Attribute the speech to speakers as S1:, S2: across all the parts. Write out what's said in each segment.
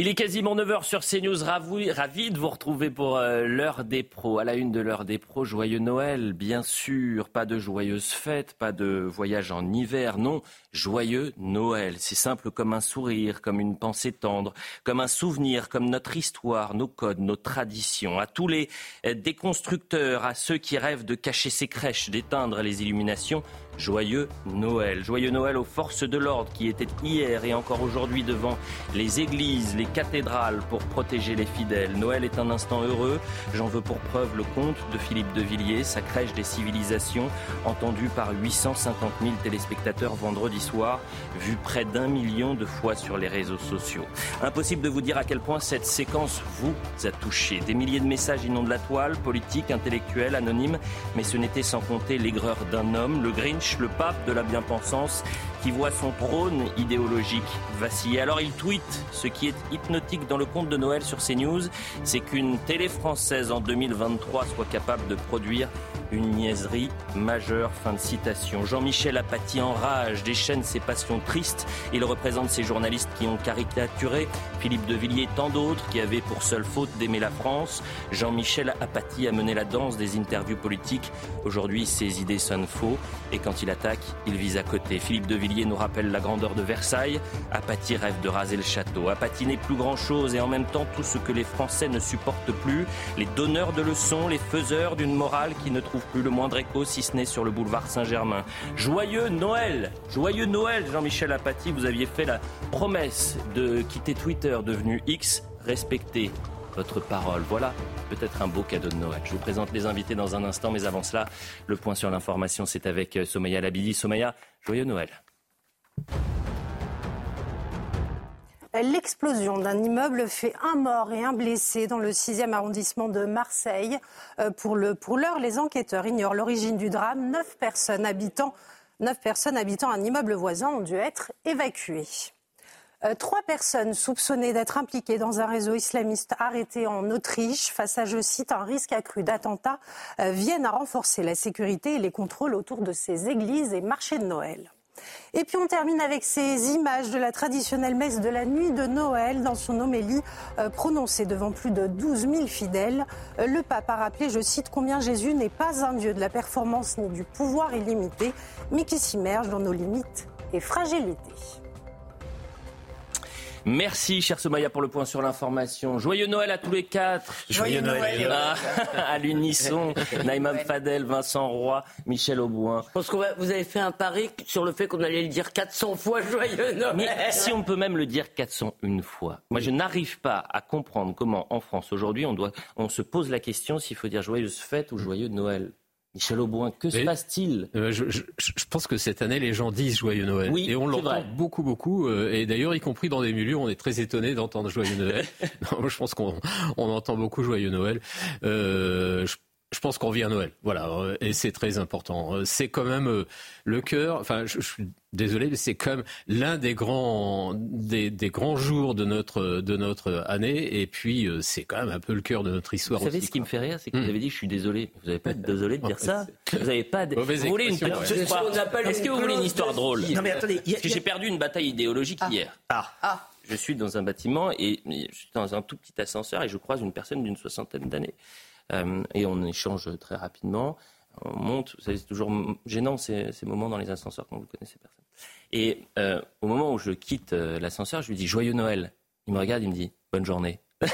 S1: Il est quasiment 9h sur CNews. Ravi, ravi de vous retrouver pour euh, l'heure des pros. À la une de l'heure des pros, joyeux Noël, bien sûr. Pas de joyeuses fêtes, pas de voyage en hiver, non. Joyeux Noël. C'est simple comme un sourire, comme une pensée tendre, comme un souvenir, comme notre histoire, nos codes, nos traditions. À tous les euh, déconstructeurs, à ceux qui rêvent de cacher ces crèches, d'éteindre les illuminations, Joyeux Noël. Joyeux Noël aux forces de l'ordre qui étaient hier et encore aujourd'hui devant les églises, les cathédrales pour protéger les fidèles. Noël est un instant heureux. J'en veux pour preuve le conte de Philippe de Villiers, sa crèche des civilisations, entendu par 850 000 téléspectateurs vendredi soir, vu près d'un million de fois sur les réseaux sociaux. Impossible de vous dire à quel point cette séquence vous a touché. Des milliers de messages inondent la toile, politiques, intellectuels, anonymes, mais ce n'était sans compter l'aigreur d'un homme, le Grinch le pape de la bien-pensance, qui voit son trône idéologique vaciller. Alors il tweet ce qui est hypnotique dans le conte de Noël sur CNews, c'est qu'une télé française en 2023 soit capable de produire une niaiserie majeure. Fin de citation. Jean-Michel Apathy enrage, déchaîne ses passions tristes. Il représente ces journalistes qui ont caricaturé Philippe de Villiers et tant d'autres qui avaient pour seule faute d'aimer la France. Jean-Michel Apathy a mené la danse des interviews politiques. Aujourd'hui, ses idées sonnent faux et quand il attaque, il vise à côté. Philippe de Villiers nous rappelle la grandeur de Versailles. Apathy rêve de raser le château. Apathy n'est plus grand-chose et en même temps tout ce que les Français ne supportent plus. Les donneurs de leçons, les faiseurs d'une morale qui ne trouve plus le moindre écho si ce n'est sur le boulevard Saint-Germain. Joyeux Noël Joyeux Noël Jean-Michel Apathy, vous aviez fait la promesse de quitter Twitter devenu X. Respectez votre parole. Voilà peut-être un beau cadeau de Noël. Je vous présente les invités dans un instant, mais avant cela, le point sur l'information, c'est avec euh, Somaya Labidi. Somaya, joyeux Noël.
S2: L'explosion d'un immeuble fait un mort et un blessé dans le 6e arrondissement de Marseille. Euh, pour l'heure, les enquêteurs ignorent l'origine du drame. Neuf personnes habitant, neuf personnes habitant un immeuble voisin ont dû être évacuées. Euh, trois personnes soupçonnées d'être impliquées dans un réseau islamiste arrêté en Autriche face à, je cite, un risque accru d'attentat euh, viennent à renforcer la sécurité et les contrôles autour de ces églises et marchés de Noël. Et puis on termine avec ces images de la traditionnelle messe de la nuit de Noël dans son homélie euh, prononcée devant plus de 12 000 fidèles. Euh, le pape a rappelé, je cite, combien Jésus n'est pas un Dieu de la performance ni du pouvoir illimité, mais qui s'immerge dans nos limites et fragilités.
S1: Merci, cher Somaya, pour le point sur l'information. Joyeux Noël à tous les quatre.
S3: Joyeux, Noël.
S1: Ah, à l'unisson, Naïma Fadel, Vincent Roy, Michel Auboin.
S3: Je pense que vous avez fait un pari sur le fait qu'on allait le dire 400 fois Joyeux Noël.
S1: Mais si on peut même le dire 401 fois. Moi, je n'arrive pas à comprendre comment, en France, aujourd'hui, on, doit, on se pose la question s'il faut dire Joyeuse Fête ou Joyeux Noël. Michel Auboin, que se passe-t-il
S4: euh, je, je, je, pense que cette année, les gens disent Joyeux Noël.
S1: Oui,
S4: et on l'entend beaucoup, beaucoup. Euh, et d'ailleurs, y compris dans des milieux, on est très étonné d'entendre Joyeux Noël. non, je pense qu'on on entend beaucoup Joyeux Noël. Euh, je, je pense qu'on vit à Noël, voilà, euh, et c'est très important. Euh, C'est quand même euh, le cœur. Enfin, je, je suis désolé, mais c'est comme l'un des grands des, des, grands jours de notre de notre année. Et puis, c'est quand même un peu le cœur de notre histoire.
S1: Vous savez
S4: aussi,
S1: ce qui me fait rire, c'est que vous avez dit je suis désolé. Vous n'avez pas être désolé de dire ça. Vous n'avez pas. De... Vous voulez une
S4: expression,
S1: petite
S4: ouais.
S1: histoire Est-ce que vous voulez une histoire drôle.
S5: Non mais attendez, il y a-
S1: Parce que j'ai perdu une bataille idéologique hier.
S5: Ah,
S1: Je suis dans un bâtiment et et je suis dans un tout petit ascenseur et je croise une personne d'une soixantaine d'années. Euh, et on échange très rapidement. On monte, vous savez, c'est toujours gênant ces, ces moments dans les ascenseurs quand vous connaissez personne. Et euh, au moment où je quitte euh, l'ascenseur, je lui dis Joyeux Noël. Il me regarde, il me dit Bonne journée.
S3: Moi,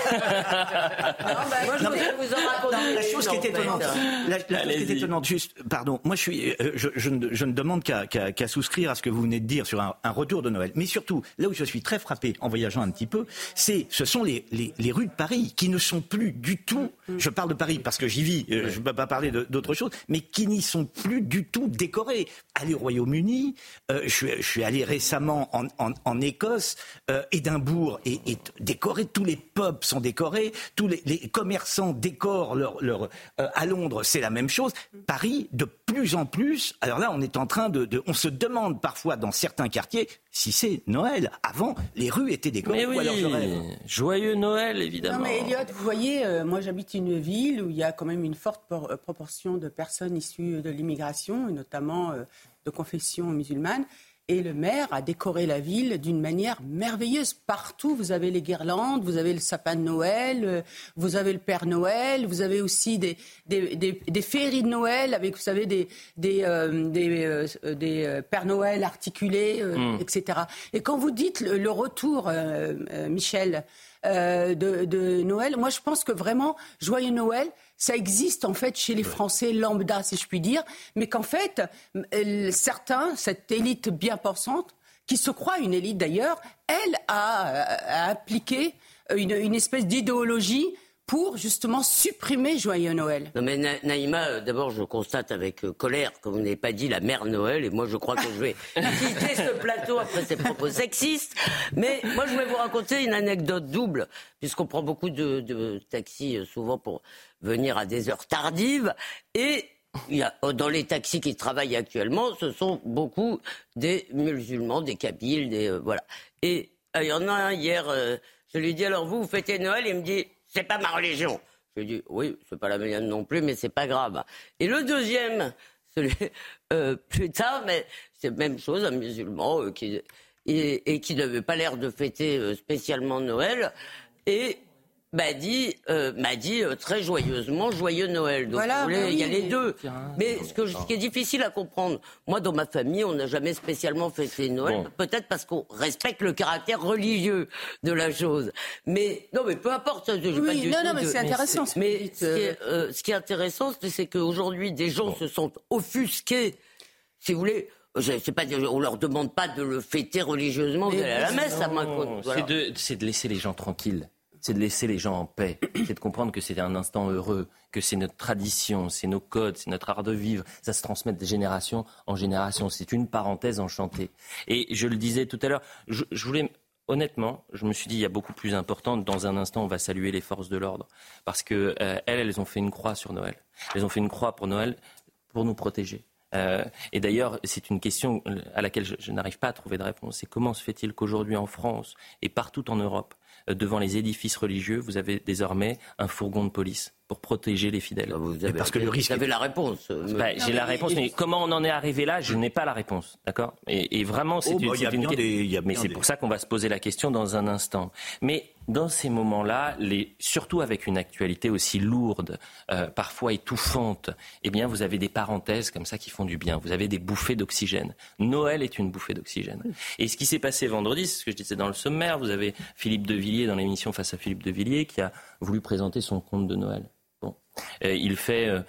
S3: je voudrais vous en raconter
S5: la chose qui est étonnante, la, la chose qui est étonnante, juste, pardon, moi je suis, euh, je, je, ne, je ne, demande qu'à qu qu souscrire à ce que vous venez de dire sur un, un, retour de Noël. Mais surtout, là où je suis très frappé en voyageant un petit peu, c'est, ce sont les, les, les, rues de Paris qui ne sont plus du tout. Je parle de Paris parce que j'y vis, euh, je ne peux pas parler d'autre chose, mais qui n'y sont plus du tout décorées. Aller au Royaume-Uni, euh, je, je, suis allé récemment en, en, en Écosse, euh, Édimbourg est, est décoré, tous les pubs sont décorés, tous les, les commerçants décorent leur, leur euh, à Londres, c'est la même chose. Paris, de plus en plus, alors là, on est en train de, de on se demande parfois dans certains quartiers si c'est Noël. Avant, les rues étaient décorées.
S1: Mais oui, joyeux Noël, évidemment.
S6: Non, mais Elliot, vous voyez, euh, moi j'habite une ville où il y a quand même une forte por- proportion de personnes issues de l'immigration, et notamment euh, de confession musulmane. Et le maire a décoré la ville d'une manière merveilleuse. Partout, vous avez les guirlandes, vous avez le sapin de Noël, euh, vous avez le Père Noël, vous avez aussi des, des, des, des féeries de Noël avec, vous savez, des, des, euh, des, euh, des Pères Noël articulés, mm. etc. Et quand vous dites le, le retour, Michel, de, de Noël, moi je pense que vraiment, joyeux Noël, ça existe en fait chez les Français lambda, si je puis dire, mais qu'en fait, certains, cette élite bien pensante, qui se croit une élite d'ailleurs, elle a, a appliqué une, une espèce d'idéologie pour justement supprimer Joyeux Noël.
S3: Non mais Na Naïma, d'abord je constate avec euh, colère que vous n'avez pas dit la mère Noël et moi je crois que je vais quitter ce plateau après ces propos sexistes. Mais moi je vais vous raconter une anecdote double puisqu'on prend beaucoup de, de taxis euh, souvent pour venir à des heures tardives et il y a, dans les taxis qui travaillent actuellement, ce sont beaucoup des musulmans, des kabyles, des euh, voilà. Et euh, il y en a un hier, euh, je lui dis alors vous, vous fêtez Noël, il me dit c'est pas ma religion. Je lui dis oui, c'est pas la mienne non plus, mais c'est pas grave. Et le deuxième, celui euh, plus tard, mais c'est même chose, un musulman euh, qui et, et qui n'avait pas l'air de fêter euh, spécialement Noël et m'a dit, euh, m'a dit euh, très joyeusement joyeux Noël. Donc
S6: Voilà,
S3: voulez,
S6: bah
S3: il y a les deux. Mais ce, que, je- ce qui est difficile à comprendre, moi dans ma famille, on n'a jamais spécialement fêté Noël,
S1: Bon.
S3: peut-être parce qu'on respecte le caractère religieux de la chose. Mais non, mais peu importe. pas
S6: Oui,
S3: du
S6: non,
S3: tout
S6: non, mais
S3: de-
S6: c'est intéressant. ce
S3: mais
S6: dites,
S3: ce qui,
S6: euh,
S3: est, euh, ce qui est intéressant, c'est- c'est qu'aujourd'hui, des gens se sont offusqués, si vous voulez. Je sais pas, on leur demande pas de le fêter religieusement, allez à la messe, à ma
S1: Non,
S3: compte. Voilà.
S1: C'est de, c'est de laisser les gens tranquilles. C'est de laisser les gens en paix. C'est de comprendre que c'est un instant heureux, que c'est notre tradition, c'est nos codes, c'est notre art de vivre. Ça se transmet de génération en génération. C'est une parenthèse enchantée. Et je le disais tout à l'heure, je, voulais. Honnêtement, je me suis dit, il y a beaucoup plus important. Dans un instant, on va saluer les forces de l'ordre. Parce que euh, elles, elles ont fait une croix sur Noël. Elles ont fait une croix pour Noël pour nous protéger. Euh, et d'ailleurs, c'est une question à laquelle je, n'arrive pas à trouver de réponse. C'est comment se fait-il qu'aujourd'hui en France et partout en Europe, euh, devant les édifices religieux, vous avez désormais un fourgon de police pour protéger les fidèles
S3: Bah, Vous avez,
S5: parce que le risque
S3: vous avez la réponse. euh,
S1: Bah, J'ai la réponse, mais comment on en est arrivé là, je n'ai pas la réponse, d'accord? Et, et vraiment, c'est
S5: Oh,
S1: une,
S5: bah, il y a
S1: c'est une
S5: bien
S1: que-
S5: des- il y a
S1: mais c'est
S5: des-
S1: pour ça qu'on va se poser la question dans un instant. Mais dans ces moments-là, les, surtout avec une actualité aussi lourde, euh, parfois étouffante, eh bien, vous avez des parenthèses comme ça qui font du bien. Vous avez des bouffées d'oxygène. Noël est une bouffée d'oxygène. Et ce qui s'est passé vendredi, c'est ce que je disais dans le sommaire. Vous avez Philippe de Villiers dans l'émission Face à Philippe de Villiers qui a voulu présenter son conte de Noël. Bon. Euh, il fait euh,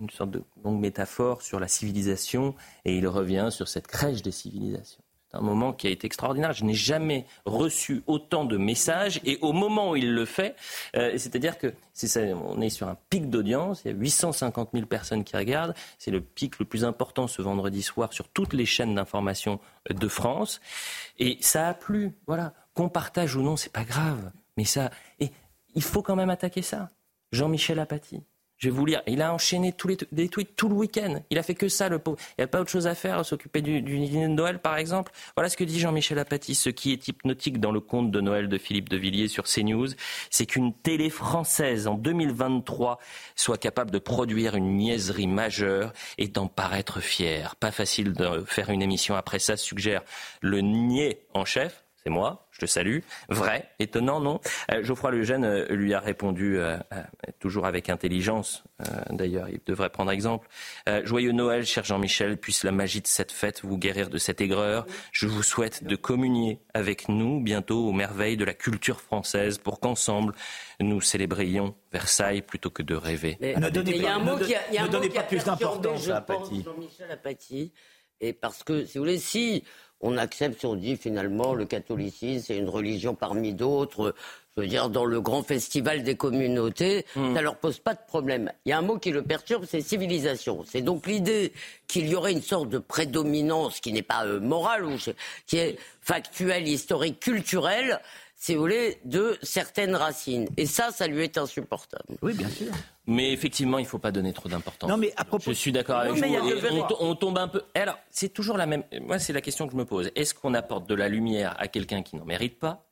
S1: une sorte de longue métaphore sur la civilisation et il revient sur cette crèche des civilisations. Un moment qui a été extraordinaire. Je n'ai jamais reçu autant de messages et au moment où il le fait, euh, c'est-à-dire que on est sur un pic d'audience. Il y a 850 000 personnes qui regardent. C'est le pic le plus important ce vendredi soir sur toutes les chaînes d'information de France. Et ça a plu. Voilà. Qu'on partage ou non, c'est pas grave. Mais ça, et il faut quand même attaquer ça. Jean-Michel Apathy. Je vais vous lire. Il a enchaîné tous les des tweets tout le week-end. Il a fait que ça, le pauvre. Il n'y a pas autre chose à faire, s'occuper du, du dîner de Noël, par exemple. Voilà ce que dit Jean-Michel Apathy. Ce qui est hypnotique dans le conte de Noël de Philippe de Villiers sur CNews, c'est qu'une télé française en 2023 soit capable de produire une niaiserie majeure et d'en paraître fière. Pas facile de faire une émission après ça, suggère le niais en chef. c'est moi, je te salue. Vrai, étonnant, non? Euh, Geoffroy Lejeune euh, lui a répondu, euh, toujours avec intelligence, d'ailleurs, il devrait prendre exemple. Joyeux Noël, cher Jean-Michel, puisse la magie de cette fête vous guérir de cette aigreur. Je vous souhaite de communier avec nous bientôt aux merveilles de la culture française pour qu'ensemble, nous célébrions Versailles plutôt que de rêver.
S3: il y a un mot qui a, pas plus d'importance à Jean-Michel Apathy. Et parce que, si vous voulez, si on accepte si on dit finalement le catholicisme, c'est une religion parmi d'autres. Je veux dire, dans le grand festival des communautés, hmm. ça leur pose pas de problème. Il y a un mot qui le perturbe, c'est civilisation. C'est donc l'idée qu'il y aurait une sorte de prédominance qui n'est pas euh, morale, ou qui est factuelle, historique, culturelle, si vous voulez, de certaines racines. Et ça, ça lui est insupportable.
S5: Oui, bien sûr.
S1: Mais effectivement, il ne faut pas donner trop d'importance.
S5: Non, mais à propos.
S1: Je suis d'accord avec vous. On, tombe un peu. Alors, c'est toujours la même. Moi, c'est la question que je me pose. Est-ce qu'on apporte de la lumière à quelqu'un qui n'en mérite pas?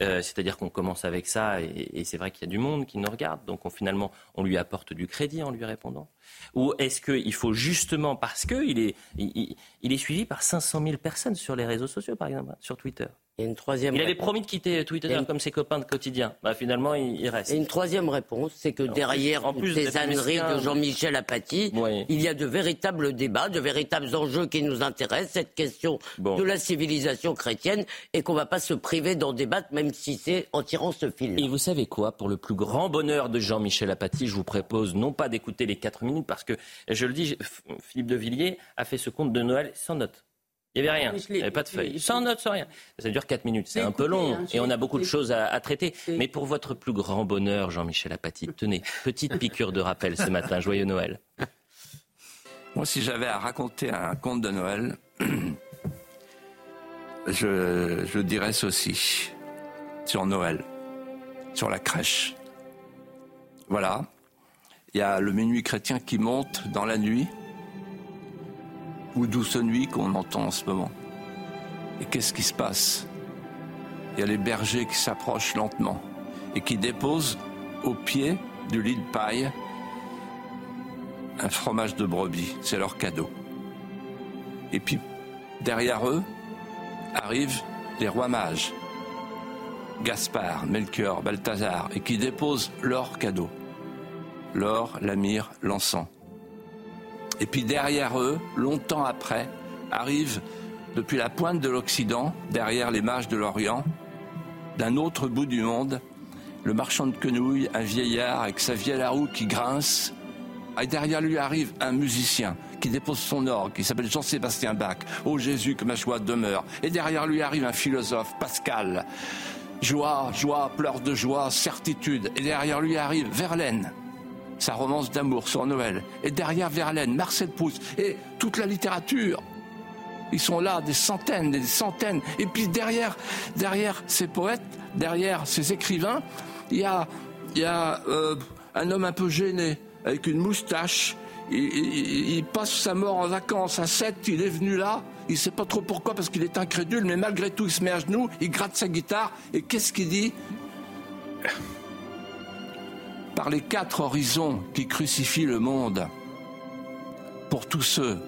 S1: Euh, c'est-à-dire qu'on commence avec ça et, c'est vrai qu'il y a du monde qui nous regarde, donc finalement on lui apporte du crédit en lui répondant. Ou est-ce qu'il faut justement parce qu'il est, il, est suivi par 500 000 personnes sur les réseaux sociaux, par exemple, sur Twitter?
S3: Il une troisième. Il
S1: avait promis de quitter Twitter comme ses copains de quotidien. Bah, finalement, il, reste.
S3: Et une troisième réponse, c'est que derrière en plus ces âneries de Jean-Michel Apathy, il y a de véritables débats, de véritables enjeux qui nous intéressent, cette question de la civilisation chrétienne, et qu'on ne va pas se priver d'en débattre, même si c'est en tirant ce fil.
S1: Et vous savez quoi? Pour le plus grand bonheur de Jean-Michel Apathy, je vous propose non pas d'écouter les quatre minutes, parce que, je le dis, Philippe de Villiers a fait ce conte de Noël sans note. Il n'y avait rien. Il n'y avait pas de feuille. Sans note, sans rien. Ça dure 4 minutes. C'est un peu long hein, et on a beaucoup de choses à, traiter. Mais pour votre plus grand bonheur, Jean-Michel Apathy, tenez, petite piqûre de rappel ce matin. Joyeux Noël.
S7: Moi, si j'avais à raconter un conte de Noël, je, je dirais ceci sur Noël, sur la crèche. Voilà. Il y a le minuit chrétien qui monte dans la nuit ou douce nuit qu'on entend en ce moment. Et qu'est-ce qui se passe? Il y a les bergers qui s'approchent lentement et qui déposent au pied du lit de paille un fromage de brebis. C'est leur cadeau. Et puis, derrière eux, arrivent les rois mages, Gaspard, Melchior, Balthazar, et qui déposent leur cadeau. L'or, la myrrhe, l'encens. Et puis derrière eux, longtemps après, arrive depuis la pointe de l'Occident, derrière les mages de l'Orient, d'un autre bout du monde, le marchand de quenouilles, un vieillard avec sa vieille roue qui grince. Et derrière lui arrive un musicien qui dépose son orgue, qui s'appelle Jean-Sébastien Bach. Ô Jésus, que ma joie demeure. Et derrière lui arrive un philosophe, Pascal. Joie, joie, pleurs de joie, certitude. Et derrière lui arrive Verlaine sa romance d'amour sur Noël. Et derrière Verlaine, Marcel Proust et toute la littérature. Ils sont là, des centaines, des centaines. Et puis derrière, derrière ces poètes, derrière ces écrivains, il y a, y a euh, un homme un peu gêné, avec une moustache. Il, passe sa mort en vacances à 7, il est venu là, il ne sait pas trop pourquoi parce qu'il est incrédule, mais malgré tout il se met à genoux, il gratte sa guitare, et qu'est-ce qu'il dit? Par les quatre horizons qui crucifient le monde, pour tous ceux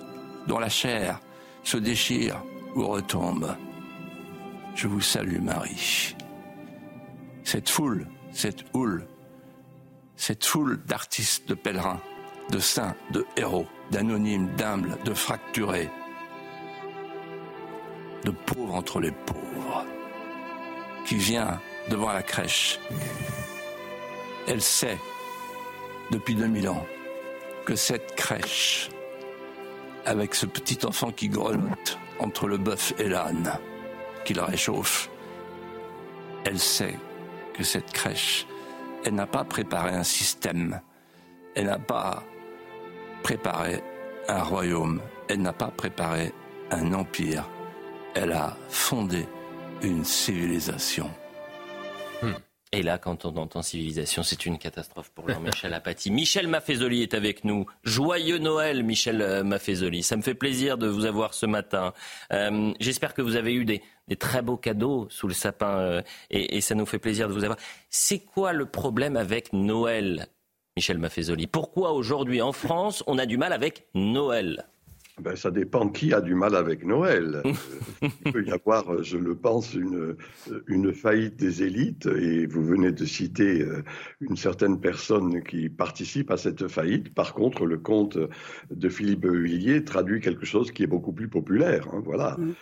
S7: dont la chair se déchire ou retombe. Je vous salue Marie. Cette foule, cette houle, cette foule d'artistes, de pèlerins, de saints, de héros, d'anonymes, d'humbles, de fracturés, de pauvres entre les pauvres, qui vient devant la crèche elle sait, depuis 2000 ans, que cette crèche, avec ce petit enfant qui grelotte entre le bœuf et l'âne, qui la réchauffe, elle sait que cette crèche, elle n'a pas préparé un système, elle n'a pas préparé un royaume, elle n'a pas préparé un empire, elle a fondé une civilisation.
S1: Et là, quand on entend civilisation, c'est une catastrophe pour Jean-Michel Apathy. Michel Maffezoli est avec nous. Joyeux Noël, Michel euh, Maffezoli. Ça me fait plaisir de vous avoir ce matin. Euh, j'espère que vous avez eu des, très beaux cadeaux sous le sapin euh, et, ça nous fait plaisir de vous avoir. C'est quoi le problème avec Noël, Michel Maffezoli? Pourquoi aujourd'hui en France, on a du mal avec Noël?
S8: Ben, ça dépend qui a du mal avec Noël. Il peut y avoir, je le pense, une, une faillite des élites, et vous venez de citer euh, une certaine personne qui participe à cette faillite. Par contre, le conte de Philippe Huillier traduit quelque chose qui est beaucoup plus populaire. Hein, voilà. Mm.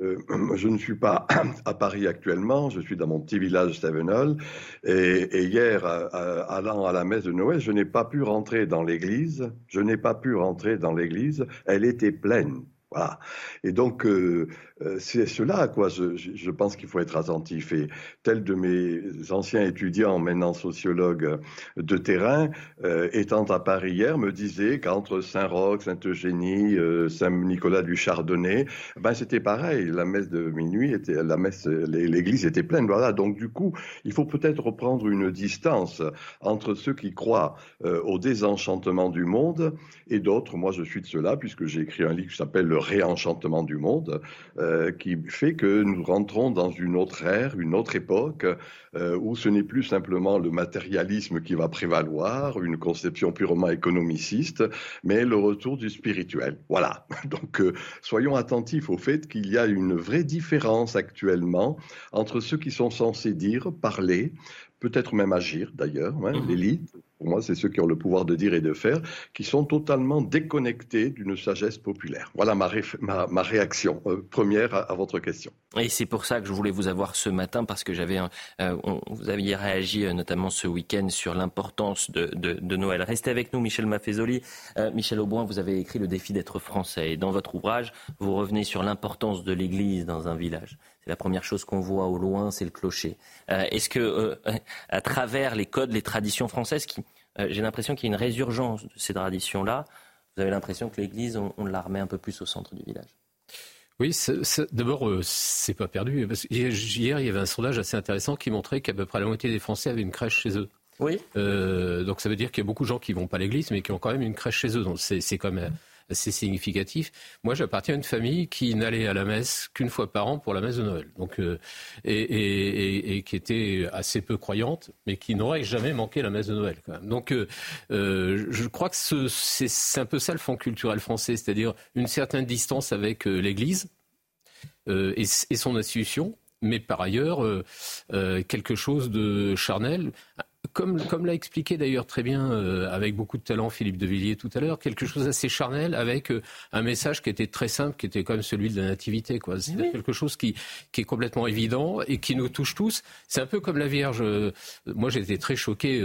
S8: Euh, je ne suis pas à Paris actuellement, je suis dans mon petit village Stevenol. Et, hier, allant à la messe de Noël, je n'ai pas pu rentrer dans l'église. Je n'ai pas pu rentrer dans l'église. Elle était pleine. Voilà. Et donc, euh, c'est cela à quoi je, pense qu'il faut être attentif. Et tel de mes anciens étudiants, maintenant sociologues de terrain, euh, étant à Paris hier, me disait qu'entre Saint-Roch, Sainte-Eugénie, euh, Saint-Nicolas du Chardonnay, ben c'était pareil. La messe de minuit était, la messe, l'église était pleine. Voilà. Donc du coup, il faut peut-être reprendre une distance entre ceux qui croient au désenchantement du monde et d'autres. Moi, je suis de cela puisque j'ai écrit un livre qui s'appelle Le réenchantement du monde. Euh, qui fait que nous rentrons dans une autre ère, une autre époque, euh, où ce n'est plus simplement le matérialisme qui va prévaloir, une conception purement économiciste, mais le retour du spirituel. Voilà. Donc, euh, soyons attentifs au fait qu'il y a une vraie différence actuellement entre ceux qui sont censés dire, parler, peut-être même agir d'ailleurs, hein, mhm. l'élite, pour moi, c'est ceux qui ont le pouvoir de dire et de faire, qui sont totalement déconnectés d'une sagesse populaire. Voilà ma, ma, réaction euh, première à, votre question.
S1: Et c'est pour ça que je voulais vous avoir ce matin, parce que j'avais, euh, vous aviez réagi euh, notamment ce week-end sur l'importance de, de, Noël. Restez avec nous, Michel Maffezoli. Michel Auboin, vous avez écrit Le défi d'être français. Et dans votre ouvrage, vous revenez sur l'importance de l'Église dans un village. C'est la première chose qu'on voit au loin, c'est le clocher. Est-ce que, à travers les codes, les traditions françaises qui euh, j'ai l'impression qu'il y a une résurgence de ces traditions-là. Vous avez l'impression que l'Église, on, la remet un peu plus au centre du village?
S4: Oui, d'abord, euh, c'est pas perdu. hier, il y avait un sondage assez intéressant qui montrait qu'à peu près la moitié des Français avaient une crèche chez eux.
S1: Oui.
S4: Euh, donc ça veut dire qu'il y a beaucoup de gens qui vont pas à l'église, mais qui ont quand même une crèche chez eux. Donc c'est quand même assez significatif. Moi, j'appartiens à une famille qui n'allait à la messe qu'une fois par an pour la messe de Noël, donc euh, et, qui était assez peu croyante, mais qui n'aurait jamais manqué la messe de Noël. Donc, euh, euh, je crois que c'est un peu ça le fond culturel français, c'est-à-dire une certaine distance avec l'Église et, son institution, mais par ailleurs quelque chose de charnel comme, comme l'a expliqué d'ailleurs très bien, euh, avec beaucoup de talent, Philippe de Villiers tout à l'heure, quelque chose d'assez charnel avec euh, un message qui était très simple, qui était quand même celui de la nativité. Quoi. C'est quelque chose qui, qui est complètement évident et qui nous touche tous. C'est un peu comme la Vierge. Euh, moi, j'étais très choqué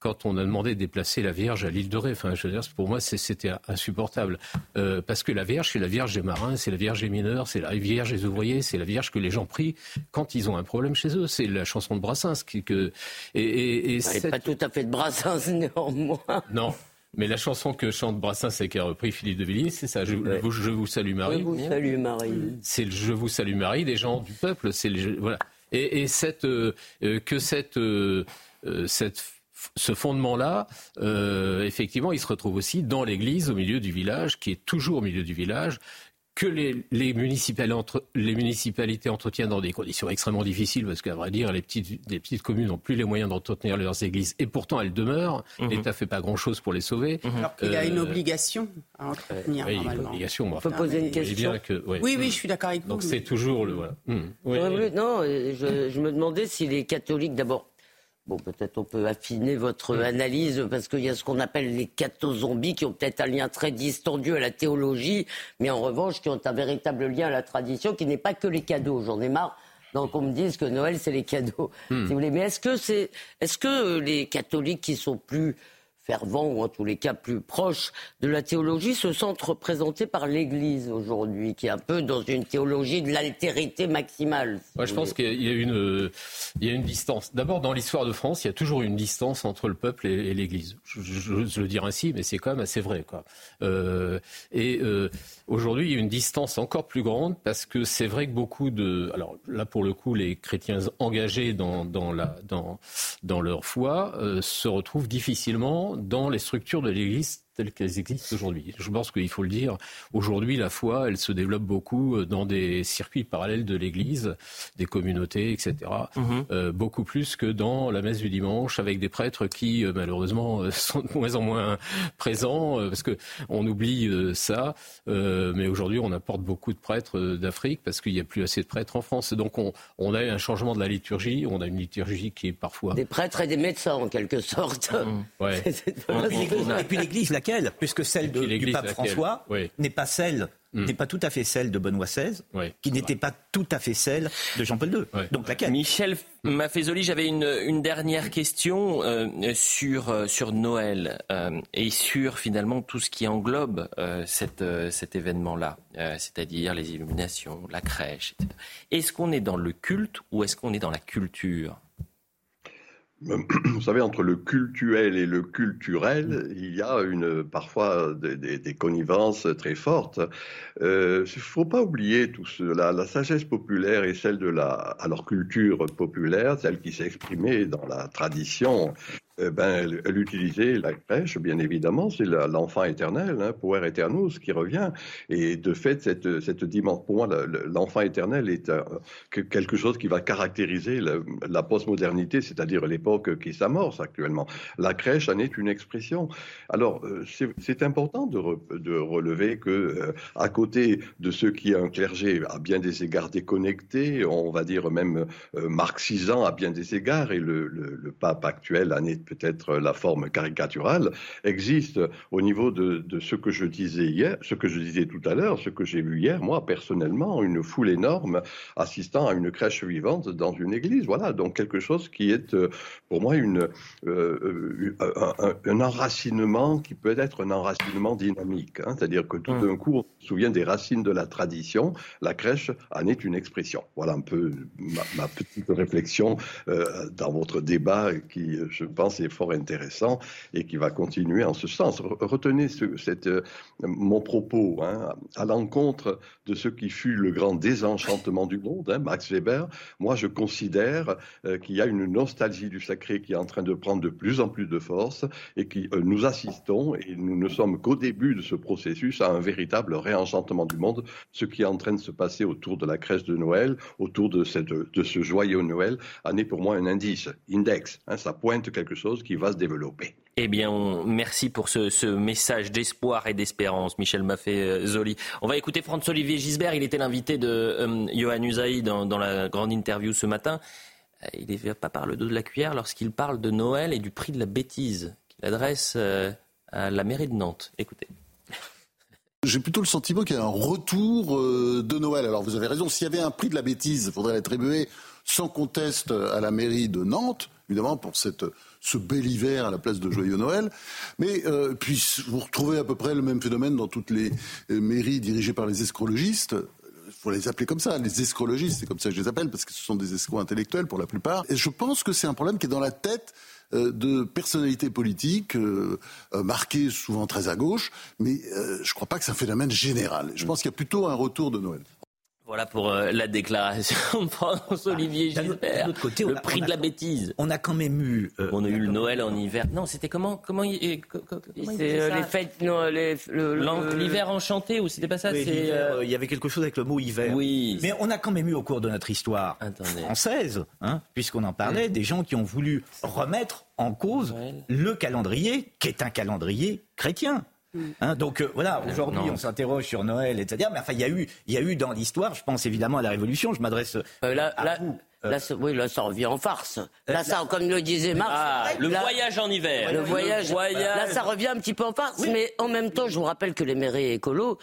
S4: quand on a demandé de déplacer la Vierge à l'île de Ré. Enfin, je veux dire, pour moi, c'était insupportable. Euh, parce que la Vierge, c'est la Vierge des marins, c'est la Vierge des mineurs, c'est la Vierge des ouvriers, c'est la Vierge que les gens prient quand ils ont un problème chez eux. C'est la chanson de Brassens. Qui, que,
S3: et, et, pas tout à fait de Brassens, néanmoins.
S4: Non. Mais la chanson que chante Brassens et qui a repris Philippe de Villiers, c'est ça. Je, vous salue Marie.
S3: Je vous salue Marie.
S4: C'est le Je vous salue Marie des gens du peuple. C'est voilà. Et, cette euh, euh, que cette cette ce fondement-là, euh, effectivement, il se retrouve aussi dans l'église, au milieu du village, qui est toujours au milieu du village, que les, les, municipalités entretiennent dans des conditions extrêmement difficiles, parce qu'à vrai dire, les petites, les petites communes n'ont plus les moyens d'entretenir leurs églises, et pourtant elles demeurent. Mhm. L'État ne fait pas grand-chose pour les sauver.
S6: Mhm. Alors qu'il y a une euh, obligation à entretenir,
S4: oui, Une obligation.
S3: On peut poser une question.
S6: oui, oui, je suis d'accord avec vous.
S4: Donc c'est toujours le... Voilà.
S3: Mhm. non, je, je me demandais si les catholiques, d'abord, Bon, peut-être on peut affiner votre analyse parce qu'il y a ce qu'on appelle les catho-zombies qui ont peut-être un lien très distendu à la théologie, mais en revanche qui ont un véritable lien à la tradition qui n'est pas que les cadeaux. J'en ai marre. Donc on me dise que Noël c'est les cadeaux, hmm. si vous voulez. Mais est-ce que c'est, est-ce que les catholiques qui sont plus fervent ou en tous les cas plus proche de la théologie se sentent représentés par l'Église aujourd'hui, qui est un peu dans une théologie de l'altérité maximale.
S4: Moi, je pense qu'il y a une, il y a une distance. D'abord, dans l'histoire de France, il y a toujours une distance entre le peuple et, l'Église. Je, je, le dire ainsi, mais c'est quand même assez vrai. Quoi. Euh, et euh, aujourd'hui, il y a une distance encore plus grande parce que c'est vrai que beaucoup de... Alors là, pour le coup, les chrétiens engagés dans, dans, la, dans, dans leur foi euh, se retrouvent difficilement dans les structures de l'Église telles qu'elles existent aujourd'hui. Je pense qu'il faut le dire. Aujourd'hui, la foi, elle se développe beaucoup dans des circuits parallèles de l'Église, des communautés, etc. Mhm. Euh, beaucoup plus que dans la messe du dimanche, avec des prêtres qui, euh, malheureusement, euh, sont de moins en moins présents, parce que on oublie ça. mais aujourd'hui, on apporte beaucoup de prêtres d'Afrique parce qu'il n'y a plus assez de prêtres en France. donc, on, on, a un changement de la liturgie. On a une liturgie qui est parfois
S3: des prêtres et des médecins en quelque sorte.
S5: Ouais. et puis l'Église, laquelle puisque celle du pape François n'est pas celle hmm. n'est pas tout à fait celle de Benoît XVI, qui n'était pas tout à fait celle de Jean-Paul II. Donc laquelle?
S1: Michel Maffezoli, j'avais une, dernière question euh, sur, euh, sur Noël euh, et sur finalement tout ce qui englobe cette, cet événement-là, c'est-à-dire les illuminations, la crèche, etc. Est-ce qu'on est dans le culte ou est-ce qu'on est dans la culture?
S8: vous savez, entre le cultuel et le culturel, il y a une, parfois des, des, connivences très fortes. Euh, il ne faut pas oublier tout cela. La sagesse populaire est celle de la, alors culture populaire, celle qui s'est exprimée dans la tradition eh ben, elle, utilisait la crèche, bien évidemment, c'est l'enfant éternel, hein, puer eternus, qui revient. Et de fait, cette, cette dimension, pour moi, l'enfant éternel est quelque chose qui va caractériser la, postmodernité, c'est-à-dire l'époque qui s'amorce actuellement. La crèche en est une expression. Alors, euh, c'est important de, de, relever que, euh, à côté de ce qui est un clergé à bien des égards déconnecté, on va dire même euh, marxisant à bien des égards, et le, le, le pape actuel en est peut-être la forme caricaturale, existe au niveau de, ce que je disais hier, ce que je disais tout à l'heure, ce que j'ai vu hier, moi personnellement, une foule énorme assistant à une crèche vivante dans une église. Voilà, donc quelque chose qui est euh, pour moi une, euh, un, un, enracinement qui peut être un enracinement dynamique. Hein. C'est-à-dire que tout hum. d'un coup, on se souvient des racines de la tradition, la crèche en est une expression. Voilà un peu ma, petite réflexion euh, dans votre débat qui, je pense, est fort intéressant et qui va continuer en ce sens. Retenez ce, euh, mon propos hein, à l'encontre de ce qui fut le grand désenchantement du monde, hein, Max Weber. Moi, je considère euh, qu'il y a une nostalgie du sacré qui est en train de prendre de plus en plus de force et qui euh, nous assistons et nous ne sommes qu'au début de ce processus à un véritable réenchantement du monde, ce qui est en train de se passer autour de la crèche de Noël, autour de, cette, de ce joyeux Noël, en est pour moi un indice, index. Hein, ça pointe quelque chose qui va se développer.
S1: Eh bien, merci pour ce, message d'espoir et d'espérance, Michel Maffé-Zoli. On va écouter François-Olivier Gisbert. Il était l'invité de euh, Johan Usaï dans, la grande interview ce matin. Euh, il ne va pas par le dos de la cuillère lorsqu'il parle de Noël et du prix de la bêtise qu'il adresse euh, à la mairie de Nantes. Écoutez.
S9: J'ai plutôt le sentiment qu'il y a un retour de Noël. Alors vous avez raison, s'il y avait un prix de la bêtise, il faudrait l'attribuer sans conteste à la mairie de Nantes, évidemment pour cette ce bel hiver à la place de Joyeux Noël. Mais euh, puis vous retrouvez à peu près le même phénomène dans toutes les euh, mairies dirigées par les escrologistes il faut les appeler comme ça, les escrologistes, c'est comme ça que je les appelle, parce que ce sont des escrocs intellectuels pour la plupart. Et je pense que c'est un problème qui est dans la tête euh, de personnalités politiques, marquées souvent très à gauche, mais je ne crois pas que c'est un phénomène général. Je pense qu'il y a plutôt un retour de Noël.
S1: Voilà pour euh, la déclaration de François-Olivier ah, Gisbert. De côté, le prix de la bêtise.
S5: On a quand même eu.
S1: Euh, on a eu le Noël en hiver. Non, c'était comment Comment, il,
S3: C'est euh, les fêtes.
S1: l'hiver enchanté ou c'était pas ça
S5: Il y avait quelque chose avec le mot hiver.
S1: Oui.
S5: Mais on a quand même eu au cours de notre histoire française, hein, puisqu'on en parlait, des gens qui ont voulu remettre en cause le calendrier, qui est un calendrier chrétien. Mm. Hein, donc euh, voilà, aujourd'hui on s'interroge sur Noël, etc. Mais enfin, il y a eu, il y a eu dans l'histoire, je pense évidemment à la Révolution. Je m'adresse euh,
S3: là,
S5: à vous.
S3: Euh, là, oui, là, ça revient en farce. Là, ça, comme le disait Marx.
S1: Ah, le voyage en hiver.
S3: Le voyage, Là, ça revient un petit peu en farce. Mais en même temps, je vous rappelle que les mairies écolos,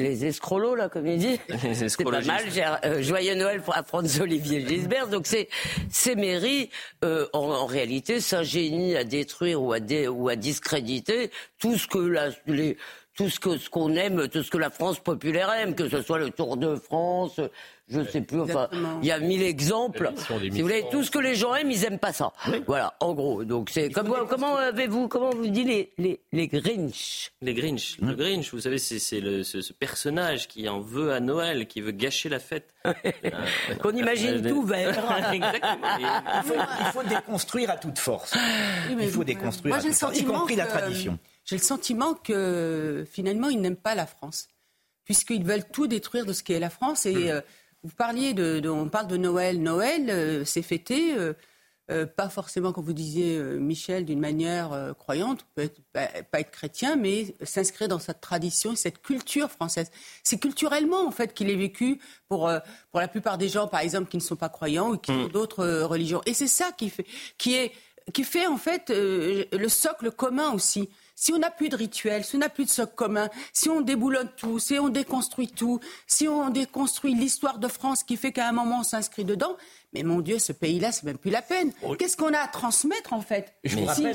S3: les escrolos, là, comme il dit. C'est pas mal. Euh, joyeux Noël à Franz-Olivier Gisbert. Donc, c'est, ces mairies, euh, en, réalité, s'ingénient à détruire ou à, ou à discréditer tout ce que la, les, tout ce que ce qu'on aime, tout ce que la France populaire aime, que ce soit le Tour de France, je sais plus. Enfin, il y a mille exemples. Si vous voulez, tout ce que les gens aiment, ils aiment pas ça. Voilà, en gros. Donc c'est comme comment avez-vous comment vous dites les les les Grinch?
S1: Les Grinch. Le Grinch, vous savez, c'est ce, ce, personnage qui en veut à Noël, qui veut gâcher la fête.
S3: Qu'on imagine tout vert.
S5: Il faut, déconstruire à toute force. il faut déconstruire à toute force, y compris la tradition.
S6: J'ai le sentiment que finalement, ils n'aiment pas la France, puisqu'ils veulent tout détruire de ce qu'est la France et hmm. euh, vous parliez de, on parle de Noël. Noël, euh, c'est fêté, euh, euh, pas forcément, comme vous disiez, Michel, d'une manière croyante, peut être, pas, être chrétien, mais s'inscrire dans cette tradition et cette culture française. C'est culturellement, en fait, qu'il est vécu pour, pour la plupart des gens, par exemple, qui ne sont pas croyants ou qui ont mm. d'autres religions. Et c'est ça qui fait, qui est, qui fait, en fait, le socle commun aussi si on n'a plus de rituel, si on n'a plus de socle commun, si on déboulonne tout, si on déconstruit tout, si on déconstruit l'histoire de France qui fait qu'à un moment on s'inscrit dedans, mais mon Dieu, ce pays-là, c'est même plus la peine. Qu'est-ce qu'on a à transmettre en fait?
S1: Je vous rappelle,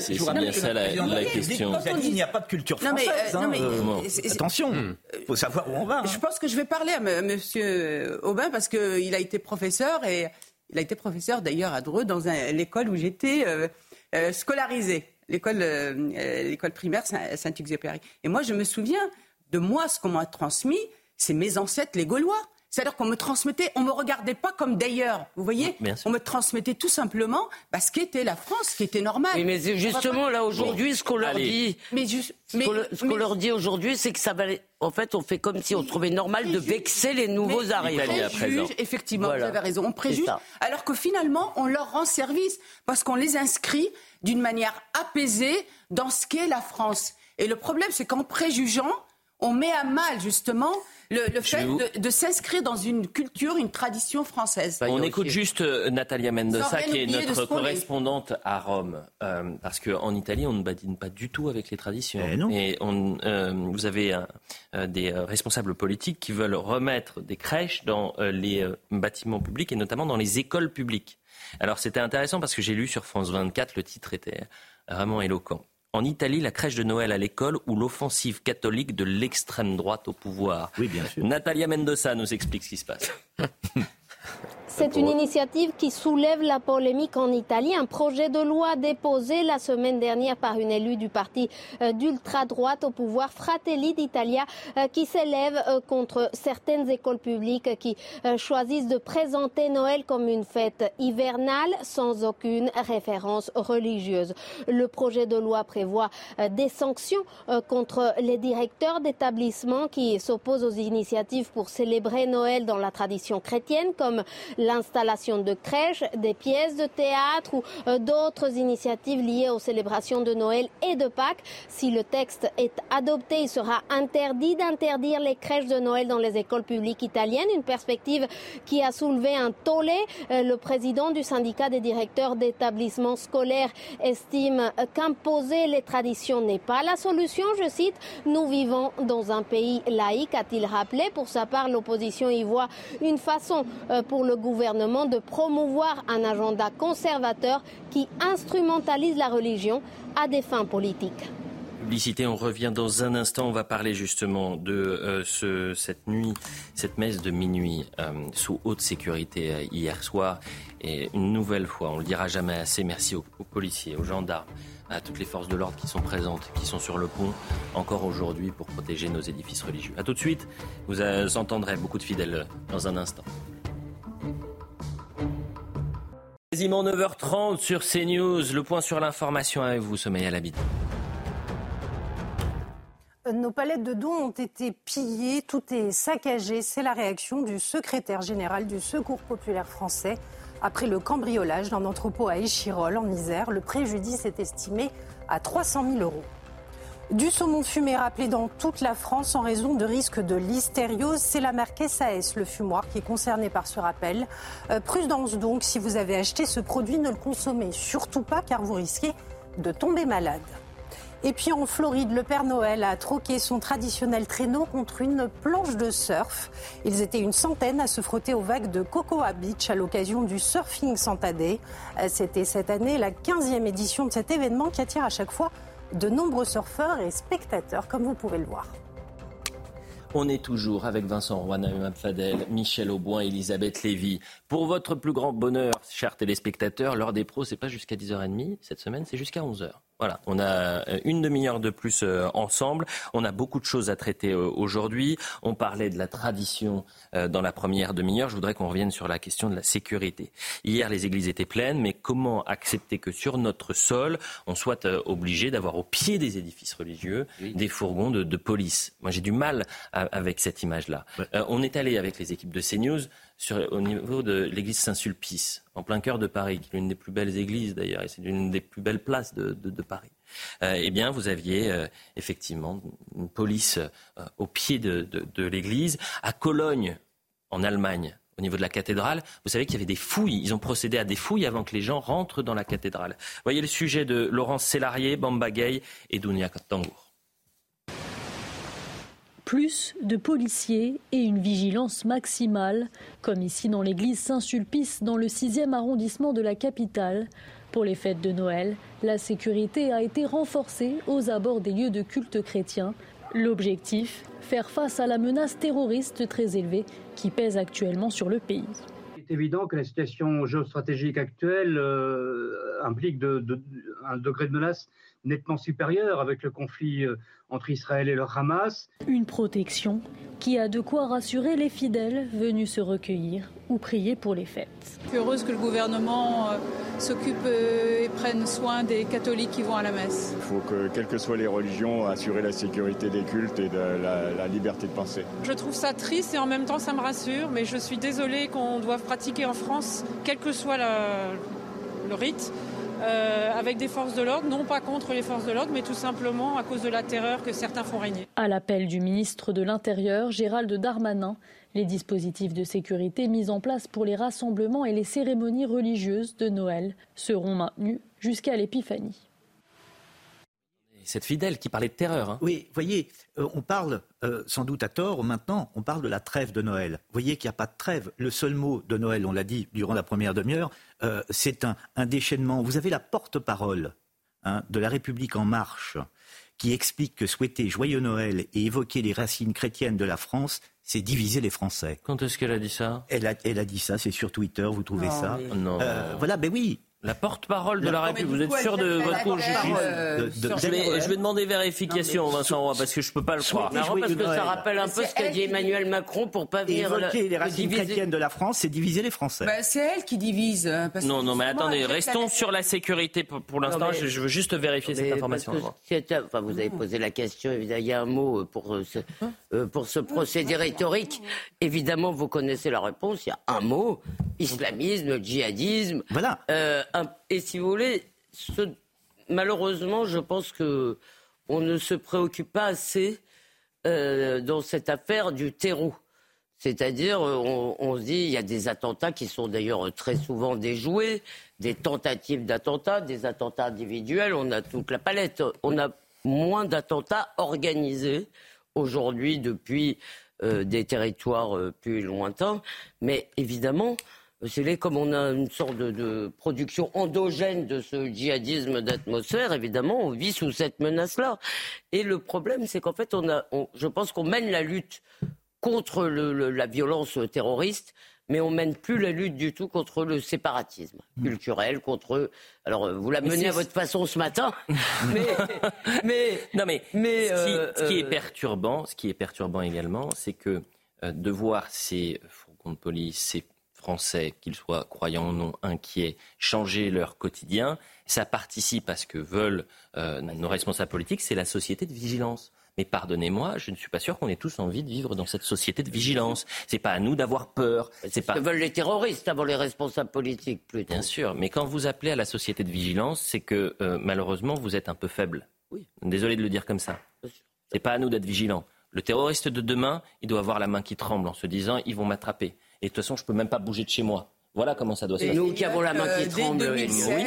S1: ça la, question.
S5: Il n'y a pas de culture française. Non mais, hein, euh, attention, il faut savoir où on va.
S6: Je hein. pense que je vais parler à Monsieur Aubin parce qu'il a été professeur et il a été professeur d'ailleurs à Dreux dans l'école où j'étais euh, euh, scolarisé l'école, euh, l'école primaire Saint-Exupéry. Et moi, je me souviens de moi, ce qu'on m'a transmis, c'est mes ancêtres, les Gaulois. C'est-à-dire qu'on me transmettait, on me regardait pas comme d'ailleurs, vous voyez On me transmettait tout simplement bah, ce qu'était la France, ce qui était normal.
S3: mais justement, là, aujourd'hui, ce qu'on leur dit, mais ce qu'on leur dit aujourd'hui, c'est que ça va... En fait, on fait comme si on trouvait normal de vexer les nouveaux arrivants.
S6: On préjuge, effectivement, vous avez raison, on préjuge, alors que finalement, on leur rend service, parce qu'on les inscrit d'une manière apaisée dans ce qu'est la France. Et le problème, c'est qu'en préjugeant, on met à mal justement le, fait de, s'inscrire dans une culture, une tradition française.
S1: On écoute juste euh, Natalia Mendoza, qui est notre correspondante à Rome, euh, parce qu'en Italie, on ne badine pas du tout avec les traditions.
S5: Eh
S1: Et on, euh, vous avez des responsables politiques qui veulent remettre des crèches dans les bâtiments publics et notamment dans les écoles publiques. Alors c'était intéressant parce que j'ai lu sur France 24, le titre était vraiment éloquent. En Italie, la crèche de Noël à l'école ou l'offensive catholique de l'extrême droite au pouvoir.
S5: Oui, bien sûr.
S1: Natalia Mendoza nous explique ce qui se passe.
S10: C'est une initiative qui soulève la polémique en Italie. Un projet de loi déposé la semaine dernière par une élue du parti euh, d'ultra-droite au pouvoir, Fratelli d'Italia, euh, qui s'élève euh, contre certaines écoles publiques qui choisissent de présenter Noël comme une fête hivernale sans aucune référence religieuse. Le projet de loi prévoit des sanctions contre les directeurs d'établissements qui s'opposent aux initiatives pour célébrer Noël dans la tradition chrétienne, comme l'installation de crèches, des pièces de théâtre ou euh, d'autres initiatives liées aux célébrations de Noël et de Pâques. Si le texte est adopté, il sera interdit d'interdire les crèches de Noël dans les écoles publiques italiennes, une perspective qui a soulevé un tollé. Euh, le président du syndicat des directeurs d'établissements scolaires estime qu'imposer les traditions n'est pas la solution. Je cite, nous vivons dans un pays laïque, a-t-il rappelé. Pour sa part, l'opposition y voit une façon euh, pour le gouvernement gouvernement de promouvoir un agenda conservateur qui instrumentalise la religion à des fins politiques.
S1: Publicité, on revient dans un instant. On va parler justement de euh, ce, cette nuit, cette messe de minuit euh, sous haute sécurité euh, hier soir. Et une nouvelle fois, on le dira jamais assez, merci aux, aux policiers, aux gendarmes, à toutes les forces de l'ordre qui sont présentes, qui sont sur le pont encore aujourd'hui pour protéger nos édifices religieux. A tout de suite, vous entendrez beaucoup de fidèles dans un instant. Quasiment 9h30 sur CNews, le point sur l'information avec vous, Sommeil à l'habit.
S2: Nos palettes de dons ont été pillées, tout est saccagé. C'est la réaction du secrétaire général du Secours populaire français. Après le cambriolage d'un entrepôt à Échirol, en Isère, le préjudice est estimé à 300 000 euros. Du saumon fumé rappelé dans toute la France en raison de risques de listériose. C'est la marque SAS, le fumoir, qui est concerné par ce rappel. Euh, prudence donc, si vous avez acheté ce produit, ne le consommez surtout pas car vous risquez de tomber malade. Et puis en Floride, le Père Noël a troqué son traditionnel traîneau contre une planche de surf. Ils étaient une centaine à se frotter aux vagues de Cocoa Beach à l'occasion du Surfing Santa. Euh, c'était cette année la 15e édition de cet événement qui attire à chaque fois de nombreux surfeurs et spectateurs, comme vous pouvez le voir.
S1: On est toujours avec Vincent Roy, Fadel, Michel Auboin, Elisabeth Lévy. Pour votre plus grand bonheur, chers téléspectateurs, l'heure des pros, c'est pas jusqu'à 10h30 cette semaine, c'est jusqu'à 11h. Voilà, on a euh, une demi-heure de plus euh, ensemble. On a beaucoup de choses à traiter euh, aujourd'hui. On parlait de la tradition dans la première demi-heure. Je voudrais qu'on revienne sur la question de la sécurité. Hier, les églises étaient pleines, mais comment accepter que sur notre sol, on soit obligé d'avoir au pied des édifices religieux des fourgons de, police? Moi, j'ai du mal avec cette image-là. on est allé avec les équipes de CNews au niveau de l'église Saint-Sulpice, en plein cœur de Paris, qui est l'une des plus belles églises d'ailleurs, et c'est l'une des plus belles places de, Paris. Euh, eh bien, vous aviez euh, effectivement une police euh, au pied de, l'église. À Cologne, en Allemagne, au niveau de la cathédrale, vous savez qu'il y avait des fouilles. Ils ont procédé à des fouilles avant que les gens rentrent dans la cathédrale. Voyez le sujet de Laurence Sélarié, Bamba Gay et Dounia Tangour
S11: plus de policiers et une vigilance maximale, comme ici dans l'église Saint-Sulpice dans le 6e arrondissement de la capitale. Pour les fêtes de Noël, la sécurité a été renforcée aux abords des lieux de culte chrétiens. L'objectif, faire face à la menace terroriste très élevée qui pèse actuellement sur le pays.
S12: Il est évident que la situation géostratégique actuelle euh, implique un degré de menace nettement supérieure avec le conflit euh, entre Israël et le Hamas.
S11: Une protection qui a de quoi rassurer les fidèles venus se recueillir ou prier pour les fêtes.
S13: Je suis heureuse que le gouvernement euh, s'occupe euh, et prenne soin des catholiques qui vont à la messe.
S14: Il faut que, quelles que soient les religions, assurer la sécurité des cultes et de la, liberté de penser.
S13: Je trouve ça triste et en même temps ça me rassure, mais je suis désolée qu'on doive pratiquer en France, quel que soit le rite, euh, avec des forces de l'ordre, non pas contre les forces de l'ordre, mais tout simplement à cause de la terreur que certains font régner.
S11: À l'appel du ministre de l'Intérieur, Gérald Darmanin, les dispositifs de sécurité mis en place pour les rassemblements et les cérémonies religieuses de Noël seront maintenus jusqu'à l'épiphanie
S1: cette fidèle qui parlait de terreur. Hein.
S5: Oui, voyez, euh, on parle euh, sans doute à tort maintenant, on parle de la trêve de Noël. Vous voyez qu'il n'y a pas de trêve. Le seul mot de Noël, on l'a dit durant la première demi-heure, euh, c'est un, déchaînement. Vous avez la porte-parole hein, de la République en marche qui explique que souhaiter joyeux Noël et évoquer les racines chrétiennes de la France, c'est diviser les Français.
S1: Quand est-ce qu'elle a dit ça?
S5: Elle a, elle a dit ça, c'est sur Twitter, vous trouvez ça?
S1: Non.
S5: voilà, ben oui,
S1: la porte-parole de la, République. Vous êtes sûr de votre coup je, vais, demander vérification, Vincent Roy, parce que je ne peux pas le croire.
S3: parce que ça rappelle un peu ce qu'a dit Emmanuel Macron pour pas venir.
S5: Évoquer les racines chrétiennes de la France, c'est diviser les Français.
S6: Bah, c'est elle qui divise. Euh,
S1: non, non, mais attendez, restons sur la sécurité pour, l'instant. Je, veux juste vérifier cette information.
S3: Enfin, vous avez posé la question, évidemment, il y a un mot euh, pour euh, ce, pour ce procédé rhétorique. Évidemment, vous connaissez la réponse. Il y a un mot islamisme, djihadisme.
S5: Voilà
S3: et si vous voulez, malheureusement, je pense que on ne se préoccupe pas assez euh, dans cette affaire du terreau. C'est-à-dire, on, se dit, il y a des attentats qui sont d'ailleurs très souvent déjoués, des tentatives d'attentats, des attentats individuels, on a toute la palette. On a moins d'attentats organisés aujourd'hui depuis euh, des territoires euh, plus lointains. Mais évidemment, c'est comme on a une sorte de, production endogène de ce djihadisme d'atmosphère, évidemment, on vit sous cette menace-là. Et le problème, c'est qu'en fait, on a, je pense qu'on mène la lutte contre la violence terroriste, mais on mène plus la lutte du tout contre le séparatisme hmm. culturel, contre. Alors, vous la menez à votre façon ce matin, mais,
S1: mais non, mais, mais ce, qui, est euh, perturbant, ce qui est perturbant également, c'est que euh, de voir ces fourgons de police, ces Français, qu'ils soient croyants ou non, inquiets, changer leur quotidien. Ça participe à ce que veulent euh, nos responsables politiques, c'est la société de vigilance. Mais pardonnez-moi, je ne suis pas sûr qu'on ait tous envie de vivre dans cette société de vigilance. C'est pas à nous d'avoir peur.
S3: C'est pas. Ce que veulent les terroristes avant les responsables politiques, plutôt.
S1: Bien sûr, mais quand vous appelez à la société de vigilance, c'est que euh, malheureusement vous êtes un peu faible. Oui. Désolé de le dire comme ça. C'est pas à nous d'être vigilants. Le terroriste de demain, il doit avoir la main qui tremble en se disant ils vont m'attraper. Et de toute façon, je peux même pas bouger de chez moi. Voilà comment ça doit se
S3: passer. nous qui avons la main qui tremble.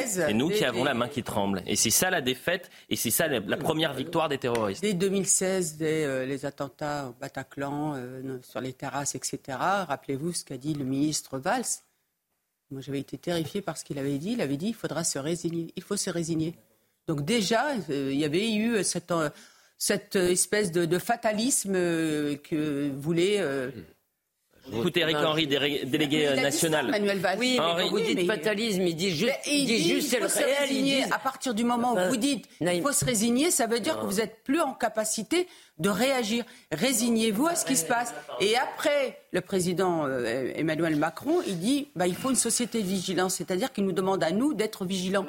S1: c'est nous qui avons la main qui tremble. Et c'est ça la défaite, et c'est ça la, première victoire des terroristes.
S6: Dès 2016, dès euh, les attentats au Bataclan, euh, sur les terrasses, etc., rappelez-vous ce qu'a dit le ministre Valls. Moi, j'avais été terrifié par ce qu'il avait dit. Il avait dit il faudra se résigner. Il faut se résigner. Donc déjà, euh, il y avait eu cette cette espèce de, fatalisme que voulait.
S1: Écoutez, Eric Henry, délégué national.
S3: Oui, mais vous dites fatalisme, il dit juste, il dit juste c'est le réel.
S6: À partir du moment où vous dites il faut se résigner, ça veut dire que vous n'êtes plus en capacité de réagir. Résignez-vous à ce qui se passe. Et après, le président euh, Emmanuel Macron, il dit bah, il faut une société de vigilance, c'est-à-dire qu'il nous demande à nous d'être vigilants.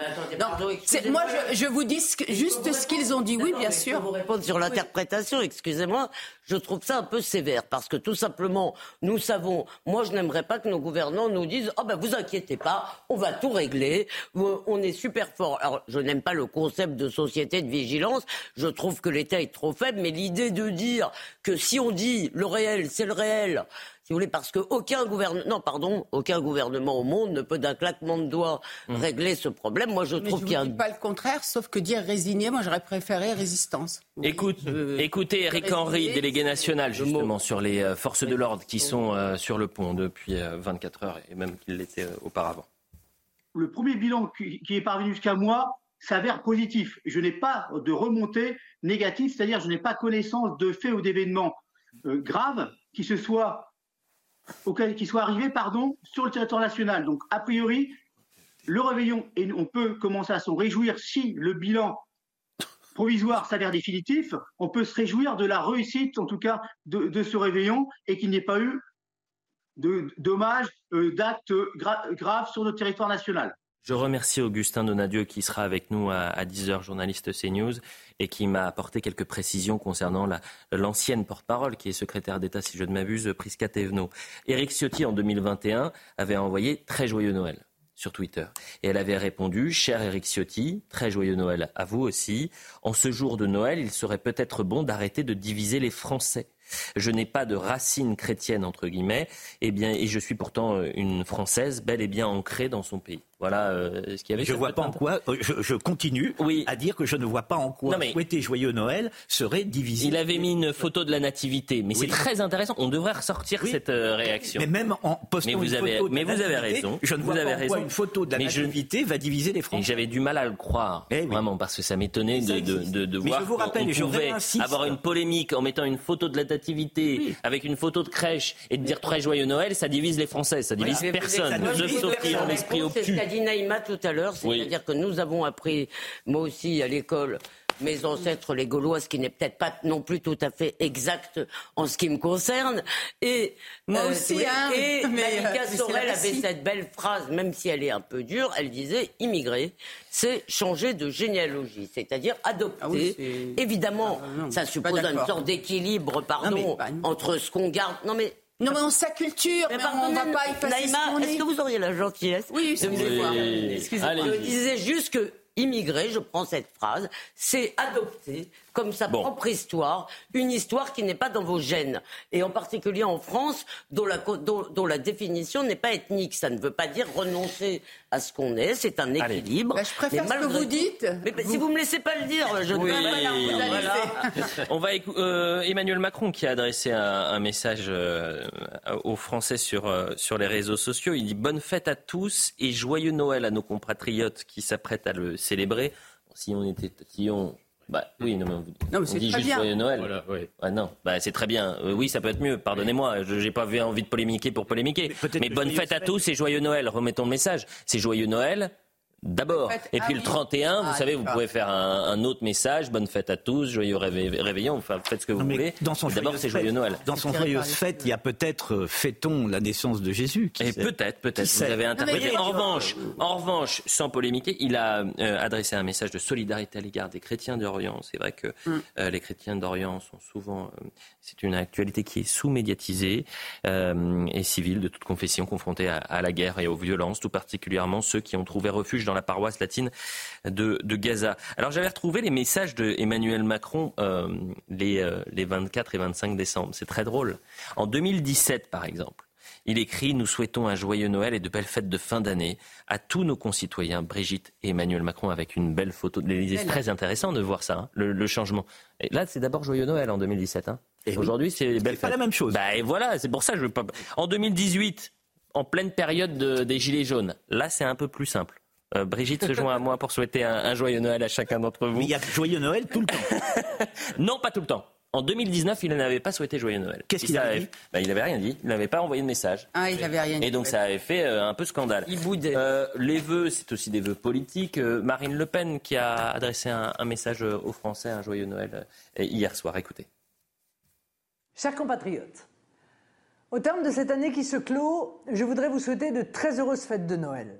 S6: moi, je, vous dis juste ce qu'ils ont dit. Oui, bien sûr.
S3: vous répondre sur l'interprétation, excusez-moi. Je trouve ça un peu sévère parce que tout simplement, nous savons, moi je n'aimerais pas que nos gouvernants nous disent oh ben vous inquiétez pas, on va tout régler, on est super fort. Alors je n'aime pas le concept de société de vigilance, je trouve que l'État est trop faible, mais l'idée de dire que si on dit le réel, c'est le réel, si vous voulez, parce qu'aucun gouvernement, non, pardon, aucun gouvernement au monde ne peut d'un claquement de doigts mmh. régler ce problème. Moi, je trouve qu'il y a.
S6: dis pas le contraire, sauf que dire résigner, moi, j'aurais préféré résistance.
S1: Écoute, écoutez, Eric Henry, délégué national, justement, sur les euh, forces de l'ordre qui sont euh, sur le pont depuis 24 euh, heures et même qu'il l'était auparavant.
S15: Le premier bilan qui est parvenu jusqu'à moi, s'avère positif. Je n'ai pas de remontée négative, c'est-à-dire je n'ai pas connaissance de faits ou d'événements euh, graves qui se soient qui soient arrivés pardon, sur le territoire national. Donc, a priori, le réveillon, et on peut commencer à s'en réjouir si le bilan provisoire s'avère définitif, on peut se réjouir de la réussite, en tout cas, de, ce réveillon et qu'il n'y ait pas eu de dommages, euh, d'actes graves sur notre territoire national.
S1: Je remercie Augustin Donadieu qui sera avec nous à, 10h, journaliste CNews, et qui m'a apporté quelques précisions concernant l'ancienne porte-parole, qui est secrétaire d'État, si je ne m'abuse, Prisca Thévenot. Éric Ciotti, en 2021, avait envoyé très joyeux Noël sur Twitter. Et elle avait répondu, cher Éric Ciotti, très joyeux Noël à vous aussi. En ce jour de Noël, il serait peut-être bon d'arrêter de diviser les Français je n'ai pas de racines chrétiennes entre guillemets, et eh bien, et je suis pourtant euh, une Française bel et bien ancrée dans son pays. Voilà euh, ce qu'il y avait.
S5: Je vois pas en quoi. Euh, je, continue à dire que je ne vois pas en quoi mais, souhaiter joyeux Noël serait divisé.
S1: Il avait mis une photo de la nativité, mais c'est très intéressant. On devrait ressortir cette réaction.
S5: Mais même en postant
S1: mais vous
S5: une
S1: avez,
S5: photo
S1: mais vous avez raison.
S5: Je ne vois pas en quoi une photo de la nativité va diviser les Français.
S1: J'avais du mal à le croire, eh vraiment, parce que ça m'étonnait de, de, de, voir
S5: qu'on pouvait
S1: avoir une polémique en mettant une photo de la avec une photo de crèche et de dire très joyeux Noël, ça divise les Français, ça divise personne.
S3: sauf qui ont l'esprit qu'a dit Naïma tout à l'heure, c'est-à-dire que nous avons appris, moi aussi à l'école, mes ancêtres les Gaulois, ce qui n'est peut-être pas non plus tout à fait exact en ce qui me concerne. Et
S6: moi euh, aussi, hein,
S3: et Malika Sorel avait cette belle phrase, même si elle est un peu dure, elle disait immigrer, c'est changer de généalogie, c'est-à-dire adopter. Ah Évidemment, ah, ça suppose une sorte d'équilibre, pardon, entre ce qu'on garde. Non mais
S6: non, mais on sa culture, mais, on ne va pas
S3: Naïma, est-ce que vous auriez la gentillesse
S6: oui, de me voir
S3: Excusez-moi. Je disais juste que immigrer, je prends cette phrase, c'est adopter comme sa propre histoire, une histoire qui n'est pas dans vos gènes. Et en particulier en France, dont la, dont, la définition n'est pas ethnique. Ça ne veut pas dire renoncer à ce qu'on est, c'est un équilibre.
S6: Bah, je préfère ce que vous dites.
S3: Mais, si vous me laissez pas le dire, je ne vais
S1: pas On va euh, Emmanuel Macron qui a adressé un, message euh, aux Français sur, euh, sur les réseaux sociaux. Il dit bonne fête à tous et joyeux Noël à nos compatriotes qui s'apprêtent à le célébrer. Si on était, si on bah oui, non, mais,
S6: non, mais c'est
S1: dit juste
S6: bien.
S1: Joyeux Noël. Voilà, ouais. ah, non, bah, c'est très bien. Euh, oui, ça peut être mieux. Pardonnez-moi, je n'ai pas envie de polémiquer pour polémiquer. Mais, mais bonne fête à tous et joyeux Noël. Remettons le message. C'est joyeux Noël. D'abord. Et puis le 31, vous ah, savez, vous pouvez faire un, autre message. Bonne fête à tous, joyeux réveillon, enfin, faites ce que vous voulez. D'abord, c'est joyeux Noël.
S5: Dans son joyeuse fête, il y a peut-être euh, fêtons la naissance de Jésus.
S1: Et peut-être, peut-être. Vous avez interprété. En revanche, en revanche, sans polémiquer, il a euh, adressé un message de solidarité à l'égard des chrétiens d'Orient. C'est vrai que mm. euh, les chrétiens d'Orient sont souvent, c'est une actualité qui est sous-médiatisée et civile de toute confession confrontée à, à la guerre et aux violences, tout particulièrement ceux qui ont trouvé refuge dans la paroisse latine de, Gaza. Alors j'avais retrouvé les messages de Emmanuel Macron euh, les, euh, les 24 et 25 décembre. C'est très drôle. En 2017, par exemple, il écrit Nous souhaitons un joyeux Noël et de belles fêtes de fin d'année à tous nos concitoyens, Brigitte et Emmanuel Macron, avec une belle photo de l'Élysée. C'est très intéressant de voir ça, hein, le, changement. Et là, c'est d'abord joyeux Noël en 2017. Hein. Et aujourd'hui, c'est belle
S5: pas la même chose.
S1: Bah, et voilà, c'est pour ça que je veux pas. En 2018, en pleine période des Gilets jaunes, là, c'est un peu plus simple. Euh, Brigitte se joint à moi pour souhaiter un, joyeux Noël à chacun d'entre vous.
S5: il y a joyeux Noël tout le temps.
S1: non, pas tout le temps. En 2019, il n'avait pas souhaité joyeux Noël.
S5: Qu'est-ce qu'il avait dit?
S1: Bah, Il n'avait rien dit. Il n'avait pas envoyé de message.
S6: Ah, il n'avait rien dit.
S1: Et donc ça avait fait euh, un peu scandale.
S6: Il boudait.
S1: Euh, les vœux, c'est aussi des vœux politiques. Euh, Marine Le Pen qui a adressé un, message aux Français, un joyeux Noël, hier soir. Écoutez.
S16: Chers compatriotes, au terme de cette année qui se clôt, je voudrais vous souhaiter de très heureuses fêtes de Noël.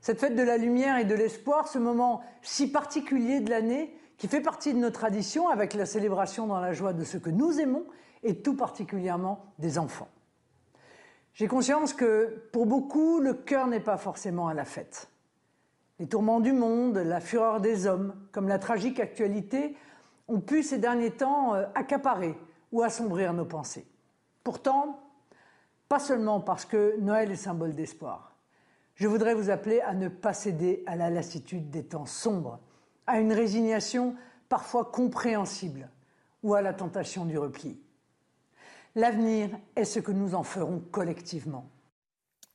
S16: Cette fête de la lumière et de l'espoir, ce moment si particulier de l'année qui fait partie de nos traditions avec la célébration dans la joie de ce que nous aimons et tout particulièrement des enfants. J'ai conscience que pour beaucoup, le cœur n'est pas forcément à la fête. Les tourments du monde, la fureur des hommes, comme la tragique actualité, ont pu ces derniers temps euh, accaparer ou assombrir nos pensées. Pourtant, pas seulement parce que Noël est symbole d'espoir. Je voudrais vous appeler à ne pas céder à la lassitude des temps sombres à une résignation parfois compréhensible ou à la tentation du repli. L'avenir est ce que nous en ferons collectivement.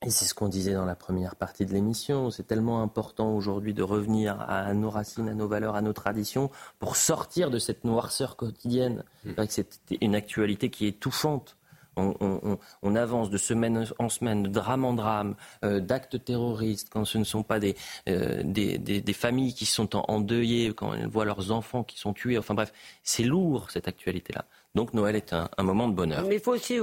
S1: Et c'est ce qu'on disait dans la première partie de l'émission. C'est tellement important aujourd'hui de revenir à nos racines, à nos valeurs, à nos traditions, pour sortir de cette noirceur quotidienne. Mmh. C'est une actualité qui est touchante on, avance de semaine en semaine, de drame en drame, euh, d'actes terroristes, quand ce ne sont pas des, euh, des, familles qui sont endeuillées, quand elles voient leurs enfants qui sont tués. Enfin bref, c'est lourd cette actualité-là. Donc Noël est un, moment de bonheur.
S3: Mais il faut aussi,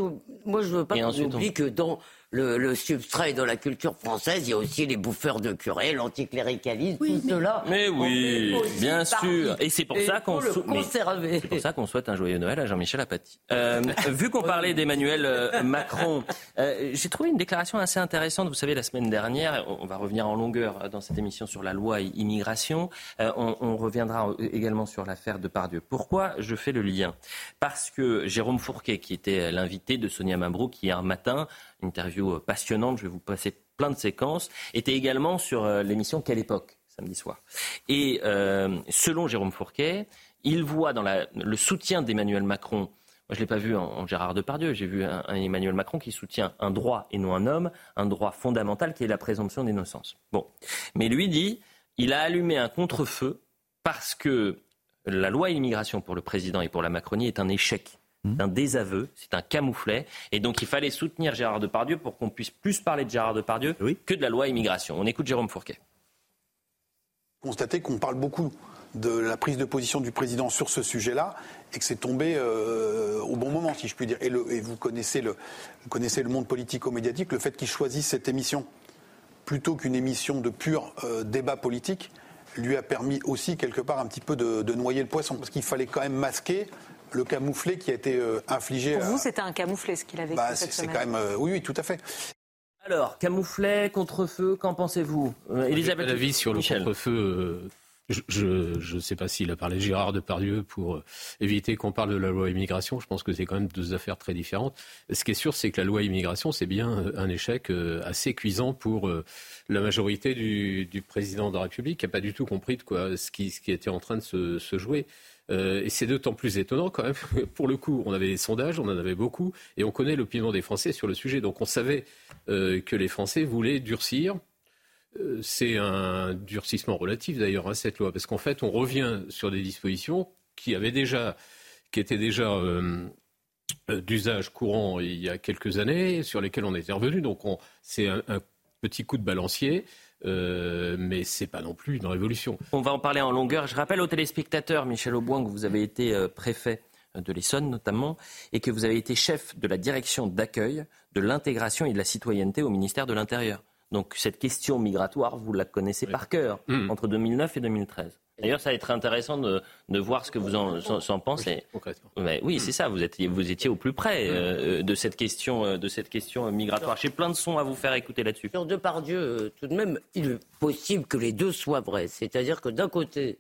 S3: moi je ne veux pas qu'on oublie que dans le, le, substrat dans la culture française, il y a aussi les bouffeurs de curés, l'anticléricalisme, tout cela.
S1: Mais oui, bien sûr. Et c'est pour, ça qu'on c'est pour ça qu'on souhaite un joyeux Noël à Jean-Michel Apathy. Euh, vu qu'on parlait d'Emmanuel euh, Macron, euh, j'ai trouvé une déclaration assez intéressante. Vous savez, la semaine dernière, on va revenir en longueur dans cette émission sur la loi immigration. On, on, reviendra également sur l'affaire de Pardieu. Pourquoi je fais le lien? Parce que Jérôme Fourquet, qui était l'invité de Sonia Mabrouk hier matin, interview euh, passionnante, je vais vous passer plein de séquences, était également sur euh, l'émission Quelle époque samedi soir. Et euh, selon Jérôme Fourquet, il voit dans le soutien d'Emmanuel Macron, moi je ne l'ai pas vu en, Gérard Depardieu, j'ai vu un, Emmanuel Macron qui soutient un droit et non un homme, un droit fondamental qui est la présomption d'innocence. Bon, mais lui dit, il a allumé un contre-feu parce que la loi immigration pour le président et pour la Macronie est un échec. Hmm. d'un désaveu, c'est un camouflet. Et donc il fallait soutenir Gérard Depardieu pour qu'on puisse plus parler de Gérard Depardieu que de la loi immigration. On écoute Jérôme Fourquet.
S17: Constater qu'on parle beaucoup de la prise de position du président sur ce sujet-là et que c'est tombé euh, au bon moment, si je puis dire. Et, vous, connaissez le, connaissez le monde politico-médiatique, le fait qu'il choisisse cette émission plutôt qu'une émission de pur euh, débat politique lui a permis aussi quelque part un petit peu de, de noyer le poisson, parce qu'il fallait quand même masquer le camouflet qui a été euh, infligé.
S18: Pour vous, c'était un camouflet ce qu'il avait
S17: bah, cette semaine. Quand même, euh, oui, oui, tout à fait.
S1: Alors, camouflet, contre-feu, qu'en pensez-vous
S4: euh, Elisabeth avis sur le contre-feu. je ne sais pas s'il a parlé Gérard Depardieu pour éviter qu'on parle de la loi immigration. Je pense que c'est quand même deux affaires très différentes. Ce qui est sûr, c'est que la loi immigration, c'est bien un échec assez cuisant pour la majorité du, président de la République, qui n'a pas du tout compris de quoi, ce, qui, ce qui était en train de se, se jouer. Euh, et c'est d'autant plus étonnant quand même. Pour le coup, on avait des sondages, on en avait beaucoup, et on connaît l'opinion des Français sur le sujet. Donc on savait euh, que les Français voulaient durcir. Euh, c'est un durcissement relatif d'ailleurs à hein, cette loi, parce qu'en fait, on revient sur des dispositions qui avaient déjà, qui étaient déjà d'usage courant il y a quelques années, sur lesquelles on était revenu. Donc c'est un, un petit coup de balancier. Euh, mais ce n'est pas non plus une révolution.
S1: On va en parler en longueur. Je rappelle aux téléspectateurs, Michel Auboin, que vous avez été euh, préfet de l'Essonne notamment, et que vous avez été chef de la direction d'accueil, de l'intégration et de la citoyenneté au ministère de l'Intérieur. Donc cette question migratoire, vous la connaissez par cœur, mmh. entre 2009 et 2013. D'ailleurs, ça va être intéressant de, voir ce que vous en, en, pensez. oui, c'est ça. Vous étiez, vous étiez au plus près euh, de cette question, euh, de cette question migratoire. J'ai plein de sons à vous faire écouter là-dessus.
S3: Sur Depardieu, euh, tout de même, il est possible que les deux soient vrais. C'est-à-dire que d'un côté,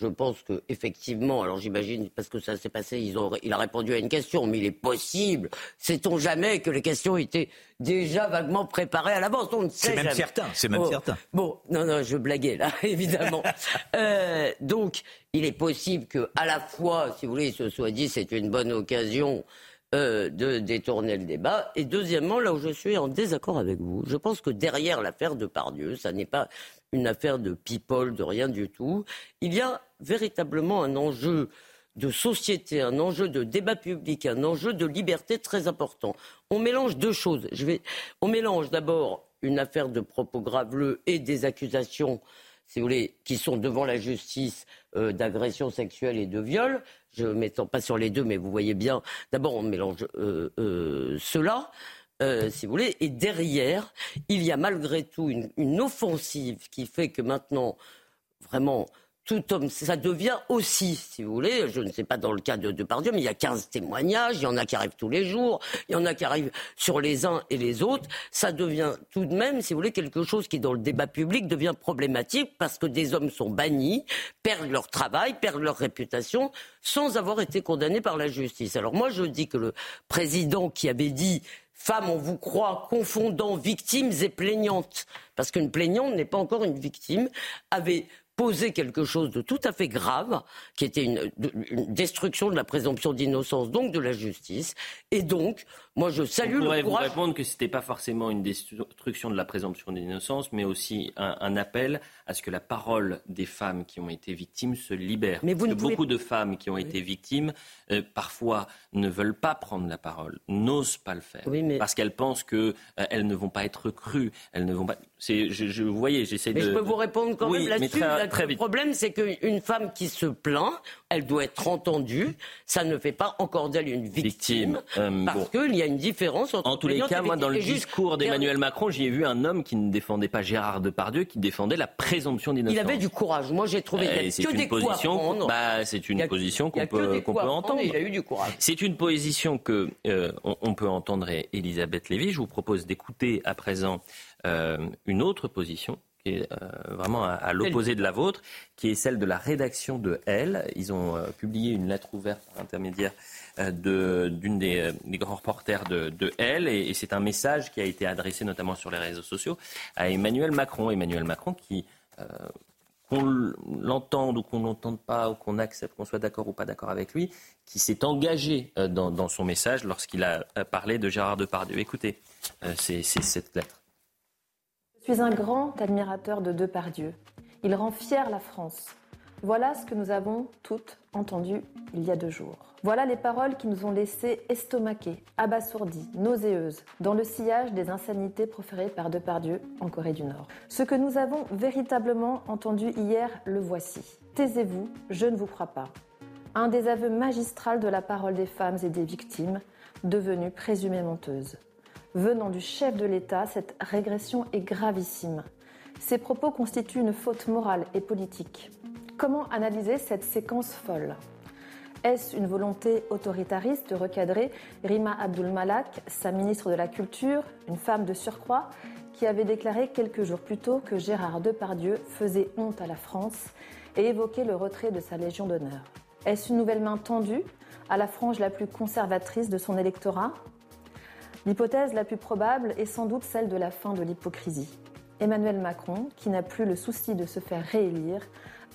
S3: je pense que effectivement, alors j'imagine parce que ça s'est passé, ils ont, il a répondu à une question, mais il est possible, sait-on jamais que les questions étaient déjà vaguement préparées à l'avance? On ne sait
S5: C'est
S3: même
S5: certain, c'est même certain.
S3: Bon, non, non, je blaguais là, évidemment. euh, donc, il est possible que, à la fois, si vous voulez, ce soit dit, c'est une bonne occasion euh, de détourner le débat. Et deuxièmement, là où je suis en désaccord avec vous, je pense que derrière l'affaire de Pardieu, ça n'est pas une affaire de people, de rien du tout. Il y a véritablement un enjeu de société, un enjeu de débat public, un enjeu de liberté très important. On mélange deux choses. Je vais... On mélange d'abord une affaire de propos graveleux et des accusations, si vous voulez, qui sont devant la justice euh, d'agression sexuelle et de viol. Je ne m'étends pas sur les deux, mais vous voyez bien, d'abord on mélange euh, euh, cela. si vous voulez, et derrière, il y a malgré tout une offensive qui fait que maintenant, vraiment, tout homme, ça devient aussi, si vous voulez, je ne sais pas dans le cas de Depardieu, mais il y a 15 témoignages, il y en a qui arrivent tous les jours, il y en a qui arrivent sur les uns et les autres. Ça devient tout de même, si vous voulez, quelque chose qui, dans le débat public, devient problématique parce que des hommes sont bannis, perdent leur travail, perdent leur réputation, sans avoir été condamnés par la justice. Alors moi, je dis que le président qui avait dit Femmes, on vous croit confondant victimes et plaignantes, parce qu'une plaignante n'est pas encore une victime, avait poser quelque chose de tout à fait grave, qui était une, destruction de la présomption d'innocence, donc de la justice. Et donc, moi, je salue
S1: On pourrait
S3: le courage.
S1: vous répondre que ce n'était pas forcément une destruction de la présomption d'innocence, mais aussi un, appel à ce que la parole des femmes qui ont été victimes se libère. Mais Parce que beaucoup de femmes qui ont été victimes, euh, parfois, ne veulent pas prendre la parole, n'osent pas le faire, parce qu'elles pensent qu'elles euh, ne vont pas être crues, elles ne vont pas. Je, je, vous voyez, j'essaie de.
S3: Mais je peux vous répondre quand même là-dessus. Le problème, c'est qu'une femme qui se plaint, elle doit être entendue. Ça ne fait pas encore d'elle une victime, euh, parce qu'il y a une différence entre.
S1: En tous les cas, moi, dans le discours d'Emmanuel Macron, j'y ai vu un homme qui ne défendait pas Gérard Depardieu, qui défendait la présomption d'innocence.
S3: Il avait du courage. Moi, j'ai trouvé qu'il
S1: y a que des position, bah, C'est une position qu'on peut, peut entendre.
S3: Il a eu du courage.
S1: C'est une position que euh, on, peut entendre Elisabeth Lévy. Je vous propose d'écouter à présent euh, une autre position qui est euh, vraiment à, l'opposé de la vôtre, qui est celle de la rédaction de Elle. Ils ont euh, publié une lettre ouverte par intermédiaire d'une des, grands reporters de, de Elle, et, c'est un message qui a été adressé notamment sur les réseaux sociaux à Emmanuel Macron. Emmanuel Macron qui qu'on l'entende ou qu'on n'entende pas, ou qu'on accepte, qu'on soit d'accord ou pas d'accord avec lui, qui s'est engagé dans, dans, son message lorsqu'il a parlé de Gérard Depardieu. Écoutez, c'est cette lettre.
S18: Je suis un grand admirateur de Depardieu. Il rend fier la France. Voilà ce que nous avons toutes entendu il y a deux jours. Voilà les paroles qui nous ont laissés estomaqués, abasourdis, nauséeuses, dans le sillage des insanités proférées par Depardieu en Corée du Nord. Ce que nous avons véritablement entendu hier, le voici. Taisez-vous, je ne vous crois pas. Un des aveux magistraux de la parole des femmes et des victimes, devenues présumées menteuses. Venant du chef de l'État, cette régression est gravissime. Ces propos constituent une faute morale et politique. Comment analyser cette séquence folle? Est-ce une volonté autoritariste de recadrer Rima Abdul Malak, sa ministre de la Culture, une femme de surcroît, qui avait déclaré quelques jours plus tôt que Gérard Depardieu faisait honte à la France et évoquait le retrait de sa Légion d'honneur? Est-ce une nouvelle main tendue à la frange la plus conservatrice de son électorat? L'hypothèse la plus probable est sans doute celle de la fin de l'hypocrisie. Emmanuel Macron, qui n'a plus le souci de se faire réélire,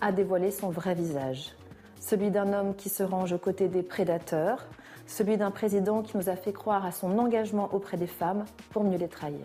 S18: a dévoilé son vrai visage. Celui d'un homme qui se range aux côtés des prédateurs, celui d'un président qui nous a fait croire à son engagement auprès des femmes pour mieux les trahir.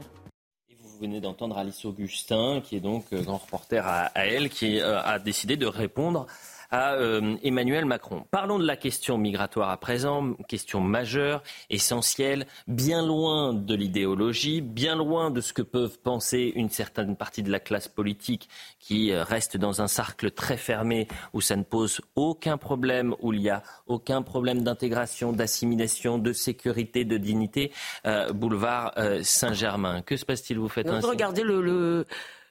S1: vous venez d'entendre Alice Augustin, qui est donc euh, grand reporter à, elle, qui euh, a décidé de répondre à euh, Emmanuel Macron. Parlons de la question migratoire à présent, question majeure, essentielle, bien loin de l'idéologie, bien loin de ce que peuvent penser une certaine partie de la classe politique qui euh, reste dans un cercle très fermé où ça ne pose aucun problème, où il n'y a aucun problème d'intégration, d'assimilation, de sécurité, de dignité. Euh, boulevard Saint-Germain. Que se passe-t-il? Vous faites
S3: Regardez le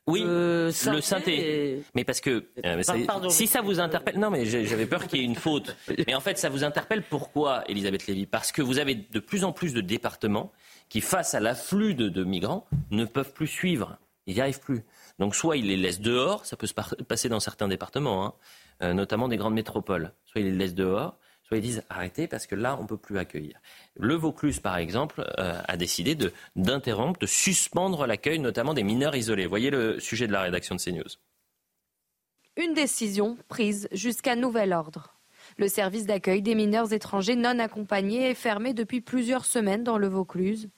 S1: oui, euh, le synthé. Mais parce que euh, si ça vous interpelle, non mais j'avais peur qu'il y ait une faute. Mais en fait, ça vous interpelle pourquoi, Elisabeth Lévy? Parce que vous avez de plus en plus de départements qui, face à l'afflux de, migrants, ne peuvent plus suivre. Ils n'y arrivent plus. Donc soit ils les laissent dehors, ça peut se passer dans certains départements, hein, euh, notamment des grandes métropoles. Soit ils les laissent dehors, soit ils disent arrêtez parce que là, on ne peut plus accueillir. Le Vaucluse, par exemple, euh, a décidé d'interrompre, de, suspendre l'accueil notamment des mineurs isolés. Voyez le sujet de la rédaction de CNews.
S19: Une décision prise jusqu'à nouvel ordre. Le service d'accueil des mineurs étrangers non accompagnés est fermé depuis plusieurs semaines dans le Vaucluse.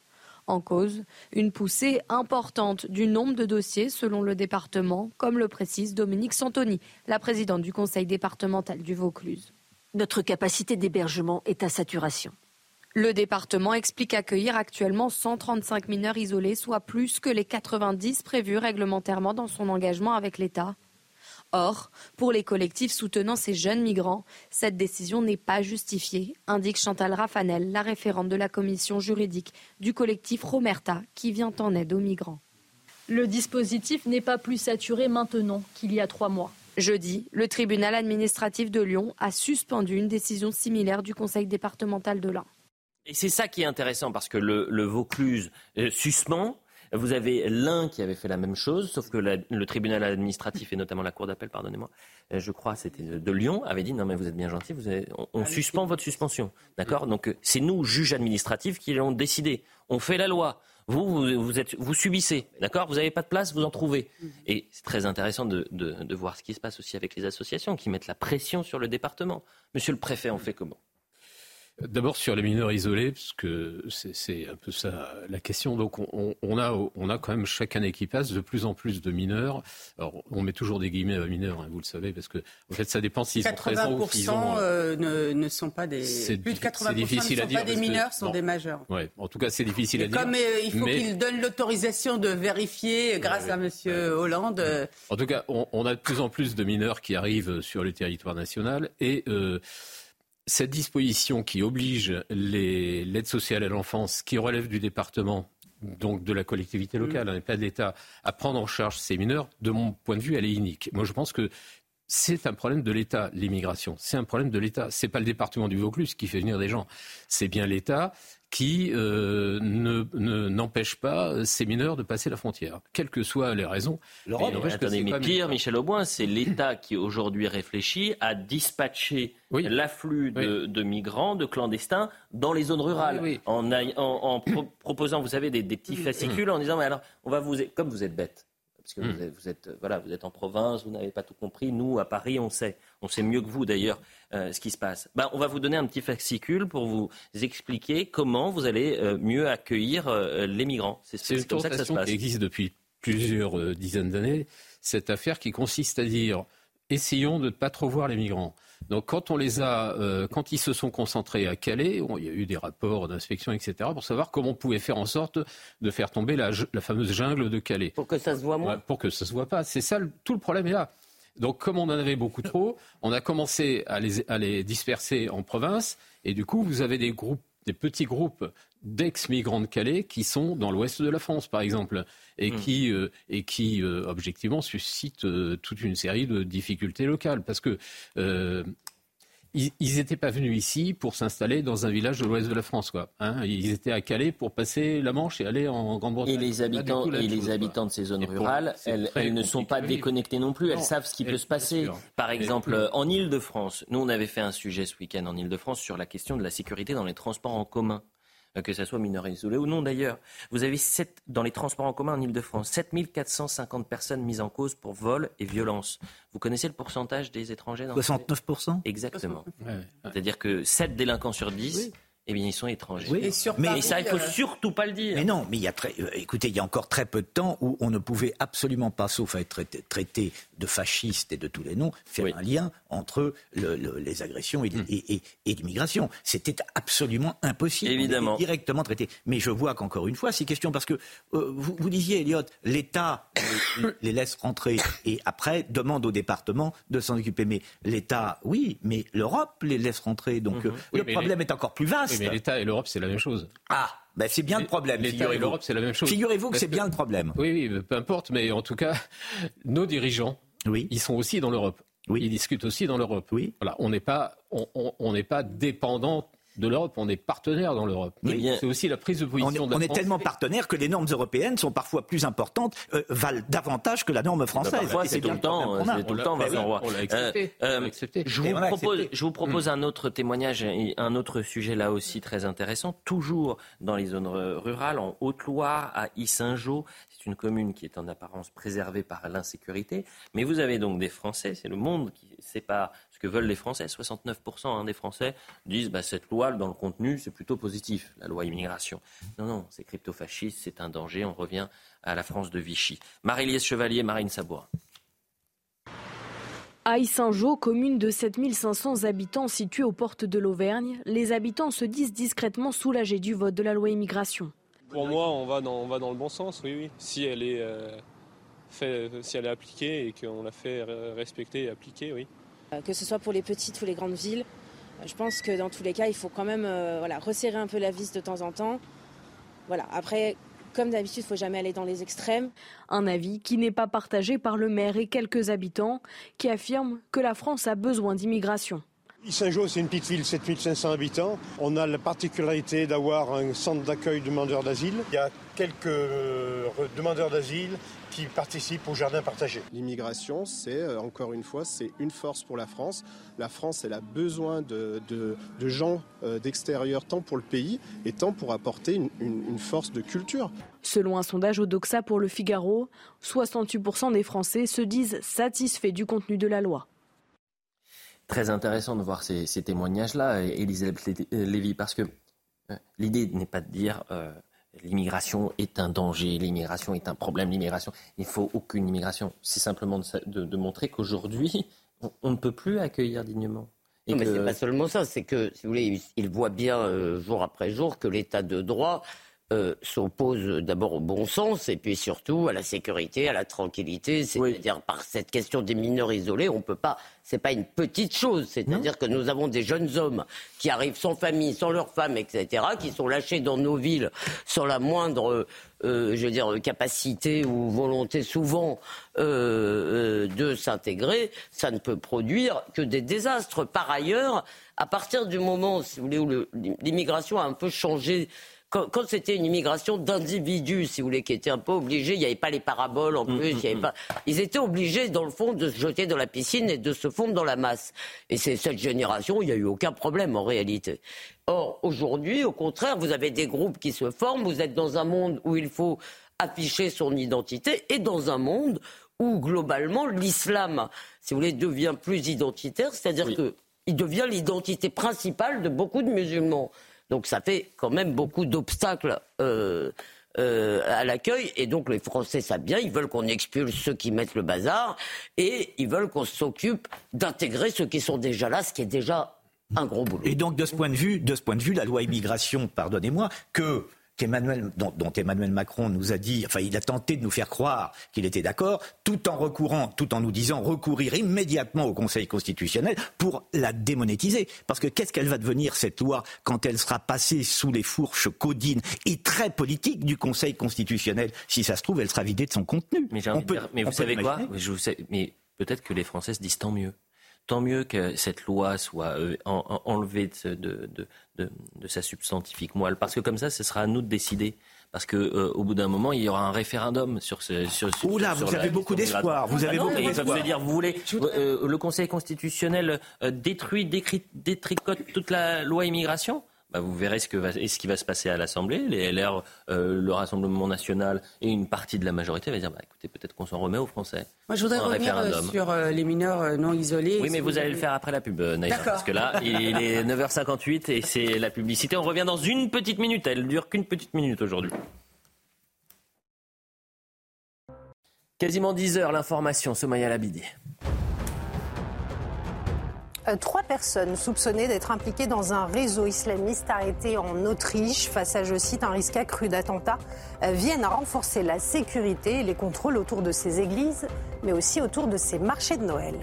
S19: En cause, une poussée importante du nombre de dossiers selon le département, comme le précise Dominique Santoni, la présidente du conseil départemental du Vaucluse.
S20: Notre capacité d'hébergement est à saturation.
S19: Le département explique accueillir actuellement 135 mineurs isolés, soit plus que les 90 prévus réglementairement dans son engagement avec l'État. Or, pour les collectifs soutenant ces jeunes migrants, cette décision n'est pas justifiée, indique Chantal Raffanel, la référente de la commission juridique du collectif Romerta, qui vient en aide aux migrants.
S11: Le dispositif n'est pas plus saturé maintenant qu'il y a trois mois.
S19: Jeudi, le tribunal administratif de Lyon a suspendu une décision similaire du conseil départemental de l'Ain.
S1: Et c'est ça qui est intéressant parce que le, Vaucluse euh, suspend. Vous avez l'un qui avait fait la même chose, sauf que le tribunal administratif et notamment la cour d'appel, pardonnez-moi, euh, je crois c'était de Lyon, avait dit non mais vous êtes bien gentil, vous on, suspend votre suspension, d'accord? Donc euh, c'est nous juges administratifs qui l'ont décidé. On fait la loi. Vous, vous, subissez, d'accord? Vous n'avez pas de place, vous en trouvez. Et c'est très intéressant de, de voir ce qui se passe aussi avec les associations qui mettent la pression sur le département. Monsieur le préfet, on fait comment?
S4: D'abord sur les mineurs isolés, parce que c'est un peu ça la question. Donc on, a, on a quand même chaque année qui passe de plus en plus de mineurs. Alors on met toujours des guillemets à mineurs, hein, vous le savez, parce que en fait ça dépend s'ils sont présents ou s'ils ont...
S6: Euh, ne, ne, sont pas des plus de 80% difficile ne sont pas des mineurs, sont des majeurs.
S4: Ouais, en tout cas c'est difficile à dire.
S6: Comme euh, il faut qu'ils donnent l'autorisation de vérifier grâce à Monsieur Hollande. Euh,
S4: en tout cas, on, a de plus en plus de mineurs qui arrivent sur le territoire national et cette disposition qui oblige l'aide sociale à l'enfance, qui relève du département, donc de la collectivité mm. locale, et hein, pas de l'État, à prendre en charge ces mineurs, de mon point de vue, elle est unique. Moi, je pense que c'est un problème de l'État, l'immigration. C'est un problème de l'État. C'est pas le département du Vaucluse qui fait venir des gens. C'est bien l'État qui euh, ne, n'empêche pas ces mineurs de passer la frontière, quelles que soient les raisons.
S1: mais, mais pire, Michel Auboin, c'est l'État qui aujourd'hui réfléchit à dispatcher l'afflux de, migrants, de clandestins dans les zones rurales, en, en, proposant, vous savez, des, des petits fascicules, en disant, mais alors, on va vous, comme vous êtes bête, parce que hmm. vous, êtes, voilà, vous êtes en province, vous n'avez pas tout compris. Nous, à Paris, on sait, on sait mieux que vous d'ailleurs euh, ce qui se passe. Ben, on va vous donner un petit fascicule pour vous expliquer comment vous allez euh, mieux accueillir euh, les migrants.
S4: C'est comme ça que ça se passe. qui existe depuis plusieurs dizaines d'années. Cette affaire qui consiste à dire essayons de ne pas trop voir les migrants. Donc quand on les a, euh, quand ils se sont concentrés à Calais, il y a eu des rapports d'inspection, etc., pour savoir comment on pouvait faire en sorte de faire tomber la, fameuse jungle de Calais.
S3: Pour que ça se voit moins.
S4: pour que ça se voit pas. C'est ça, tout le problème est là. Donc comme on en avait beaucoup trop, on a commencé à les, à les disperser en province, et du coup vous avez des groupes des petits groupes d'ex-migrants de Calais qui sont dans l'ouest de la France, par exemple, et hmm. qui, euh, et qui euh, objectivement, suscitent euh, toute une série de difficultés locales. Parce que ils n'étaient pas venus ici pour s'installer dans un village de l'ouest de la France. Quoi, hein. ils étaient à Calais pour passer la Manche et aller en Grande-Bretagne.
S1: Et les habitants, et les habitants de ces zones rurales, elles, ne sont pas déconnectées non plus. Elles savent ce qui peut se passer. Par exemple, en Ile-de-France, nous on avait fait un sujet ce week-end en Ile-de-France sur la question de la sécurité dans les transports en commun. Euh, que ce soit mineur isolé ou non d'ailleurs. Vous avez 7, dans les transports en commun en Ile-de-France 7450 personnes mises en cause pour vol et violence. Vous connaissez le pourcentage des étrangers dans
S5: 69%
S1: Exactement. C'est-à-dire que 7 délinquants sur 10 eh bien, ils sont étrangers.
S5: Oui,
S1: mais ça, il faut euh, surtout pas le dire.
S5: Mais non, mais il y a très, euh, écoutez, il y a encore très peu de temps où on ne pouvait absolument pas, sauf à être traité, de fasciste et de tous les noms, faire un lien entre les agressions et, hmm. l'immigration. C'était absolument impossible.
S1: Évidemment.
S5: directement traité. Mais je vois qu'encore une fois, c'est question parce que euh, vous, vous, disiez, Elliot, l'État les, laisse rentrer et après demande au département de s'en occuper. Mais l'État, oui, mais l'Europe les laisse rentrer. Donc mhm. le problème est encore plus vaste
S4: mais l'État et l'Europe, c'est la même chose.
S5: Ah ben c'est bien le problème.
S4: L'État et l'Europe, c'est la même chose.
S5: Figurez-vous que c'est bien le problème.
S4: Oui, oui, peu importe, mais en tout cas, nos dirigeants, oui. ils sont aussi dans l'Europe. Oui. Ils discutent aussi dans l'Europe. Oui. Voilà, on n'est pas, on n'est pas dépendant de l'Europe, on est partenaire dans l'Europe. C'est aussi la prise de position.
S5: On est,
S4: on
S5: est tellement partenaire que les normes européennes sont parfois plus importantes, euh, valent davantage que la norme française. Bah,
S1: parfois, c'est tout, le temps, c'est tout le temps, Vincent Roy. Je vous propose, je vous propose un autre témoignage, un autre sujet là aussi très intéressant, toujours dans les zones rurales, en Haute-Loire, à Issingeau c'est une commune qui est en apparence préservée par l'insécurité. Mais vous avez donc des Français, c'est le monde qui sépare ce que veulent les Français. 69% hein, des Français disent bah, cette loi, dans le contenu, c'est plutôt positif, la loi immigration. Non, non, c'est crypto-fasciste, c'est un danger. On revient à la France de Vichy. Marie-Liesse Chevalier, Marine Sabour.
S21: À Saint-Jean, commune de 7500 habitants située aux portes de l'Auvergne, les habitants se disent discrètement soulagés du vote de la loi immigration.
S22: Pour moi, on va dans, on va dans le bon sens, oui, oui. Si elle est, euh, fait, si elle est appliquée et qu'on la fait respecter et appliquer, oui.
S23: Euh, que ce soit pour les petites ou les grandes villes, euh, je pense que dans tous les cas, il faut quand même voilà, resserrer un peu la vis de temps en temps. Voilà. Après, comme d'habitude, il ne faut jamais aller dans les extrêmes.
S21: Un avis qui n'est pas partagé par le maire et quelques habitants qui affirment que la France a besoin d'immigration.
S24: Saint-Jean, c'est une petite ville, 7500 habitants. On a la particularité d'avoir un centre d'accueil demandeurs d'asile. Il y a quelques euh, demandeurs d'asile qui participent au jardin partagé.
S25: L'immigration, c'est euh, encore une fois, c'est une force pour la France. La France, elle a besoin de, gens euh, d'extérieur, tant pour le pays et tant pour apporter une, une force de culture.
S21: Selon un sondage au Doxa pour le Figaro, 68% des Français se disent satisfaits du contenu de la loi
S1: très intéressant de voir ces, témoignages-là, Elisabeth Lévy, parce que euh, l'idée n'est pas de dire euh, l'immigration est un danger, l'immigration est un problème, l'immigration, il ne faut aucune immigration. C'est simplement de, montrer qu'aujourd'hui, on, ne peut plus accueillir dignement.
S3: non, mais c'est pas seulement ça, c'est que, si vous voulez, il voit bien euh, jour après jour que l'état de droit euh, s'oppose d'abord au bon sens et puis surtout à la sécurité, à la tranquillité. C'est-à-dire par cette question des mineurs isolés, on peut pas. C'est pas une petite chose. C'est-à-dire que nous avons des jeunes hommes qui arrivent sans famille, sans leur femme, etc., qui sont lâchés dans nos villes sans la moindre, euh, je veux dire, capacité ou volonté souvent euh, de s'intégrer. Ça ne peut produire que des désastres. Par ailleurs, à partir du moment, si vous voulez, où l'immigration a un peu changé quand, c'était une immigration d'individus, si vous voulez, qui étaient un peu obligés, il n'y avait pas les paraboles en mm, plus, il y avait mm, pas... Mm. ils étaient obligés, dans le fond, de se jeter dans la piscine et de se fondre dans la masse. Et c'est cette génération, il n'y a eu aucun problème en réalité. Or, aujourd'hui, au contraire, vous avez des groupes qui se forment, vous êtes dans un monde où il faut afficher son identité et dans un monde où, globalement, l'islam, si vous voulez, devient plus identitaire, c'est-à-dire qu'il devient l'identité principale de beaucoup de musulmans. Donc ça fait quand même beaucoup d'obstacles. Euh, euh, à l'accueil. Et donc les Français savent bien, ils veulent qu'on expulse ceux qui mettent le bazar et ils veulent qu'on s'occupe d'intégrer ceux qui sont déjà là, ce qui est déjà un gros boulot.
S5: Et donc de ce point de vue, de ce point de vue, la loi immigration, pardonnez-moi, que dont, Emmanuel Macron nous a dit, enfin, il a tenté de nous faire croire qu'il était d'accord, tout en recourant, tout en nous disant recourir immédiatement au Conseil constitutionnel pour la démonétiser. Parce que qu'est-ce qu'elle va devenir, cette loi, quand elle sera passée sous les fourches codines et très politiques du Conseil constitutionnel? Si ça se trouve, elle sera vidée de son contenu.
S1: Mais, mais vous savez quoi? Mais peut-être que les Français se disent tant mieux tant mieux que cette loi soit euh, enlevée de, sa substantifique moelle, parce que comme ça, ce sera à nous de décider. Parce que euh, au bout d'un moment, il y aura un référendum sur ce. Sur,
S5: Oula, vous avez beaucoup d'espoir. Vous avez beaucoup
S1: d'espoir. Vous dire, vous voulez euh, le Conseil constitutionnel détruit, détricote toute la loi immigration? Bah, vous verrez ce, que va, ce qui va se passer à l'Assemblée. Les LR, euh, le Rassemblement national et une partie de la majorité va dire bah, écoutez, peut-être qu'on s'en remet aux Français.
S6: Moi, je voudrais revenir euh, sur euh, les mineurs non isolés.
S1: Oui, mais vous allez le faire après la pub, Naïs. Parce que là, il est 9h58 et c'est la publicité. On revient dans une petite minute. Elle dure qu'une petite minute aujourd'hui. Quasiment 10 heures, l'information, Somaya Labidi.
S2: Euh, trois personnes soupçonnées d'être impliquées dans un réseau islamiste arrêté en Autriche face à, je cite, un risque accru d'attentat, euh, viennent renforcer la sécurité et les contrôles autour de ces églises, mais aussi autour de ces marchés de Noël.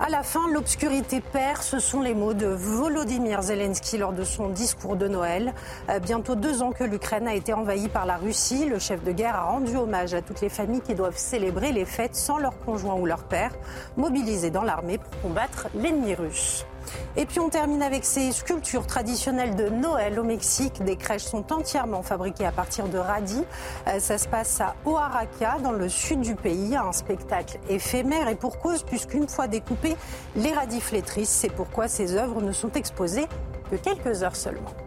S2: À la fin, l'obscurité perd, ce sont les mots de Volodymyr Zelensky lors de son discours de Noël. Euh, bientôt deux ans que l'Ukraine a été envahie par la Russie, le chef de guerre a rendu hommage à toutes les familles qui doivent célébrer les fêtes sans leur conjoint ou leur père, mobilisés dans l'armée pour combattre l'ennemi russe. Et puis on termine avec ces sculptures traditionnelles de Noël au Mexique. Des crèches sont entièrement fabriquées à partir de radis. Euh, ça se passe à Oaxaca, dans le sud du pays, un spectacle éphémère et pour cause, puisqu'une fois découpées, les radis flétrissent. C'est pourquoi ces œuvres ne sont exposées que quelques heures seulement.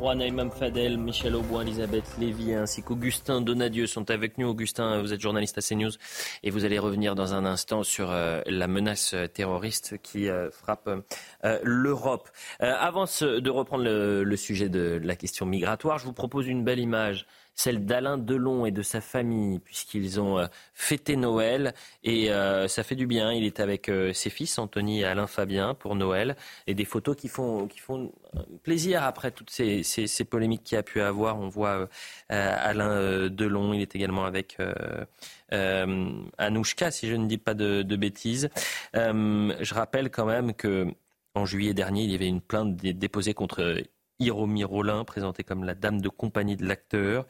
S1: Roy, Naïm Fadel, Michel Auboin, Elisabeth Lévy ainsi qu'Augustin Donadieu sont avec nous. Augustin, vous êtes journaliste à CNews et vous allez revenir dans un instant sur euh, la menace terroriste qui euh, frappe euh, l'Europe. avant de reprendre le, sujet de la question migratoire, je vous propose une belle image celle d'Alain Delon et de sa famille, puisqu'ils ont euh, fêté Noël. Et euh, ça fait du bien. Il est avec euh, ses fils, Anthony et Alain Fabien, pour Noël. Et des photos qui font, qui font plaisir après toutes ces, ces, polémiques qu'il a pu avoir. On voit Alain Delon. Il est également avec Anouchka, si je ne dis pas de, de bêtises. je rappelle quand même que en juillet dernier, il y avait une plainte déposée contre Hiromi Rollin, présentée comme la dame de compagnie de l'acteur.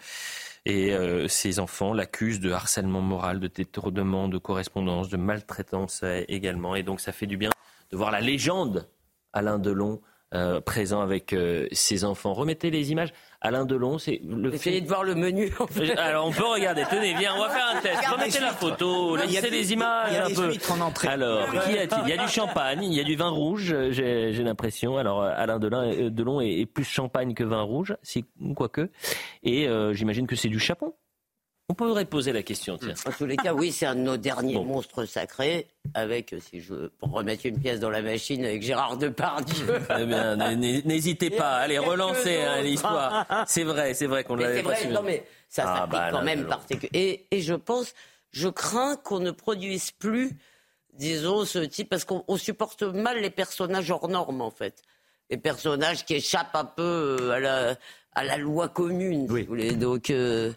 S1: Et euh, ses enfants l'accusent de harcèlement moral, de détournement de correspondance, de maltraitance euh, également. Et donc ça fait du bien de voir la légende Alain Delon euh, présent avec ses enfants. Remettez les images. Alain Delon, c'est
S3: le Essayez de voir le menu.
S1: Alors on peut regarder. Tenez, viens, on va faire un test. Remettez la photo, laissez les images un peu. Alors, qui a-t-il? Il y a du champagne, il y a du vin rouge, j'ai l'impression. Alors Alain Delon, euh, Delon est, plus champagne que vin rouge, si quoique. Et euh, j'imagine que c'est du chapon. On pourrait poser la question, tiens.
S3: En tous les cas, oui, c'est un de nos derniers monstres sacrés, avec, si je pour remettre une pièce dans la machine, avec Gérard Depardieu.
S1: Eh bien, n'hésitez pas, allez, relancez hein, l'histoire. C'est vrai, c'est vrai qu'on l'avait pas
S3: Non, mais ça ah, s'applique bah, quand même particulièrement. Et, et je pense, je crains qu'on ne produise plus, disons, ce type, parce qu'on supporte mal les personnages hors normes, en fait. Les personnages qui échappent un peu euh, à la, à la loi commune, oui. si vous voulez. Donc, euh,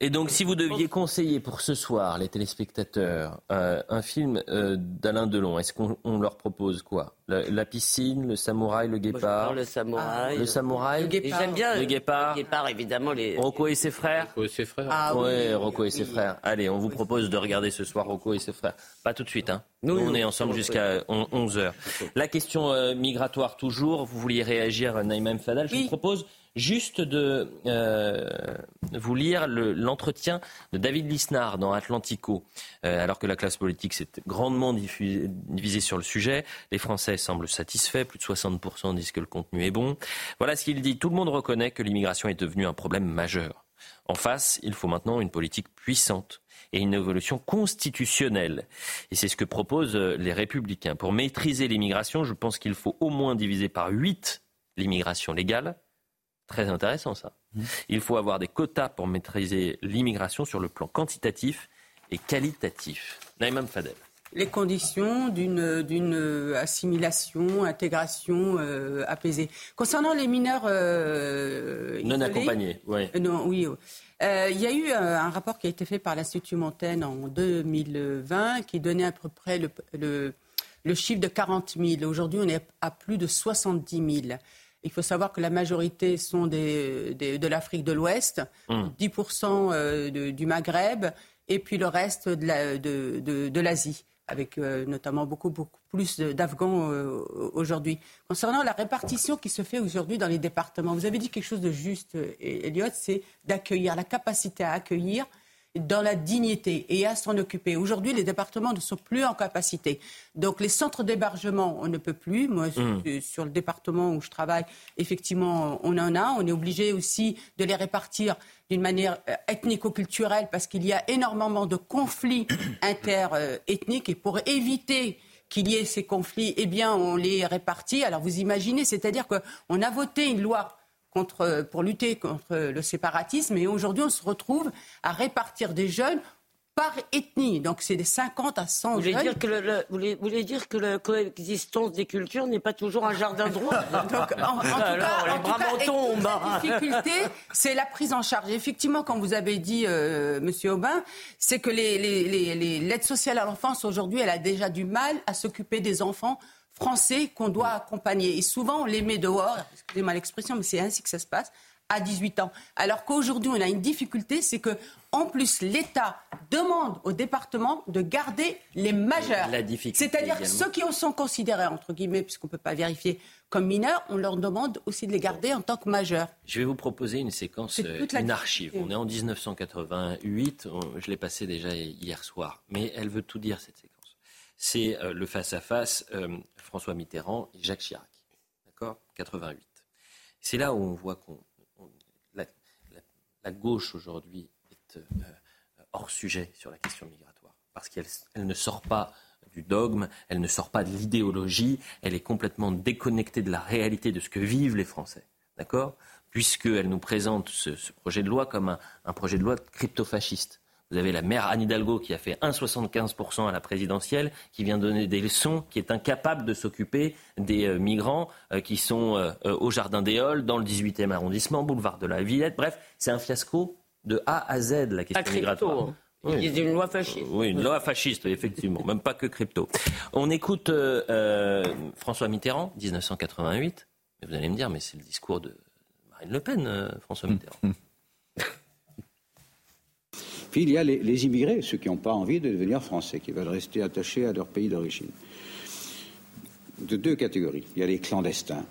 S1: et donc, si vous deviez conseiller pour ce soir, les téléspectateurs, euh, un film euh, d'Alain Delon, est-ce qu'on leur propose quoi? La, piscine, le samouraï, le guépard?
S3: Le samouraï.
S1: le samouraï.
S3: Le guépard. J'aime bien
S1: le guépard.
S3: Le guépard, évidemment. Les...
S1: Rocco et ses frères.
S4: Rocco et ses frères.
S1: Ah, oui, Rocco et ses frères. Allez, on vous propose de regarder ce soir Rocco et ses frères. Pas tout de suite, hein. Nous, on est ensemble jusqu'à 11h. La question euh, migratoire toujours. Vous vouliez réagir, Naïm Fadal. Je vous propose juste de euh, vous lire l'entretien de David Lisnard dans Atlantico. Euh, alors que la classe politique s'est grandement divisée sur le sujet, les Français semblent satisfaits, plus de 60% disent que le contenu est bon. Voilà ce qu'il dit. Tout le monde reconnaît que l'immigration est devenue un problème majeur. En face, il faut maintenant une politique puissante et une évolution constitutionnelle. Et c'est ce que proposent les républicains. Pour maîtriser l'immigration, je pense qu'il faut au moins diviser par 8 l'immigration légale, Très intéressant ça. Mmh. Il faut avoir des quotas pour maîtriser l'immigration sur le plan quantitatif et qualitatif. Naïm Fadel.
S6: Les conditions d'une assimilation, intégration euh, apaisée. Concernant les mineurs euh,
S1: non accompagnés,
S6: ouais. Euh, non, oui. il y a eu un rapport qui a été fait par l'Institut Montaigne en 2020 qui donnait à peu près le, le, le chiffre de 40 000. Aujourd'hui, on est à plus de 70 000. Il faut savoir que la majorité sont des, de l'Afrique de l'Ouest, 10% hum. euh, du Maghreb, et puis le reste de l'Asie, avec euh, notamment beaucoup, beaucoup plus d'Afghans euh, aujourd'hui. Concernant la répartition qui se fait aujourd'hui dans les départements, vous avez dit quelque chose de juste, Elliot, c'est d'accueillir, la capacité à accueillir dans la dignité et à s'en occuper. Aujourd'hui, les départements ne sont plus en capacité. Donc les centres d'hébergement, on ne peut plus. Moi, mmh. sur le département où je travaille, effectivement, on en a. On est obligé aussi de les répartir d'une manière euh, ethnico-culturelle parce qu'il y a énormément de conflits interethniques et pour éviter qu'il y ait ces conflits, eh bien, on les répartit. Alors vous imaginez, c'est-à-dire qu'on a voté une loi pour lutter contre le séparatisme. Et aujourd'hui, on se retrouve à répartir des jeunes par ethnie. Donc c'est des 50 à 100
S3: vous voulez
S6: jeunes.
S3: Dire que le, vous, voulez, dire que la coexistence des cultures n'est pas toujours un jardin de roses Donc, en, tout
S6: Alors, cas. La difficulté, c'est la prise en charge. Effectivement, comme vous avez dit, euh, Monsieur Aubin, c'est que l'aide les, les, sociale à l'enfance, aujourd'hui, elle a déjà du mal à s'occuper des enfants français qu'on doit accompagner. Et souvent, on les met dehors, excusez-moi l'expression, mais c'est ainsi que ça se passe, à 18 ans. Alors qu'aujourd'hui, on a une difficulté, c'est que en plus, l'État demande au département de garder les majeurs. C'est-à-dire ceux qui sont considérés, entre guillemets, puisqu'on ne peut pas vérifier, comme mineurs, on leur demande aussi de les garder en tant que majeurs.
S1: Je vais vous proposer une séquence, euh, une archive. On est en 1988, je l'ai passé déjà hier soir, mais elle veut tout dire, cette séquence c'est euh, le face-à-face François Mitterrand et Jacques Chirac. D'accord? 88. C'est là où on voit qu'on la gauche aujourd'hui est hors sujet sur la question migratoire, parce qu'elle ne sort pas du dogme, elle ne sort pas de l'idéologie, elle est complètement déconnectée de la réalité de ce que vivent les Français. D'accord? Puisqu'elle nous présente ce, projet de loi comme un, projet de loi crypto-fasciste. Vous avez la maire Anne Hidalgo qui a fait 1,75% à la présidentielle, qui vient donner des leçons, qui est incapable de s'occuper des euh, migrants euh, qui sont euh, au Jardin des Halles, dans le 18e arrondissement, boulevard de la Villette. Bref, c'est un fiasco de A à Z, la question migratoire.
S3: Hein. Oui. Une loi fasciste.
S1: Oui, une loi fasciste, effectivement, même pas que crypto. On écoute François Mitterrand, 1988. vous allez me dire, mais c'est le discours de Marine Le Pen, François Mitterrand.
S26: Puis il y a les, immigrés, ceux qui n'ont pas envie de devenir français, qui veulent rester attachés à leur pays d'origine. De deux catégories. Il y a les clandestins.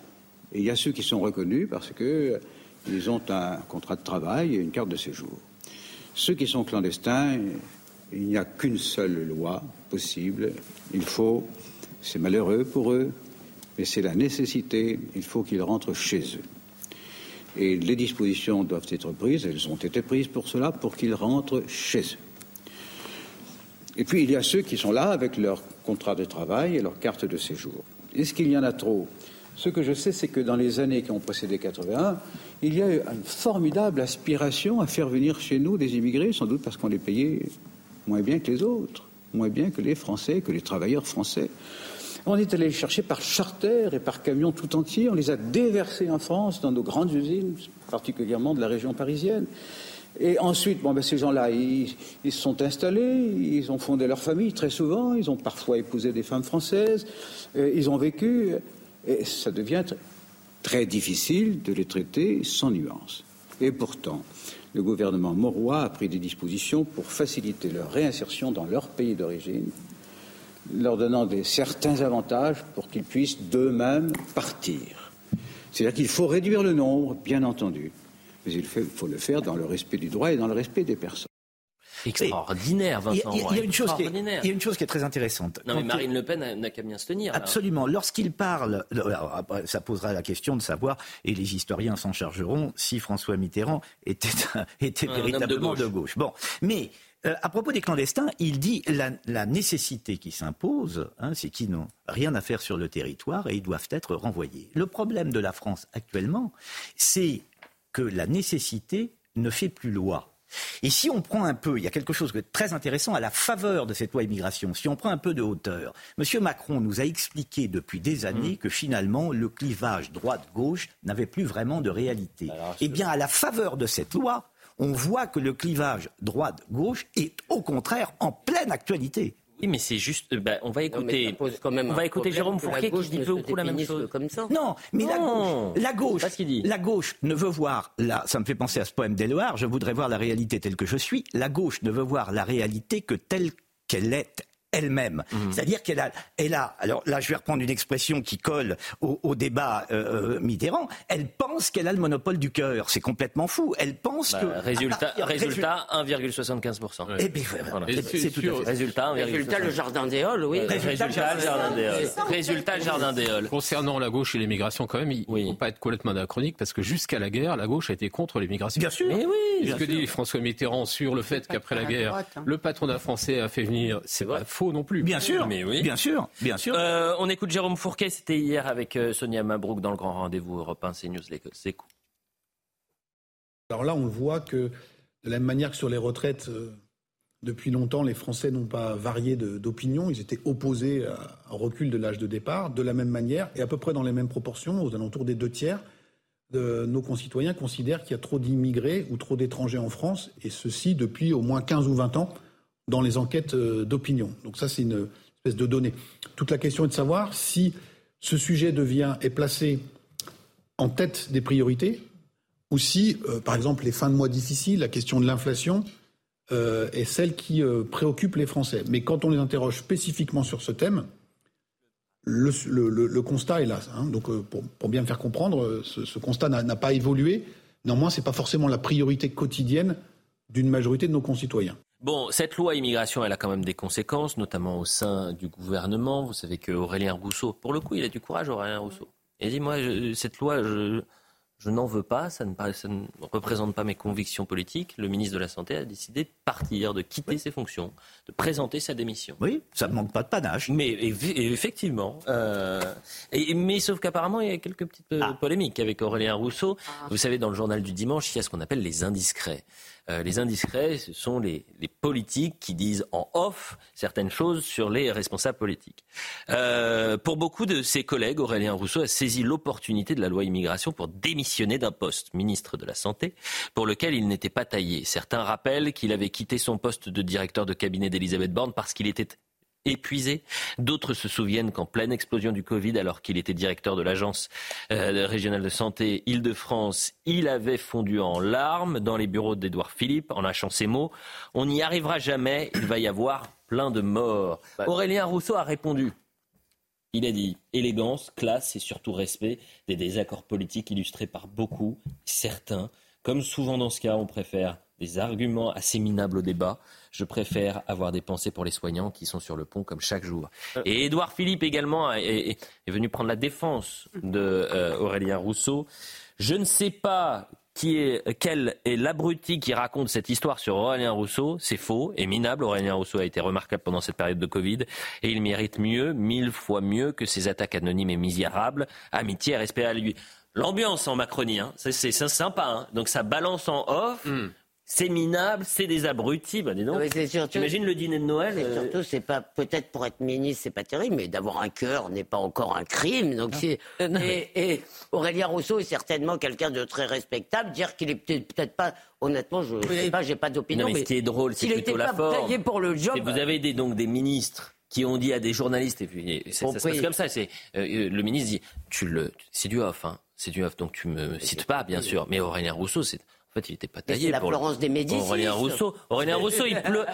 S26: Et il y a ceux qui sont reconnus parce qu'ils ont un contrat de travail et une carte de séjour. Ceux qui sont clandestins, il n'y a qu'une seule loi possible. Il faut, c'est malheureux pour eux, mais c'est la nécessité, il faut qu'ils rentrent chez eux. Et les dispositions doivent être prises, elles ont été prises pour cela, pour qu'ils rentrent chez eux. Et puis il y a ceux qui sont là avec leur contrat de travail et leur carte de séjour. Est-ce qu'il y en a trop? Ce que je sais, c'est que dans les années qui ont précédé 81, il y a eu une formidable aspiration à faire venir chez nous des immigrés, sans doute parce qu'on les payait moins bien que les autres, moins bien que les Français, que les travailleurs français. On est allé les chercher par charter et par camion tout entier. On les a déversés en France, dans nos grandes usines, particulièrement de la région parisienne. Et ensuite, bon, ben, ces gens-là, ils, se sont installés, ils ont fondé leur famille très souvent, ils ont parfois épousé des femmes françaises, ils ont vécu, et ça devient très difficile de les traiter sans nuance. Et pourtant, le gouvernement morois a pris des dispositions pour faciliter leur réinsertion dans leur pays d'origine leur donnant des, certains avantages pour qu'ils puissent d'eux-mêmes partir. C'est-à-dire qu'il faut réduire le nombre, bien entendu, mais il faut le faire dans le respect du droit et dans le respect des personnes.
S1: Extraordinaire, Vincent.
S5: Il y, a, une chose qui est, il y a une chose qui est très intéressante.
S1: Non, mais Marine Le Pen n'a qu'à bien se tenir.
S5: Absolument. Lorsqu'il parle, ça posera la question de savoir, et les historiens s'en chargeront, si François Mitterrand était, était véritablement de gauche. Bon, mais euh, à propos des clandestins, il dit la, la nécessité qui s'impose, hein, c'est qu'ils n'ont rien à faire sur le territoire et ils doivent être renvoyés. Le problème de la France actuellement, c'est que la nécessité ne fait plus loi. Et si on prend un peu, il y a quelque chose de très intéressant à la faveur de cette loi immigration, si on prend un peu de hauteur, M. Macron nous a expliqué depuis des années mmh. que finalement le clivage droite-gauche n'avait plus vraiment de réalité. eh bien, à la faveur de cette loi, on voit que le clivage droite-gauche est au contraire en pleine actualité.
S1: Oui, mais c'est juste. Euh, bah, on va écouter. on va écouter Jérôme Fourquet qui dit beaucoup la même chose.
S5: Comme ça. Non, mais la gauche, la gauche, ne veut voir. Là, ça me fait penser à ce poème d'Éloard. Je voudrais voir la réalité telle que je suis. La gauche ne veut voir la réalité que telle qu'elle est elle-même. Mhm. C'est-à-dire qu'elle a, elle a, alors là je vais reprendre une expression qui colle au, débat euh, euh, Mitterrand, elle pense qu'elle a le monopole du cœur. C'est complètement fou. Elle pense
S1: bah,
S5: que...
S1: Résultat, résultat 1,75%.
S5: Et bien voilà. C'est tout à fait.
S1: Résultat,
S3: résultat le jardin des Halles, oui.
S1: Résultat, le jardin des Halles. Résultat le jardin des Halles.
S4: Concernant la gauche et l'immigration quand même, il ne faut pas être complètement anachronique parce que jusqu'à la guerre, la gauche a été contre l'immigration.
S5: Bien sûr.
S1: Mais oui,
S4: ce que dit François Mitterrand sur le fait qu'après la guerre, hein. le patronat français a fait venir, c'est faux non plus.
S5: Bien sûr, mais oui. bien sûr, bien sûr.
S1: Euh, on écoute Jérôme Fourquet, c'était hier avec euh, Sonia Mabrouk dans le grand rendez-vous Europe 1 CNews C'est cool.
S27: Alors là, on voit que de la même manière que sur les retraites, euh, depuis longtemps, les Français n'ont pas varié d'opinion. Ils étaient opposés au recul de l'âge de départ. De la même manière, et à peu près dans les mêmes proportions, aux alentours des deux tiers, de nos concitoyens considèrent qu'il y a trop d'immigrés ou trop d'étrangers en France, et ceci depuis au moins 15 ou 20 ans dans les enquêtes d'opinion. Donc ça, c'est une de données. Toute la question est de savoir si ce sujet devient est placé en tête des priorités ou si, euh, par exemple, les fins de mois difficiles, la question de l'inflation euh, est celle qui euh, préoccupe les Français. Mais quand on les interroge spécifiquement sur ce thème, le, constat est là. Hein. Donc, pour, bien me faire comprendre, ce, ce constat n'a pas évolué. Néanmoins, ce n'est pas forcément la priorité quotidienne d'une majorité de nos concitoyens.
S1: Bon, cette loi immigration, elle a quand même des conséquences, notamment au sein du gouvernement. Vous savez que Aurélien Rousseau, pour le coup, il a du courage, Aurélien Rousseau. Et dit, moi, cette loi, je, je n'en veux pas, ça ne, ça ne, représente pas mes convictions politiques. Le ministre de la Santé a décidé de partir, de quitter ses fonctions, de présenter sa démission.
S5: Oui, ça ne manque pas de panache.
S1: Mais effectivement. Euh, et, mais sauf qu'apparemment, il y a quelques petites euh, ah. polémiques avec Aurélien Rousseau. Ah. Vous savez, dans le journal du dimanche, il y a ce qu'on appelle les indiscrets. Euh, les indiscrets, ce sont les, politiques qui disent en off certaines choses sur les responsables politiques. Euh, pour beaucoup de ses collègues, Aurélien Rousseau a saisi l'opportunité de la loi immigration pour démissionner d'un poste, ministre de la Santé, pour lequel il n'était pas taillé. Certains rappellent qu'il avait quitté son poste de directeur de cabinet d'Elisabeth Borne parce qu'il était épuisé. D'autres se souviennent qu'en pleine explosion du Covid, alors qu'il était directeur de l'agence euh, régionale de santé Île-de-France, il avait fondu en larmes dans les bureaux d'Édouard Philippe en lâchant ces mots. On n'y arrivera jamais, il va y avoir plein de morts. Bah. Aurélien Rousseau a répondu. Il a dit élégance, classe et surtout respect des désaccords politiques illustrés par beaucoup, certains. Comme souvent dans ce cas, on préfère des arguments assez minables au débat. Je préfère avoir des pensées pour les soignants qui sont sur le pont comme chaque jour. Euh. Et Édouard Philippe également est, venu prendre la défense de euh, Aurélien Rousseau. Je ne sais pas qui est, quel est l'abruti qui raconte cette histoire sur Aurélien Rousseau. C'est faux et minable. Aurélien Rousseau a été remarquable pendant cette période de Covid et il mérite mieux, mille fois mieux que ces attaques anonymes et misérables. Amitié et respect à lui. L'ambiance en Macronie, hein, c'est sympa. Hein. Donc ça balance en off. Hmm c'est minable, c'est des abrutis. Bah, dis donc. T'imagines le dîner de Noël
S3: euh, Surtout, c'est pas peut-être pour être ministre, c'est pas terrible, mais d'avoir un cœur n'est pas encore un crime. Donc c'est et, Aurélien Rousseau est certainement quelqu'un de très respectable. Dire qu'il est peut-être pas, honnêtement, je ne sais pas, j'ai pas d'opinion.
S1: mais, ce qui est drôle, c'est plutôt la forme.
S3: pour le job.
S1: vous avez des, donc des ministres qui ont dit à des journalistes, et puis ça, se passe comme ça. C'est euh, le ministre dit, tu le, c'est du off, hein, c'est du off, donc tu me cites pas, bien sûr. Mais Aurélien Rousseau, c'est fait, il n'était pas taillé.
S3: C'est la Florence des Médicis.
S1: Aurélien Rousseau. Aurélien Rousseau, il pleut.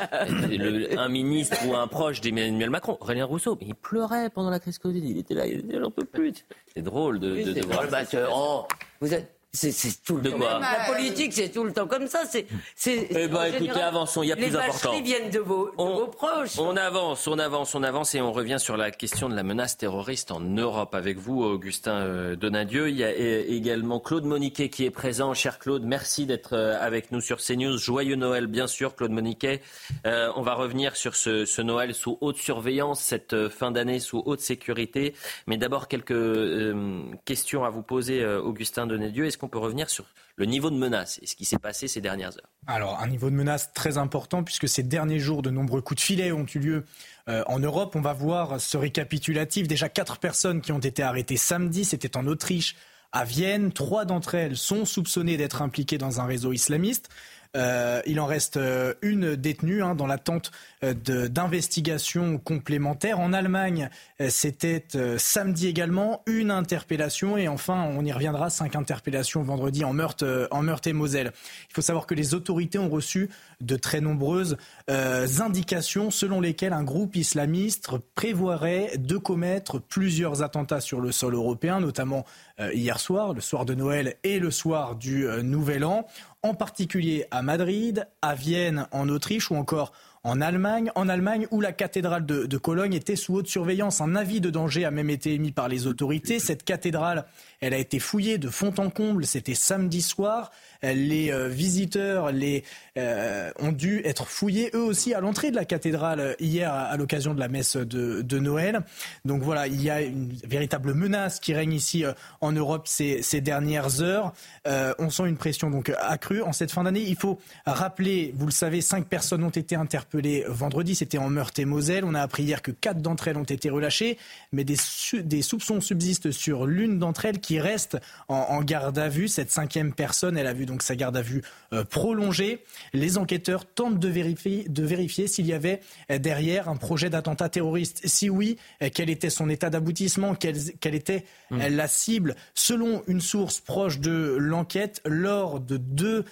S1: un ministre ou un proche d'Emmanuel Macron. Aurélien Rousseau, il pleurait pendant la crise Covid. Il était là, il n'en peut plus. C'est drôle de, de, voir.
S3: Bah, oh, vous êtes c'est tout le
S1: de
S3: temps.
S1: Quoi
S3: la politique, c'est tout le temps comme ça. C'est,
S1: c'est, eh ben, écoutez, avançons. Il y a plus important.
S3: Les viennent de vos, de
S1: on,
S3: vos proches.
S1: On avance, on avance, on avance, et on revient sur la question de la menace terroriste en Europe avec vous, Augustin euh, Donadieu. Il y a euh, également Claude Moniquet qui est présent. Cher Claude, merci d'être euh, avec nous sur CNews. Joyeux Noël, bien sûr, Claude Moniquet. Euh, on va revenir sur ce, ce, Noël sous haute surveillance, cette fin d'année sous haute sécurité. Mais d'abord, quelques euh, questions à vous poser, Augustin Donadieu. Est-ce qu'on peut revenir sur le niveau de menace et ce qui s'est passé ces dernières heures.
S28: Alors, un niveau de menace très important puisque ces derniers jours, de nombreux coups de filet ont eu lieu euh, en Europe. On va voir ce récapitulatif. Déjà quatre personnes qui ont été arrêtées samedi, c'était en Autriche, à Vienne. Trois d'entre elles sont soupçonnées d'être impliquées dans un réseau islamiste. Euh, il en reste euh, une détenue hein, dans l'attente euh, d'investigations complémentaires. En Allemagne, c'était samedi également une interpellation et enfin, on y reviendra, cinq interpellations vendredi en Meurthe, en Meurthe et Moselle. Il faut savoir que les autorités ont reçu de très nombreuses indications selon lesquelles un groupe islamiste prévoirait de commettre plusieurs attentats sur le sol européen, notamment hier soir, le soir de Noël et le soir du Nouvel An en particulier à Madrid, à Vienne, en Autriche ou encore en Allemagne, en Allemagne où la cathédrale de, Cologne était sous haute surveillance. Un avis de danger a même été émis par les autorités. Cette cathédrale, elle a été fouillée de fond en comble. C'était samedi soir les euh, visiteurs les, euh, ont dû être fouillés eux aussi à l'entrée de la cathédrale hier à, l'occasion de la messe de, Noël. Donc voilà, il y a une véritable menace qui règne ici euh, en Europe ces, dernières heures. on sent une pression donc accrue en cette fin d'année. Il faut rappeler, vous le savez, cinq personnes ont été interpellées vendredi. C'était en Meurthe-et-Moselle. On a appris hier que quatre d'entre elles ont été relâchées, mais des, des soupçons subsistent sur l'une d'entre elles qui reste en, en garde à vue. Cette cinquième personne, elle a vu donc sa garde à vue euh, prolongée. Les enquêteurs tentent de vérifier, de vérifier s'il y avait euh, derrière un projet d'attentat terroriste. Si oui, euh, quel était son état d'aboutissement, quelle, quelle, était mmh. la cible? Selon une source proche de l'enquête, lors de deux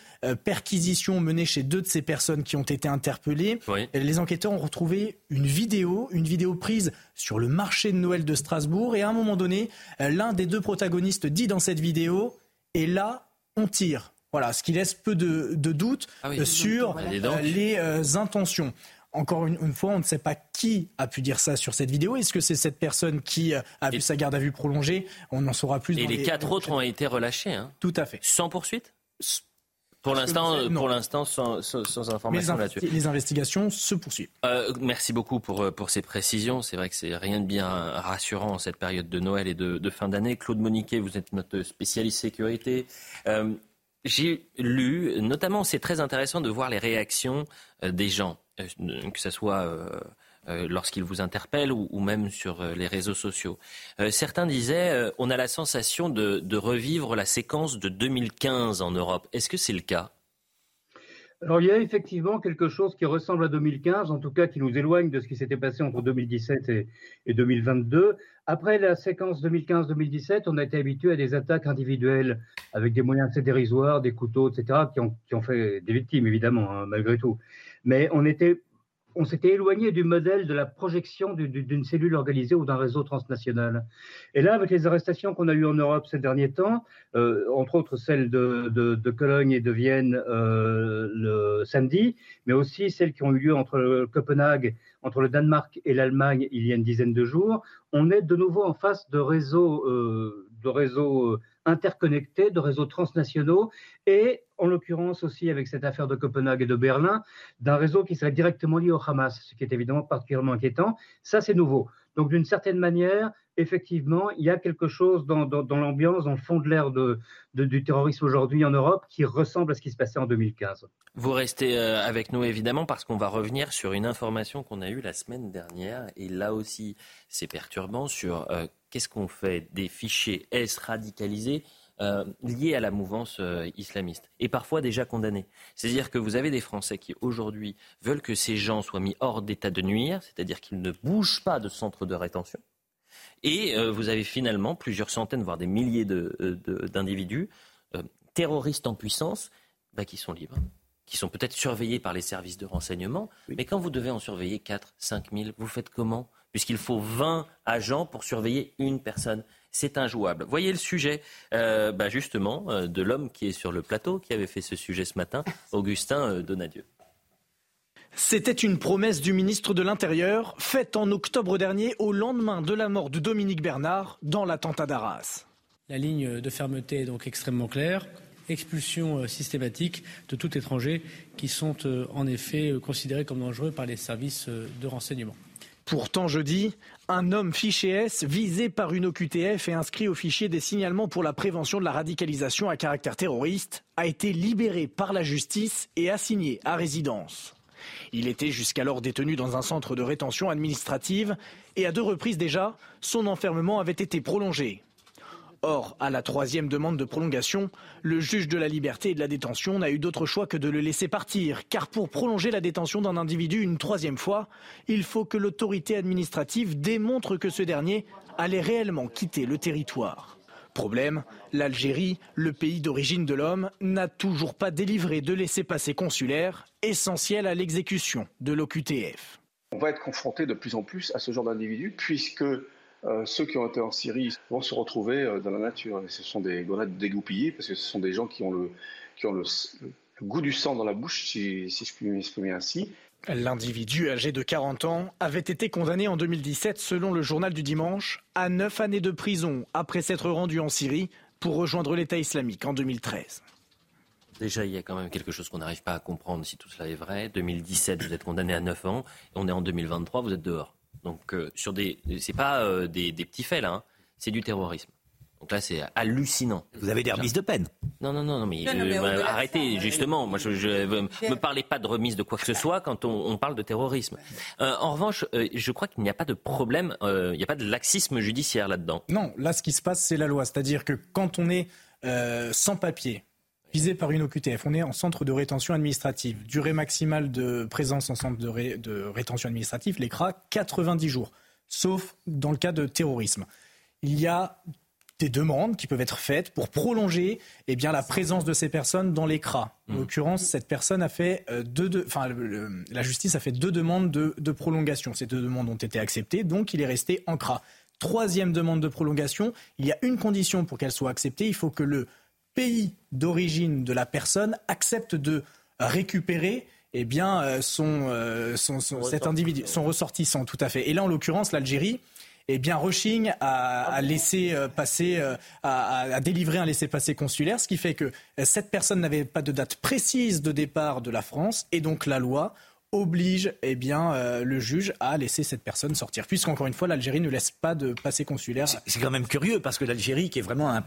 S28: perquisitions menées chez deux de ces personnes qui ont été interpellées, les enquêteurs ont retrouvé une vidéo, une vidéo prise sur le marché de Noël de Strasbourg. Et à un moment donné, l'un des deux protagonistes dit dans cette vidéo, et là, on tire. Voilà, ce qui laisse peu de, doutes ah euh, sur euh, les euh, intentions. encore une, fois, on ne sait pas qui a pu dire ça sur cette vidéo. Est-ce que c'est cette personne qui euh, a vu sa garde à vue prolongée? On en saura plus.
S1: Et les, quatre autres ont été relâchés. Hein.
S28: Tout à fait.
S1: Sans poursuite? Pour l'instant, pour l'instant, sans, information là-dessus.
S28: Les investigations se poursuivent.
S1: Euh, merci beaucoup pour, euh, pour ces précisions. C'est vrai que c'est rien de bien rassurant en cette période de Noël et de, fin d'année. Claude Moniquet, vous êtes notre spécialiste sécurité. J'ai lu, notamment, c'est très intéressant de voir les réactions des gens. Euh, que ce soit euh, euh, lorsqu'ils vous interpellent ou, même sur les réseaux sociaux. certains disaient on a la sensation de, revivre la séquence de 2015 en Europe. Est-ce que c'est le cas?
S29: Alors il y a effectivement quelque chose qui ressemble à 2015, en tout cas qui nous éloigne de ce qui s'était passé entre 2017 et, 2022. Après la séquence 2015-2017, on a été habitué à des attaques individuelles avec des moyens assez dérisoires, des couteaux, etc., qui ont, qui ont fait des victimes évidemment, hein, malgré tout mais on était on s'était éloigné du modèle de la projection d'une cellule organisée ou d'un réseau transnational. Et là, avec les arrestations qu'on a eues en Europe ces derniers temps, euh, entre autres celles de, Cologne et de Vienne euh, le samedi, mais aussi celles qui ont eu lieu entre Copenhague, entre le Danemark et l'Allemagne il y a une dizaine de jours, on est de nouveau en face de réseaux, euh, de réseaux interconnectés, de réseaux transnationaux, et en l'occurrence aussi avec cette affaire de Copenhague et de Berlin, d'un réseau qui serait directement lié au Hamas, ce qui est évidemment particulièrement inquiétant. Ça, c'est nouveau. Donc, d'une certaine manière, effectivement, il y a quelque chose dans, l'ambiance, dans le fond de l'air du terrorisme aujourd'hui en Europe qui ressemble à ce qui se passait en 2015.
S1: Vous restez euh, avec nous évidemment parce qu'on va revenir sur une information qu'on a eue la semaine dernière et là aussi c'est perturbant sur euh, qu'est-ce qu'on fait des fichiers S radicalisés euh, liés à la mouvance euh, islamiste et parfois déjà condamnés. C'est-à-dire que vous avez des Français qui aujourd'hui veulent que ces gens soient mis hors d'état de nuire, c'est-à-dire qu'ils ne bougent pas de centre de rétention. Et euh, vous avez finalement plusieurs centaines, voire des milliers d'individus terroristes en puissance bah, qui sont libres qui sont peut-être surveillés par les services de renseignement, mais quand vous devez en surveiller 4, 5 000, vous faites comment? Puisqu'il faut 20 agents pour surveiller une personne c'est injouable. Voyez le sujet, euh, bah, justement, euh, de l'homme qui est sur le plateau, qui avait fait ce sujet ce matin, Augustin euh, Donadieu.
S28: C'était une promesse du ministre de l'Intérieur, faite en octobre dernier, au lendemain de la mort de Dominique Bernard, dans l'attentat d'Arras.
S30: La ligne de fermeté est donc extrêmement claire. Expulsion systématique de tout étranger qui sont en effet considérés comme dangereux par les services de renseignement.
S28: Pourtant, jeudi, un homme fiché S visé par une OQTF et inscrit au fichier des signalements pour la prévention de la radicalisation à caractère terroriste a été libéré par la justice et assigné à résidence. Il était jusqu'alors détenu dans un centre de rétention administrative et à deux reprises déjà, son enfermement avait été prolongé. Or, à la troisième demande de prolongation, le juge de la liberté et de la détention n'a eu d'autre choix que de le laisser partir, car pour prolonger la détention d'un individu une troisième fois, il faut que l'autorité administrative démontre que ce dernier allait réellement quitter le territoire. Problème, l'Algérie, le pays d'origine de l'homme, n'a toujours pas délivré de laissez-passer consulaire, essentiel à l'exécution de l'OQTF.
S31: On va être confronté de plus en plus à ce genre d'individus, puisque euh, ceux qui ont été en Syrie vont se retrouver euh, dans la nature. ce sont des grenades dégoupillées, parce que ce sont des gens qui ont le, qui ont le, goût du sang dans la bouche, si, si je puis m'exprimer ainsi.
S28: L'individu âgé de 40 ans avait été condamné en 2017, selon le journal du dimanche, à 9 années de prison après s'être rendu en Syrie pour rejoindre l'État islamique en 2013.
S1: Déjà, il y a quand même quelque chose qu'on n'arrive pas à comprendre si tout cela est vrai. 2017, vous êtes condamné à 9 ans, on est en 2023, vous êtes dehors. Donc euh, sur des, c'est pas euh, des, petits faits là, hein. c'est du terrorisme. Donc là, c'est hallucinant.
S5: Vous avez des remises de peine
S1: Non, non, non, non mais, euh, arrêtez, justement. Moi, je ne me parlez pas de remise de quoi que ce soit quand on, parle de terrorisme. en revanche, je crois qu'il n'y a pas de problème, il n'y a pas de laxisme judiciaire là-dedans.
S28: Non, là, ce qui se passe, c'est la loi. C'est-à-dire que quand on est sans papier, visé par une OQTF. On est en centre de rétention administrative. Durée maximale de présence en centre de, rétention administrative, l'ECRA, 90 jours, sauf dans le cas de terrorisme. Il y a des demandes qui peuvent être faites pour prolonger eh bien, la présence de ces personnes dans l'ECRA. En mmh. l'occurrence, cette personne a fait euh, deux, enfin, la justice a fait deux demandes de, de, prolongation. Ces deux demandes ont été acceptées, donc il est resté en CRA. Troisième demande de prolongation, il y a une condition pour qu'elle soit acceptée, il faut que le pays d'origine de la personne accepte de récupérer eh bien, son, cet individu, son ressortissant, tout à fait. Et là, en l'occurrence, l'Algérie eh bien, rechigne à, laisser passer, à, délivrer un laissez-passer consulaire, ce qui fait que cette personne n'avait pas de date précise de départ de la France, et donc la loi oblige eh bien, euh, le juge à laisser cette personne sortir. Puisqu'encore une fois, l'Algérie ne laisse pas de passé consulaire.
S5: C'est quand même curieux parce que l'Algérie, qui est vraiment un,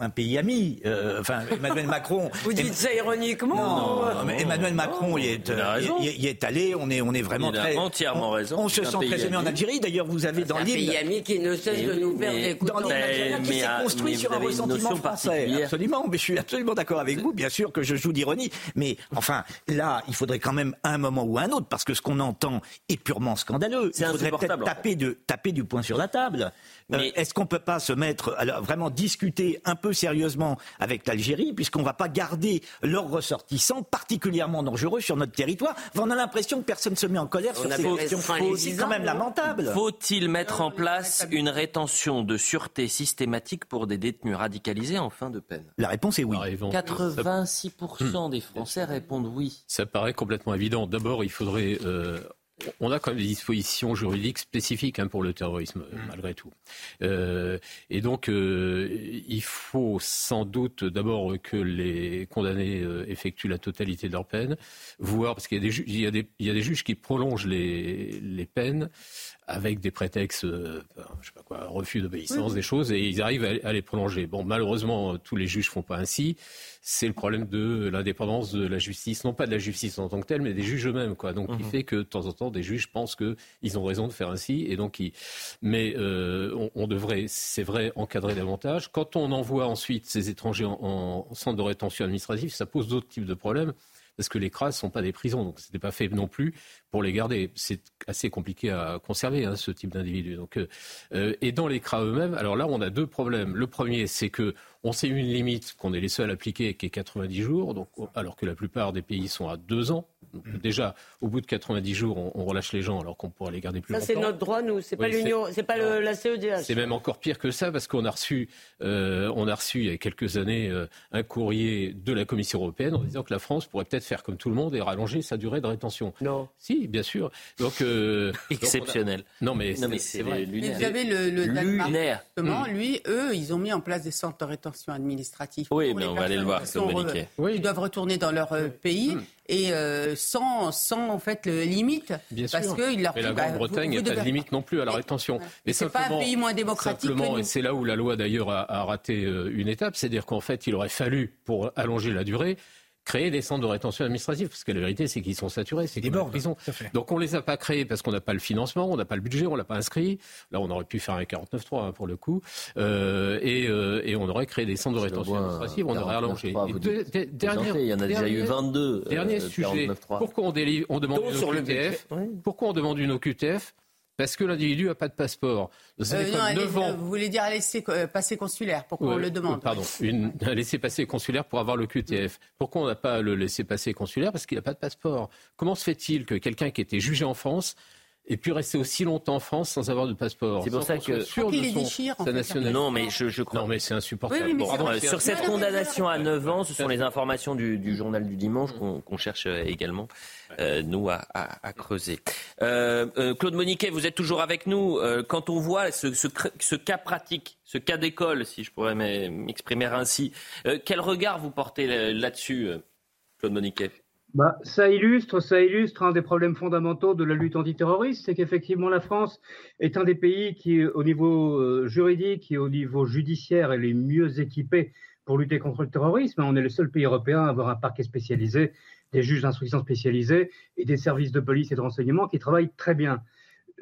S5: un, pays ami, euh, enfin Emmanuel Macron.
S3: Vous dites ça ironiquement
S5: Non, mais Emmanuel Macron y est, euh, y, est allé. On est, on est vraiment
S1: Il a
S5: très.
S1: entièrement raison.
S5: On se sent très aimé en Algérie. D'ailleurs, vous avez dans l'île.
S3: Un pays ami qui ne cesse de nous faire des
S5: Dans l'île qui s'est construit sur un ressentiment français. Absolument, mais je suis absolument d'accord avec vous. Bien sûr que je joue d'ironie, mais enfin là, il faudrait quand même un moment ou un autre parce que ce qu'on entend est purement scandaleux. Il faudrait peut-être taper, taper du poing sur la table. Mais est-ce qu'on ne peut pas se mettre, alors vraiment discuter un peu sérieusement avec l'Algérie, puisqu'on ne va pas garder leurs ressortissants particulièrement dangereux sur notre territoire On a l'impression que personne ne se met en colère sur ces questions. C'est quand même lamentable.
S1: Faut-il mettre en place une rétention de sûreté systématique pour des détenus radicalisés en fin de peine?
S5: La réponse est oui.
S1: 86% des Français répondent oui.
S4: Ça paraît complètement évident. D'abord, il faudrait euh, on a quand même des dispositions juridiques spécifiques hein, pour le terrorisme, mmh. malgré tout. Euh, et donc, euh, il faut sans doute d'abord que les condamnés euh, effectuent la totalité de leur peine, voire parce qu'il y, y, y, a des juges qui prolongent les, les peines avec des prétextes, euh, je sais pas quoi, refus d'obéissance, des choses, et ils arrivent à, les prolonger. Bon, malheureusement, tous les juges font pas ainsi. C'est le problème de l'indépendance de la justice, non pas de la justice en tant que telle, mais des juges eux-mêmes, quoi. Donc, il mhm. fait que de temps en temps, des juges pensent qu'ils ont raison de faire ainsi, et donc, ils... mais euh, on, on, devrait, c'est vrai, encadrer davantage. Quand on envoie ensuite ces étrangers en, en centre de rétention administrative, ça pose d'autres types de problèmes parce que les CRAS ne sont pas des prisons, donc ce n'était pas fait non plus pour les garder. C'est assez compliqué à conserver hein, ce type d'individus. Donc, euh, euh, et dans les CRA eux-mêmes, alors là, on a deux problèmes. Le premier, c'est que on sait une limite qu'on est les seuls à appliquer, qui est 90 jours, donc, alors que la plupart des pays sont à deux ans. Mm. déjà, au bout de 90 jours, on, relâche les gens alors qu'on pourrait les garder plus longtemps.
S3: Ça, c'est notre droit, nous. C'est pas l'Union, c'est pas le, la CEDH.
S4: C'est même encore pire que ça parce qu'on a reçu, euh, on a reçu il y a quelques années euh, un courrier de la Commission européenne en disant que la France pourrait peut-être faire comme tout le monde et rallonger sa durée de rétention.
S3: Non.
S4: Si, bien sûr. Donc euh,
S1: exceptionnel.
S4: non, mais,
S1: c'est vrai.
S6: Vous avez le, le
S1: lunaire.
S6: Justement, lui, eux, ils ont mis en place des centres de rétention
S1: Oui, mais on va aller le voir.
S6: oui. Ils doivent retourner dans leur pays. Mm et euh, sans, sans en fait le limite.
S4: Bien
S6: parce
S4: sûr.
S6: Que
S4: leur mais la Grande-Bretagne n'a pas de limite non plus à la rétention.
S6: Mais c'est pas un pays moins démocratique.
S4: Simplement, et c'est là où la loi d'ailleurs a, a, raté euh, une étape, c'est-à-dire qu'en fait, il aurait fallu, pour allonger la durée, créer des centres de rétention administrative, parce que la vérité, c'est qu'ils sont saturés, c'est
S28: des bords.
S4: Donc on les a pas créés parce qu'on n'a pas le financement, on n'a pas le budget, on l'a pas inscrit. Là, on aurait pu faire un 49.3 hein, pour le coup, euh, et, euh, et, on aurait créé des centres de rétention administrative, on aurait allongé.
S1: Dernier, il y en a déjà eu 22.
S4: Dernier euh, sujet. Pourquoi on, délivre, on demande une OQTF Pourquoi on demande une OQTF parce que l'individu n'a pas de passeport.
S6: Euh, vous voulez dire un laissez-passer euh, consulaire Pourquoi on le demande
S4: Pardon, une, un laissez-passer consulaire pour avoir le QTF. Pourquoi on n'a pas le laissez-passer consulaire? Parce qu'il n'a pas de passeport. Comment se fait-il que quelqu'un qui était jugé en France ait pu rester aussi longtemps en France sans avoir de passeport.
S1: C'est pour ça que
S6: sûr de son,
S4: sa nationalité.
S1: Non, mais je, je crois.
S4: Non, mais c'est insupportable.
S1: sur cette condamnation à 9 ans, ce sont les informations du, du journal du dimanche qu'on cherche euh, également. Euh, nous, à, à, creuser. Euh, euh, Claude Moniquet, vous êtes toujours avec nous. quand on voit ce, ce, ce cas pratique, ce cas d'école, si je pourrais m'exprimer ainsi, quel regard vous portez là-dessus, Claude Moniquet?
S29: Bah, ça illustre, ça illustre un des problèmes fondamentaux de la lutte antiterroriste, c'est qu'effectivement la France est un des pays qui, au niveau juridique et au niveau judiciaire, est les mieux équipés pour lutter contre le terrorisme. On est le seul pays européen à avoir un parquet spécialisé des juges d'instruction spécialisés et des services de police et de renseignement qui travaillent très bien.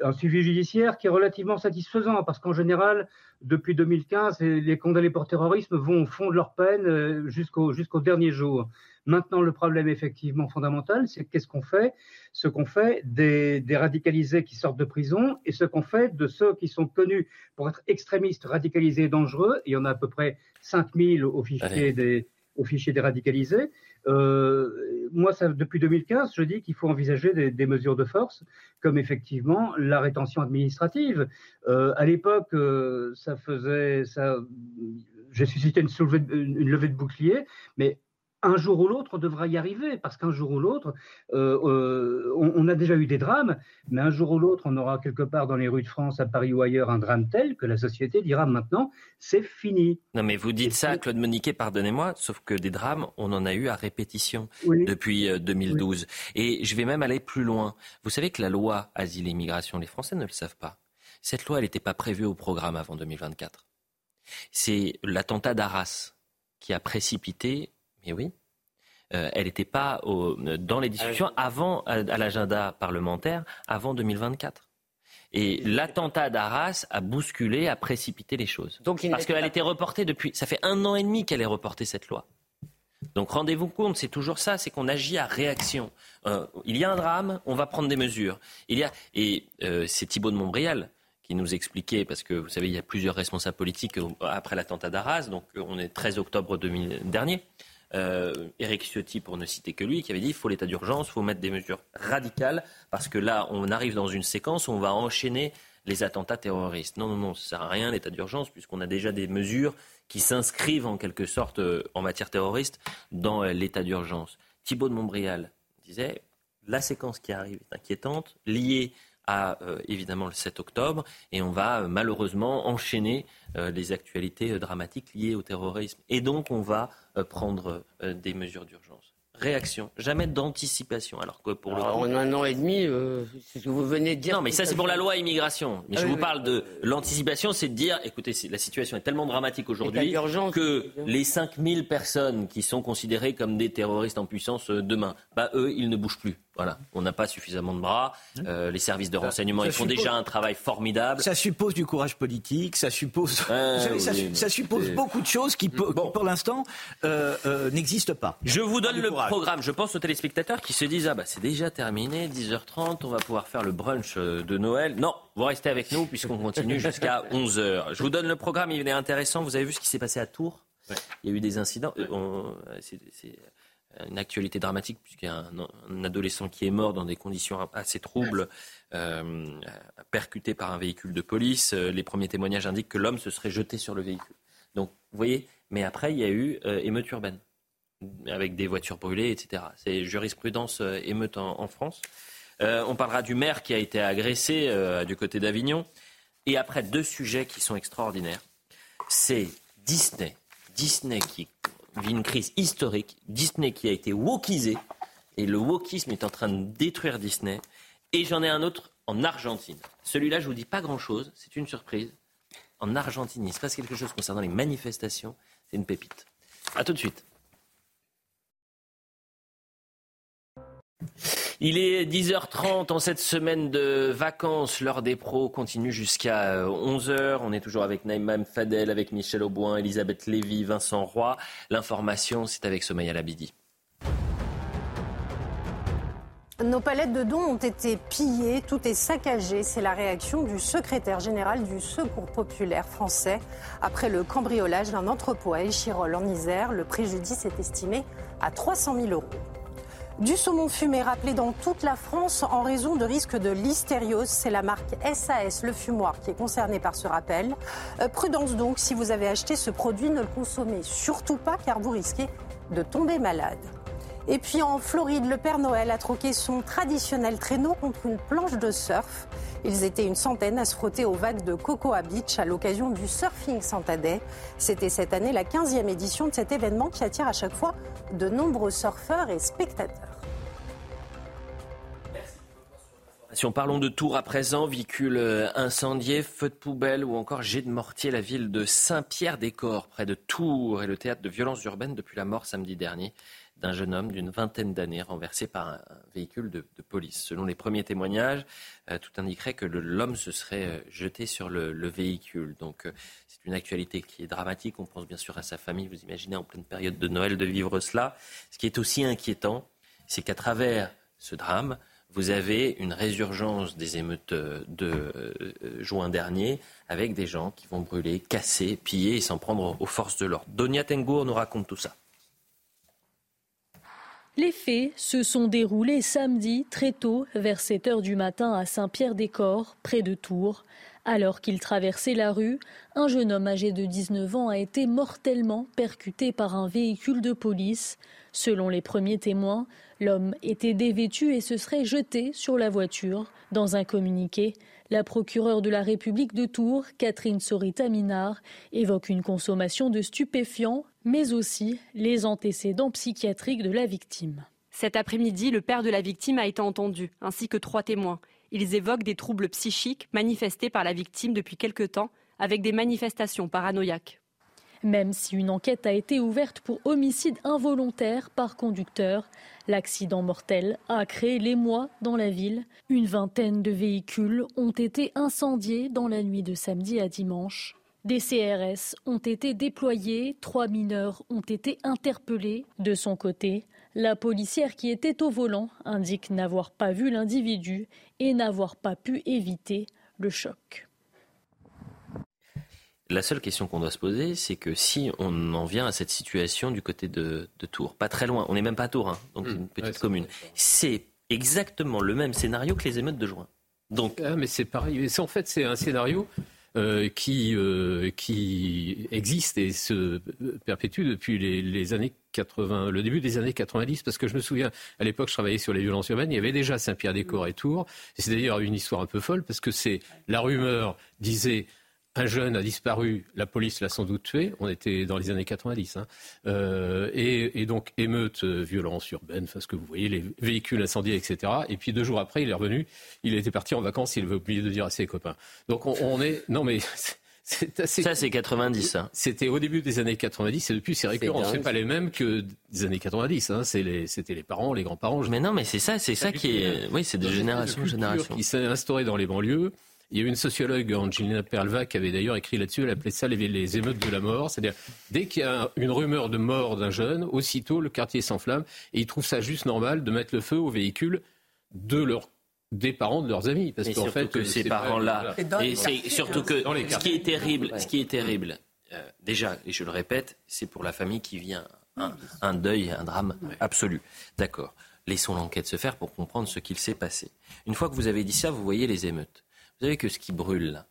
S29: Un suivi judiciaire qui est relativement satisfaisant parce qu'en général, depuis 2015, les condamnés pour terrorisme vont au fond de leur peine euh, jusqu'au jusqu'au dernier jour. Maintenant, le problème effectivement fondamental, c'est qu'est-ce qu'on fait? Ce qu'on fait des, des, radicalisés qui sortent de prison et ce qu'on fait de ceux qui sont connus pour être extrémistes, radicalisés et dangereux. Il y en a à peu près 5000 au fichier, des, au fichier des radicalisés. Euh, moi, depuis 2015, je dis qu'il faut envisager des, des, mesures de force, comme effectivement la rétention administrative. Euh, à l'époque, euh, ça faisait, ça, j'ai suscité une, une, levée de bouclier, mais un jour ou l'autre, on devra y arriver, parce qu'un jour ou l'autre, euh, euh, on, a déjà eu des drames, mais un jour ou l'autre, on aura quelque part dans les rues de France, à Paris ou ailleurs, un drame tel que la société dira maintenant, c'est fini.
S1: Non, mais vous dites ça, Claude Moniquet, pardonnez-moi, sauf que des drames, on en a eu à répétition depuis 2012. Euh, et je vais même aller plus loin. Vous savez que la loi Asile et Immigration, les Français ne le savent pas. Cette loi, elle n'était pas prévue au programme avant 2024. C'est l'attentat d'Arras qui a précipité et oui. Euh, elle n'était pas dans les discussions avant, à, l'agenda parlementaire, avant 2024. Et l'attentat d'Arras a bousculé, a précipité les choses. Donc, Parce qu'elle était reportée depuis. Ça fait un an et demi qu'elle est reportée, cette loi. Donc rendez-vous compte, c'est toujours ça, c'est qu'on agit à réaction. Euh, il y a un drame, on va prendre des mesures. Il y a, et euh, c'est Thibault de Montbrial qui nous expliquait, parce que vous savez, il y a plusieurs responsables politiques après l'attentat d'Arras, donc on est 13 octobre 2000, dernier. Euh, Éric Ciotti, pour ne citer que lui, qui avait dit il faut l'état d'urgence, il faut mettre des mesures radicales, parce que là, on arrive dans une séquence où on va enchaîner les attentats terroristes. Non, non, non, ça ne sert à rien l'état d'urgence, puisqu'on a déjà des mesures qui s'inscrivent en quelque sorte euh, en matière terroriste dans euh, l'état d'urgence. Thibault de Montbrial disait la séquence qui arrive est inquiétante, liée à évidemment le 7 octobre et on va malheureusement enchaîner les actualités dramatiques liées au terrorisme. Et donc on va euh, prendre euh, des mesures d'urgence. Réaction, jamais d'anticipation. Alors que pour
S3: Alors, En un an et demi, euh, c'est ce que vous venez de dire.
S1: Non, mais ça c'est pour la loi immigration. Mais ah je vous parle de l'anticipation, c'est de dire, écoutez, la situation est tellement dramatique aujourd'hui que les 5000 personnes qui sont considérées comme des terroristes en puissance demain, bah, eux, ils ne bougent plus. Voilà, on n'a pas suffisamment de bras. Euh, les services de renseignement, ils font déjà un travail formidable.
S5: Ça suppose du courage politique, ça suppose, ça, suppose beaucoup de choses qui, pour, l'instant, euh, euh, n'existent pas.
S1: Je vous donne le programme. Je pense aux téléspectateurs qui se disent ah bah c'est déjà terminé, 10h30, on va pouvoir faire le brunch de Noël. Non, vous restez avec nous puisqu'on continue jusqu'à 11h. Je vous donne le programme, il est intéressant. Vous avez vu ce qui s'est passé à Tours? Il y a eu des incidents. c'est une actualité dramatique puisqu'il y a un, adolescent qui est mort dans des conditions assez troubles, euh, percuté par un véhicule de police. Euh, les premiers témoignages indiquent que l'homme se serait jeté sur le véhicule. Donc, vous voyez, mais après, il y a eu euh, émeute urbaine avec des voitures brûlées, etc. C'est jurisprudence émeute en, France. on parlera du maire qui a été agressé du côté d'Avignon. Et après, deux sujets qui sont extraordinaires. C'est Disney. Disney qui vit une crise historique. Disney qui a été wokisé. Et le wokisme est en train de détruire Disney. Et j'en ai un autre en Argentine. Celui-là, je vous dis pas grand-chose. C'est une surprise. En Argentine, il se passe quelque chose concernant les manifestations. C'est une pépite. A tout de suite. Il est 10h30 en cette semaine de vacances. L'heure des pros continue jusqu'à 11h. Euh, On est toujours avec Naïm Fadel, avec Michel Auboin, Elisabeth Lévy, Vincent Roy. L'information, c'est avec Somaya Labidi.
S2: Nos palettes de dons ont été pillées, tout est saccagé. C'est la réaction du secrétaire général du Secours populaire français. Après le cambriolage d'un entrepôt à Échirol en Isère, le préjudice est estimé à 300 000 euros. Du saumon fumé rappelé dans toute la France en raison de risque de listériose. C'est la marque SAS, le fumoir, qui est concernée par ce rappel. Euh, prudence donc, si vous avez acheté ce produit, ne le consommez surtout pas car vous risquez de tomber malade. Et puis en Floride, le Père Noël a troqué son traditionnel traîneau contre une planche de surf. Ils étaient une centaine à se frotter aux vagues de Cocoa Beach à l'occasion du Surfing Santa Day. C'était cette année la 15e édition de cet événement qui attire à chaque fois de nombreux surfeurs et spectateurs.
S1: Si on parlons de Tours à présent, véhicule euh, incendié, feu de poubelle ou encore jet de mortier, la ville de Saint-Pierre-des-Corps, près de Tours, est le théâtre de violences urbaines depuis la mort samedi dernier d'un jeune homme d'une vingtaine d'années renversé par un, véhicule de, police. Selon les premiers témoignages, euh, tout indiquerait que l'homme se serait euh, jeté sur le, véhicule. Donc c'est une actualité qui est dramatique. On pense bien sûr à sa famille. Vous imaginez en pleine période de Noël de vivre cela. Ce qui est aussi inquiétant, c'est qu'à travers ce drame, vous avez une résurgence des émeutes de euh, juin dernier avec des gens qui vont brûler, casser, piller et s'en prendre aux forces de l'ordre. Donia Tengour nous raconte tout ça.
S11: Les faits se sont déroulés samedi très tôt, vers 7 heures du matin à Saint-Pierre-des-Corps, près de Tours. Alors qu'il traversait la rue, un jeune homme âgé de 19 ans a été mortellement percuté par un véhicule de police. Selon les premiers témoins, l'homme était dévêtu et se serait jeté sur la voiture. Dans un communiqué, la procureure de la République de Tours, Catherine Sorita Minard, évoque une consommation de stupéfiants, mais aussi les antécédents psychiatriques de la victime.
S32: Cet après-midi, le père de la victime a été entendu, ainsi que trois témoins. Ils évoquent des troubles psychiques manifestés par la victime depuis quelque temps, avec des manifestations paranoïaques.
S11: Même si une enquête a été ouverte pour homicide involontaire par conducteur, l'accident mortel a créé l'émoi dans la ville. Une vingtaine de véhicules ont été incendiés dans la nuit de samedi à dimanche. Des CRS ont été déployés, trois mineurs ont été interpellés. De son côté, la policière qui était au volant indique n'avoir pas vu l'individu et n'avoir pas pu éviter le choc.
S1: La seule question qu'on doit se poser, c'est que si on en vient à cette situation du côté de, Tours, pas très loin, on n'est même pas à Tours, hein, donc c'est une petite commune, c'est exactement le même scénario que les émeutes de juin.
S4: Donc, ah, mais c'est pareil. En fait, c'est un scénario euh, qui, euh, qui existe et se perpétue depuis les, années 80, le début des années 90, parce que je me souviens, à l'époque, je travaillais sur les violences urbaines, il y avait déjà Saint-Pierre-des-Corps et Tours. c'est d'ailleurs une histoire un peu folle, parce que c'est la rumeur disait un jeune a disparu, la police l'a sans doute tué. On était dans les années 90. Hein. Euh, et, donc, émeute, euh, violence urbaine, enfin ce que vous voyez, les véhicules incendiés, etc. Et puis deux jours après, il est revenu. Il était parti en vacances. Il avait oublié de dire à ses copains. Donc, on, est. Non, mais.
S1: C'est assez... Ça, c'est 90. Hein.
S4: C'était au début des années 90 et depuis, c'est récurrent. Ce pas les mêmes que des années 90. Hein. C'était les, parents, les grands-parents.
S1: Mais non, mais c'est ça, c'est ça qui est. Oui, c'est de génération en génération.
S4: Qui s'est instauré dans les banlieues. Il y a eu une sociologue, Angelina Perlva, qui avait d'ailleurs écrit là-dessus, elle appelait ça les, émeutes de la mort. C'est-à-dire, dès qu'il y a une rumeur de mort d'un jeune, aussitôt le quartier s'enflamme. Et ils trouvent ça juste normal de mettre le feu au véhicule de leur des parents de leurs amis.
S1: Parce qu'en fait que ces parents-là et c'est surtout que ce qui est terrible ce qui est terrible euh, déjà et je le répète c'est pour la famille qui vient un, un deuil un drame absolu. D'accord. Laissons l'enquête se faire pour comprendre ce qu'il s'est passé. Une fois que vous avez dit ça vous voyez les émeutes vous savez que ce qui brûle,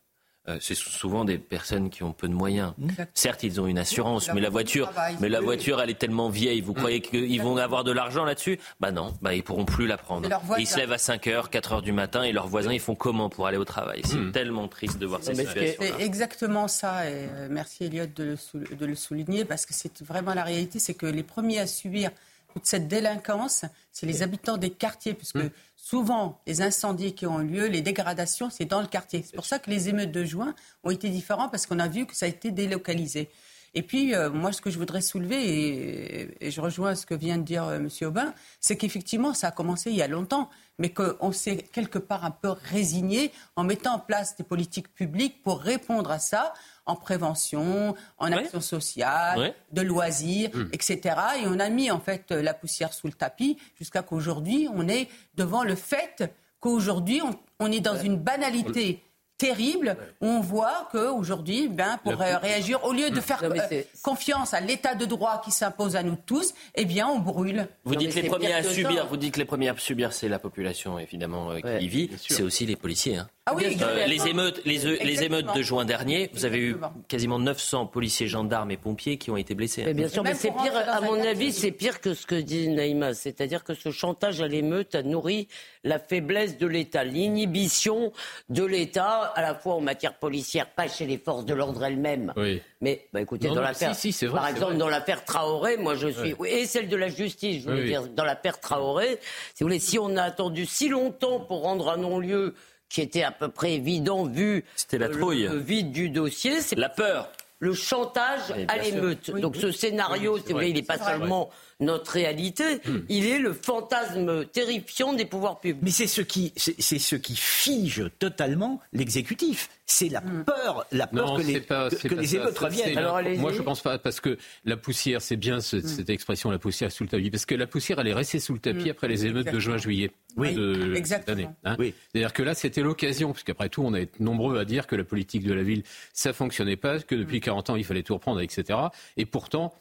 S1: euh, c'est souvent des personnes qui ont peu de moyens. Certes, ils ont une assurance, mais la voiture, mais la voiture, elle est tellement vieille. Vous croyez qu'ils vont avoir de l'argent là-dessus? Bah non, bah ils pourront plus la prendre. Ils se lèvent à 5 h 4 h du matin et leurs voisins, ils font comment pour aller au travail? C'est hmm. tellement triste de voir cette situation.
S6: C'est exactement ça. Et euh, merci Elliot de le, de le souligner parce que c'est vraiment la réalité, c'est que les premiers à subir toute cette délinquance, c'est les habitants des quartiers, puisque hmm souvent, les incendies qui ont lieu, les dégradations, c'est dans le quartier. C'est pour ça que les émeutes de juin ont été différents parce qu'on a vu que ça a été délocalisé. Et puis, euh, moi, ce que je voudrais soulever, et, je rejoins ce que vient de dire euh, M. Aubin, c'est qu'effectivement, ça a commencé il y a longtemps, mais qu'on s'est quelque part un peu résigné en mettant en place des politiques publiques pour répondre à ça, en prévention, en action sociale, de loisirs, hmm. etc. Et on a mis en fait la poussière sous le tapis jusqu'à qu'aujourd'hui, on est devant le fait qu'aujourd'hui, on, est dans une banalité terrible où on voit qu'aujourd'hui, ben, pour réagir, au lieu de faire euh, confiance à l'état de droit qui s'impose à nous tous, eh bien, on brûle.
S1: Vous dites les premiers à subir. Vous dites les premiers à subir, c'est la population évidemment euh, qui y vit. C'est aussi les policiers. Hein.
S6: Ah oui,
S1: euh, les émeutes, les, les, émeutes de juin dernier, vous avez eu quasiment 900 policiers, gendarmes et pompiers qui ont été blessés.
S3: Mais bien sûr, mais c'est pire, à mon avis, c'est pire que ce que dit Naïma. C'est-à-dire que ce chantage à l'émeute a nourri la faiblesse de l'État, l'inhibition de l'État, à la fois en matière policière, pas chez les forces de l'ordre elles-mêmes. Oui. Mais bah, écoutez, dans l'affaire, par exemple, dans l'affaire Traoré, moi je suis, et celle de la justice, je veux dire, dans l'affaire Traoré, si vous voulez, si on a attendu si longtemps pour rendre un non-lieu qui était à peu près évident vu
S1: la trouille.
S3: Le, vide du dossier.
S1: C'est la peur.
S3: Le chantage à l'émeute. Donc ce scénario, c'est vrai, il n'est pas seulement notre réalité, hmm. il est le fantasme terrifiant des pouvoirs publics.
S5: Mais c'est ce qui, c'est ce qui fige totalement l'exécutif. C'est la hmm. peur, la peur que les, que, les émeutes reviennent.
S4: Alors, moi, je pense pas, parce que la poussière, c'est bien hmm. cette expression, la poussière sous le tapis, parce que la poussière, elle est restée sous le tapis après les émeutes de juin-juillet
S6: oui. de Exactement.
S4: Hein. oui. C'est-à-dire que là, c'était l'occasion, puisqu'après tout, on est nombreux à dire que la politique de la ville, ça fonctionnait pas, que depuis 40 ans, il fallait tout reprendre, etc. Et pourtant,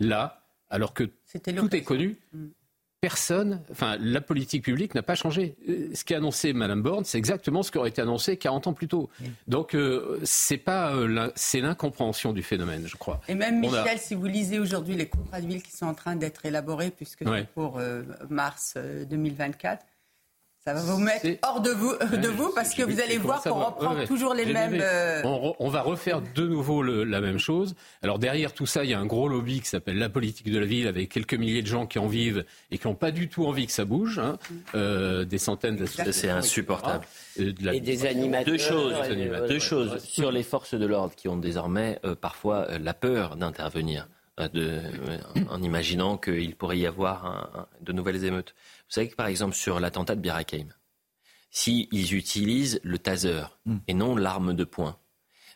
S4: là, alors que tout est connu. Mm. personne, enfin, la politique publique n'a pas changé. Euh, ce qu'a annoncé Mme Borne, c'est exactement ce qui aurait été annoncé 40 ans plus tôt. Donc, euh, c'est pas, euh, c'est l'incompréhension du phénomène, je crois.
S6: Et même, Michel, si vous lisez aujourd'hui les contrats de ville qui sont en train d'être élaborés, puisque c'est pour mars 2024, ça va vous mettre hors de vous, de vous parce que vous allez voir qu'on reprend toujours les mêmes.
S4: Euh, on, va refaire de nouveau la même chose. Alors derrière tout ça, il y a un gros lobby qui s'appelle la politique de la ville, avec quelques milliers de gens qui en vivent et qui n'ont pas du tout envie que ça bouge. Hein. Euh, des centaines d'associations.
S1: C'est insupportable.
S3: Euh, et des animateurs.
S1: Deux choses. Deux choses sur les forces de l'ordre qui ont désormais parfois la peur d'intervenir. En imaginant qu'il pourrait y avoir de nouvelles émeutes. Vous savez que par exemple sur l'attentat de Bir s'ils utilisent le taser hmm. et non l'arme de poing,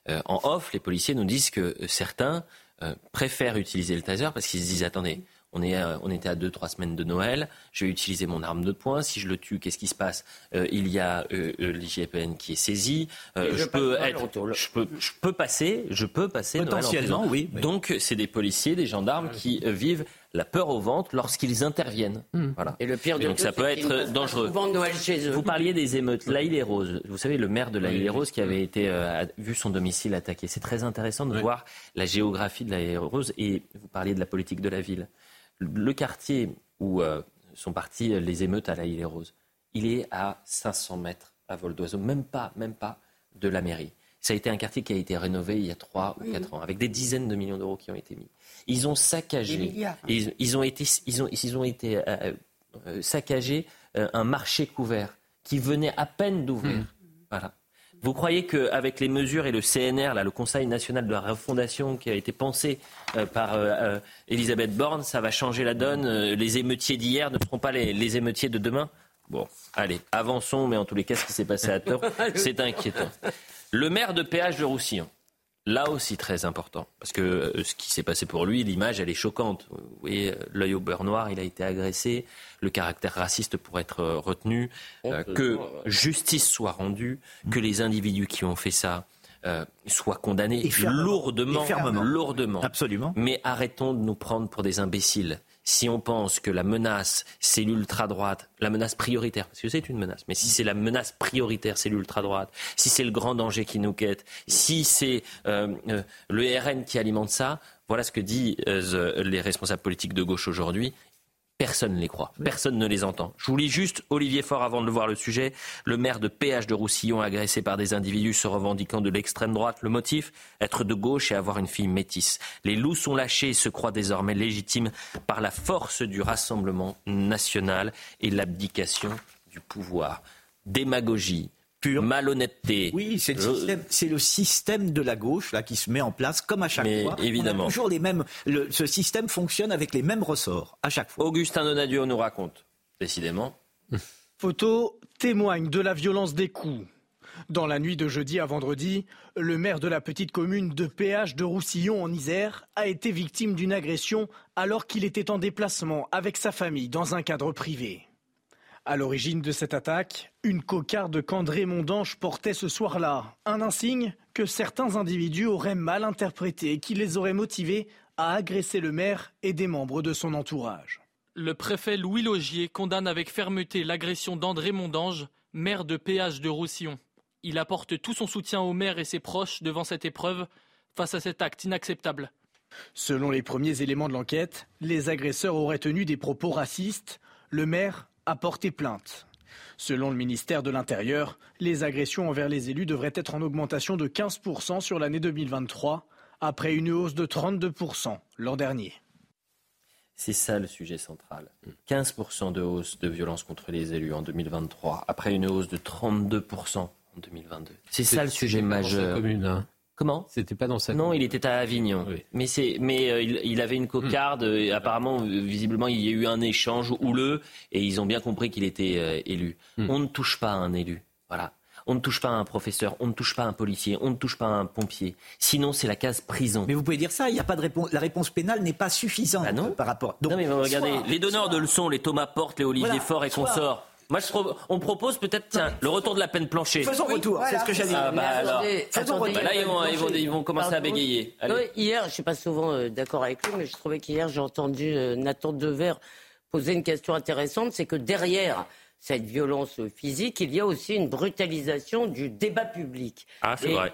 S1: euh, en off, les policiers nous disent que certains euh, préfèrent utiliser le taser parce qu'ils se disent attendez, on, est, on était à deux, trois semaines de Noël. Je vais utiliser mon arme de poing. Si je le tue, qu'est-ce qui se passe euh, Il y a euh, euh l'IGPN qui est saisi. je, peux être, je, peux, je peux passer, je peux passer
S5: potentiellement, oui,
S1: Donc c'est des policiers, des gendarmes qui vivent la peur au ventre lorsqu'ils interviennent.
S3: Hmm. Voilà. Et le pire de
S1: Donc ça peut être dangereux. Vous parliez des émeutes. La île Rose. Vous savez, le maire de la île et Rose qui avait été vu son domicile attaqué. C'est très intéressant de voir la géographie de la île Rose. Et vous parliez de la politique de la ville le quartier où euh, sont parties les émeutes à la île Rose, il est à 500 mètres à vol d'oiseau, même pas, même pas de la mairie. Ça a été un quartier qui a été rénové il y a 3 ou 4 ans, avec des dizaines de millions d'euros qui ont été mis. Ils ont saccagé, ils, ont été, ils ont, ils ont été euh, euh, saccagés un marché couvert qui venait à peine d'ouvrir. Mmh. Voilà. Vous croyez qu'avec les mesures et le CNR, là, le Conseil national de la refondation qui a été pensé euh, par euh, euh, Elisabeth Borne, ça va changer la donne Les émeutiers d'hier ne seront pas les, émeutiers de demain? Bon, allez, avançons, mais en tous les cas, ce qui s'est passé à Tours, c'est inquiétant. Le maire de péage de Roussillon, là aussi très important, parce que ce qui s'est passé pour lui, l'image, elle est choquante. Vous voyez, l'œil au beurre noir, il a été agressé, le caractère raciste pour être euh, retenu, euh, que justice soit rendue, que les individus qui ont fait ça euh, soient condamnés lourdement, lourdement.
S5: Absolument.
S1: Mais arrêtons de nous prendre pour des imbéciles. Si on pense que la menace, c'est l'ultra-droite, la menace prioritaire, parce que c'est une menace, mais si c'est la menace prioritaire, c'est l'ultra-droite, si c'est le grand danger qui nous quête, si c'est le RN qui alimente ça, voilà ce que disent les responsables politiques de gauche aujourd'hui. Personne ne les croit, personne ne les entend. Je vous lis juste Olivier Faure avant de voir le sujet. Le maire de Péage de Roussillon agressé par des individus se revendiquant de l'extrême droite. Le motif Être de gauche et avoir une fille métisse. Les loups sont lâchés et se croient désormais légitimes par la force du Rassemblement national et l'abdication du pouvoir. Démagogie, pure malhonnêteté.
S5: Oui, c'est le, système, de la gauche là qui se met en place comme à chaque fois.
S1: Évidemment.
S5: toujours les mêmes. ce système fonctionne avec les mêmes ressorts à chaque fois.
S1: Augustin Donadio nous raconte, décidément.
S28: Photo témoigne de la violence des coups. Dans la nuit de jeudi à vendredi, le maire de la petite commune de Péage de Roussillon en Isère a été victime d'une agression alors qu'il était en déplacement avec sa famille dans un cadre privé. À l'origine de cette attaque, une cocarde qu'André Mondange portait ce soir-là. Un insigne que certains individus auraient mal interprété et qui les aurait motivés à agresser le maire et des membres de son entourage.
S33: Le préfet Louis Logier condamne avec fermeté l'agression d'André Mondange, maire de péage de Roussillon. Il apporte tout son soutien au maire et ses proches devant cette épreuve face à cet acte inacceptable.
S28: Selon les premiers éléments de l'enquête, les agresseurs auraient tenu des propos racistes. Le maire a porté plainte. Selon le ministère de l'Intérieur, les agressions envers les élus devraient être en augmentation de 15% sur l'année 2023, après une hausse de 32% l'an dernier.
S1: C'est ça le sujet central. 15% de hausse de violence contre les élus en 2023, après une hausse de 32% en 2022. C'est ça le sujet majeur.
S4: Commune, hein.
S1: Comment?
S4: C'était pas dans sa.
S1: Non, il était à Avignon. Mais c'est, mais euh, il, avait une cocarde. Hmm. apparemment, visiblement, il y a eu un échange houleux et ils ont bien compris qu'il était euh, élu. Hmm. On ne touche pas à un élu. Voilà. On ne touche pas à un professeur, on ne touche pas à un policier, on ne touche pas à un pompier. Sinon, c'est la case prison.
S5: Mais vous pouvez dire ça, il n'y a pas de réponse. La réponse pénale n'est pas suffisante
S1: ah
S5: non par rapport.
S1: non, mais regardez, les donneurs de leçons, les Thomas Porte, les Olivier Faure et consorts moi, je on propose peut-être le retour de la peine planchée.
S5: Faisons retour, c'est ce que j'allais dire.
S1: Ah, bah, alors. Faisons retour. Là, ils vont, ils vont, ils vont commencer à bégayer.
S3: hier, je ne suis pas souvent euh, d'accord avec lui, mais je trouvais qu'hier, j'ai entendu euh, Nathan Dever posé une question intéressante, c'est que derrière cette violence physique, il y a aussi une brutalisation du débat public.
S1: Ah, c'est vrai.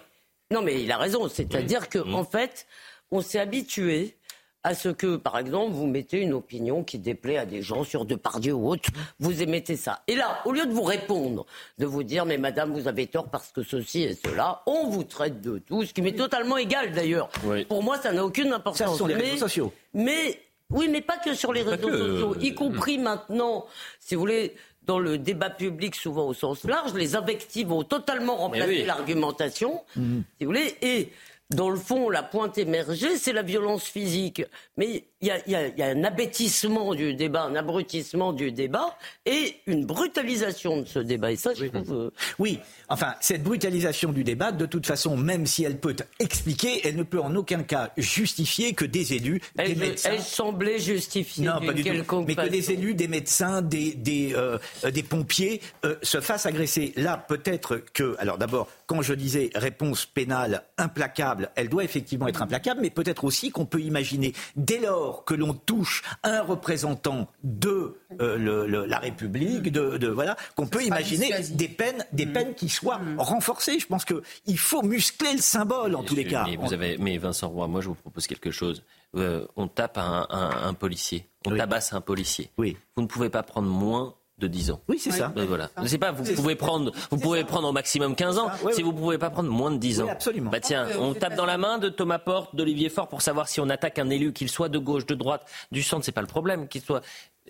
S3: Non, mais il a raison. C'est-à-dire qu'en
S1: Mm.
S3: en fait, on s'est habitué à ce que, par exemple, vous mettez une opinion qui déplaît à des gens sur Depardieu ou autre, vous émettez ça. Et là, au lieu de vous répondre, de vous dire, mais madame, vous avez tort parce que ceci et cela, on vous traite de tout, ce qui m'est totalement égal d'ailleurs.
S1: Oui.
S3: Pour moi, ça n'a aucune importance.
S5: Ça, sont les
S3: Mais-
S5: réseaux sociaux.
S3: Mais, oui, mais pas que sur les réseaux
S1: que,
S3: sociaux,
S1: euh,
S3: y compris maintenant, si vous voulez, dans le débat public, souvent au sens large, les invectives ont totalement remplacé
S1: oui.
S3: l'argumentation,
S5: Mhm.
S3: si vous voulez, et dans le fond, la pointe émergée, c'est la violence physique. Mais y a, il y a- il y a un abêtissement du débat, un abrutissement du débat et une brutalisation de ce débat. Et ça, je trouve... euh,
S5: Oui, enfin, cette brutalisation du débat, de toute façon, même si elle peut expliquer, elle ne peut en aucun cas justifier que des élus, des
S3: elle,
S5: médecins.
S3: elle semblait justifier
S5: Non,
S3: d'une
S5: pas du tout.
S3: quelconque
S5: Mais que des élus, des médecins, des, des, euh, euh, des pompiers euh, se fassent agresser. Là, peut-être que, alors d'abord, quand je disais réponse pénale implacable, elle doit effectivement être implacable, mais peut-être aussi qu'on peut imaginer, dès lors que l'on touche un représentant de euh, le- le- la République, de, de- voilà, qu'on peut imaginer
S6: dissuasif.
S5: des peines, des peines qui soient renforcées. Je pense qu'il faut muscler le symbole en tous les cas.
S1: Mais, vous avez, mais Vincent Roy, moi je vous propose quelque chose. Euh, on tape un, un- un policier, on tabasse un policier.
S5: Oui.
S1: Vous ne pouvez pas prendre moins de 10 ans.
S5: Oui, c'est ça.
S1: Ben voilà. Je sais pas, vous pouvez prendre, vous pouvez prendre au maximum 15 ans. Si vous pouvez pas prendre moins de 10 ans.
S5: Oui, absolument.
S1: Bah tiens, on
S6: c'est
S1: tape dans la main de Thomas Porte, d'Olivier Faure pour savoir si on attaque un élu, qu'il soit de gauche, de droite, du centre, c'est pas le problème, qu'il soit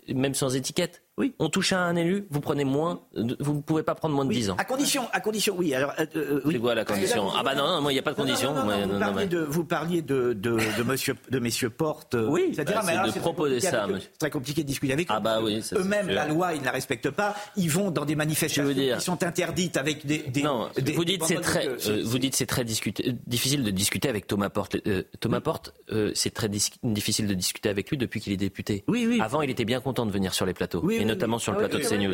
S1: même sans étiquette.
S5: Oui.
S1: On touche à un élu, vous prenez moins, vous ne pouvez pas prendre moins de
S5: Oui,
S1: 10 ans.
S5: À condition, à condition, oui. Alors, euh, euh, oui.
S1: C'est quoi la condition Ah bah non, non, moi il n'y a pas de condition.
S5: Non, non, vous, parliez
S1: mais-
S5: de, vous parliez de, de, de, monsieur, de messieurs Porte. euh,
S1: Oui, bah,
S5: mais
S1: c'est
S5: alors,
S1: de proposer ça.
S5: C'est très compliqué de discuter avec eux.
S1: Ah bah oui,
S5: Eux-mêmes, la loi, ils ne la respectent pas. Ils vont dans des manifestations
S1: dire-
S5: qui sont interdites avec des. des
S1: Non,
S5: des-
S1: vous dites c'est très,
S5: donc,
S1: euh, vous dites c'est très discuté- euh, difficile de discuter avec Thomas Porte. Euh, Thomas Porte, euh, c'est très difficile de discuter avec lui depuis qu'il est député.
S5: Oui, oui.
S1: Avant, il était bien content de venir sur les plateaux,
S5: Oui,
S1: et notamment sur le
S3: Ah
S1: plateau de CNews.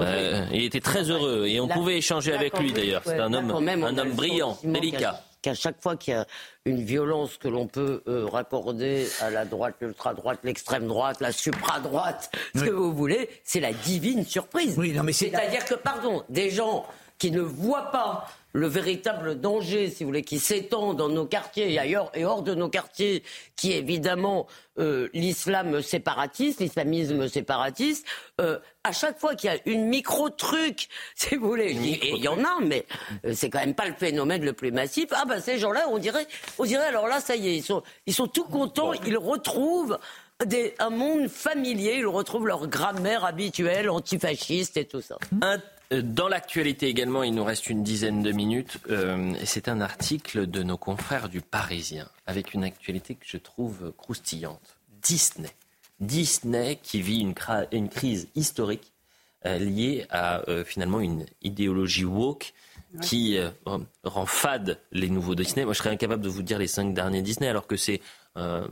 S1: Euh, il était très heureux et on pouvait échanger avec lui d'ailleurs. C'est un homme,
S3: même,
S1: un
S3: a
S1: homme brillant, délicat.
S3: qu'à- chaque fois qu'il y a une violence que l'on peut euh, raccorder à la droite, l'ultra-droite, l'extrême droite, la supra-droite, ce que vous voulez, c'est la divine surprise.
S5: Oui, non, mais c'est-
S3: C'est-à-dire que, pardon, des gens qui ne voient pas le véritable danger, si vous voulez, qui s'étend dans nos quartiers et ailleurs et hors de nos quartiers, qui est évidemment euh, l'islam séparatiste, l'islamisme séparatiste, euh, à chaque fois qu'il y a une micro-truc, si vous voulez, et il y en a, mais euh, c'est quand même pas le phénomène le plus massif, ah ben ces gens-là, on dirait, on dirait alors là, ça y est, ils sont, ils sont tout contents, ils retrouvent des- un monde familier, ils retrouvent leur grammaire habituelle, antifasciste et tout ça.
S1: Un- euh, dans l'actualité également, il nous reste une dizaine de minutes. euh, c'est un article de nos confrères du Parisien, avec une actualité que je trouve croustillante. Disney. Disney qui vit une, crise historique euh, liée à euh, finalement une idéologie woke qui euh, rend fade les nouveaux Disney. Moi, je serais incapable de vous dire les cinq derniers Disney, alors que c'est euh,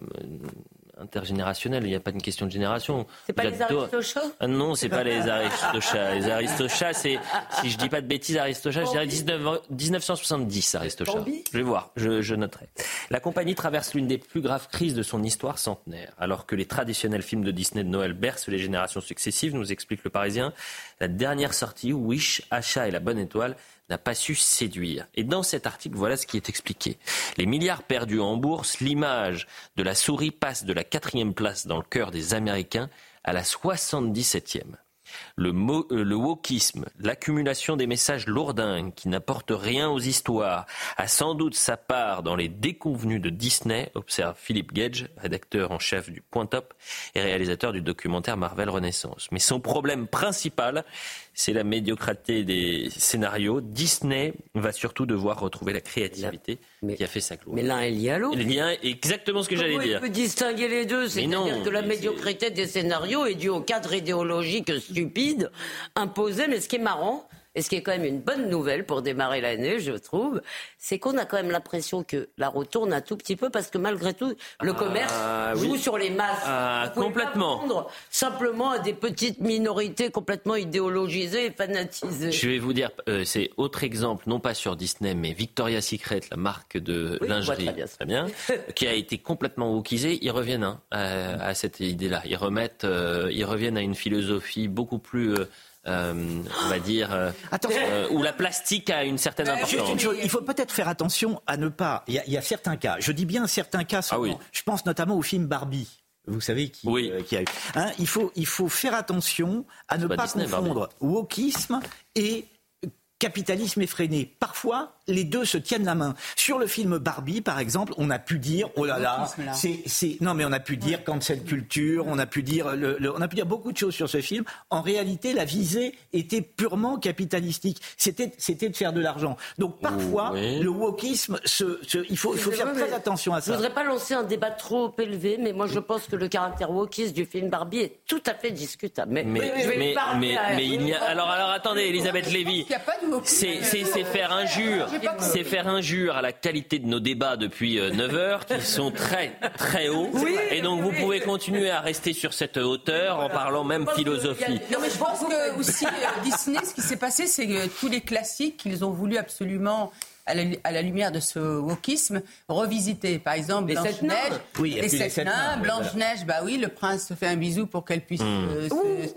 S1: intergénérationnel. Il n'y a pas une question de génération.
S3: C'est pas les Aristochats
S1: ah non, c'est pas les Aristochats. Les Aristochats, c'est, si je dis pas de bêtises, Aristochats, je dirais 19 1970 Aristochats. Je vais voir, je, je noterai. La compagnie traverse l'une des plus graves crises de son histoire centenaire. Alors que les traditionnels films de Disney de Noël bercent les générations successives, nous explique le Parisien, la dernière sortie, Wish, Achat et la Bonne Étoile, n'a pas su séduire. Et dans cet article, voilà ce qui est expliqué. Les milliards perdus en bourse, l'image de la souris passe de la quatrième place dans le cœur des Américains à la 77e. Le, euh, le wokisme, l'accumulation des messages lourdingues qui n'apportent rien aux histoires, a sans doute sa part dans les déconvenus de Disney, observe Philippe Gage, rédacteur en chef du Point Top et réalisateur du documentaire Marvel Renaissance. Mais son problème principal, c'est la médiocrité des scénarios. Disney va surtout devoir retrouver la créativité qui a fait sa gloire.
S3: Mais l'un est lié à l'autre.
S1: Lien est exactement ce que j'allais dire.
S3: il peut distinguer les deux? C'est-à-dire que la médiocrité des scénarios est due au cadre idéologique stupide imposé. Mais ce qui est marrant, Et ce qui est quand même une bonne nouvelle pour démarrer l'année, je trouve, c'est qu'on a quand même l'impression que la retourne un tout petit peu parce que malgré tout, le commerce
S1: Ah,
S3: joue
S1: oui.
S3: sur les masses.
S1: Ah,
S3: pas
S1: complètement.
S3: simplement à des petites minorités complètement idéologisées et fanatisées.
S1: Je vais vous dire, euh, c'est autre exemple, non pas sur Disney, mais Victoria's Secret, la marque de
S3: Oui,
S1: lingerie,
S3: très bien
S1: très bien, qui a été complètement wokisée. Ils reviennent hein, à, à cette idée-là. Ils remettent, euh, ils reviennent à une philosophie beaucoup plus, euh, euh, on va dire, euh, euh, où la plastique a une certaine
S5: Juste une
S1: importance.
S5: chose, il faut peut-être faire attention à ne pas. Il y, a, il y a certains cas. Je dis bien certains cas. seulement. Je pense notamment au film Barbie. Vous savez qui, euh, qui a eu. Hein, il faut il faut faire attention à ne
S1: pas
S5: pas
S1: Disney,
S5: confondre wokisme et capitalisme effréné. Parfois, les deux se tiennent la main. Sur le film Barbie, par exemple, on a pu dire, oh là là, c'est, c'est, non mais on a pu dire cancel culture, on a pu dire, le, le- on a pu dire beaucoup de choses sur ce film. En réalité, la visée était purement capitalistique. C'était, c'était de faire de l'argent. Donc parfois,
S3: Oui.
S5: le wokisme, se, se- il faut, il faut faire très
S3: mais
S5: attention à
S3: Je
S5: ça.
S3: voudrais pas lancer un débat trop élevé, mais moi je pense que le caractère wokiste du film Barbie est tout à fait discutable. Mais,
S1: Mais,
S3: je vais
S1: mais, mais,
S3: à-
S1: mais il y a. Alors, alors attendez, Elisabeth Lévy. C'est c'est- c'est faire injure. C'est faire injure à la qualité de nos débats depuis 9 heures qui sont très, très hauts. Et donc, vous pouvez continuer à rester sur cette hauteur en parlant même philosophie.
S6: Non, mais je pense que aussi euh, Disney, ce qui s'est passé, c'est que tous les classiques qu'ils ont voulu absolument. À la, à la lumière de ce wokisme, revisiter. Par exemple,
S3: Les sept
S6: Blanche-Neige.
S3: Oui,
S6: les sept
S3: sept
S6: nains,
S3: nains, oui,
S6: Blanche-Neige, bah oui, le prince se fait un bisou pour qu'elle puisse.
S1: Hmm.
S6: euh, se-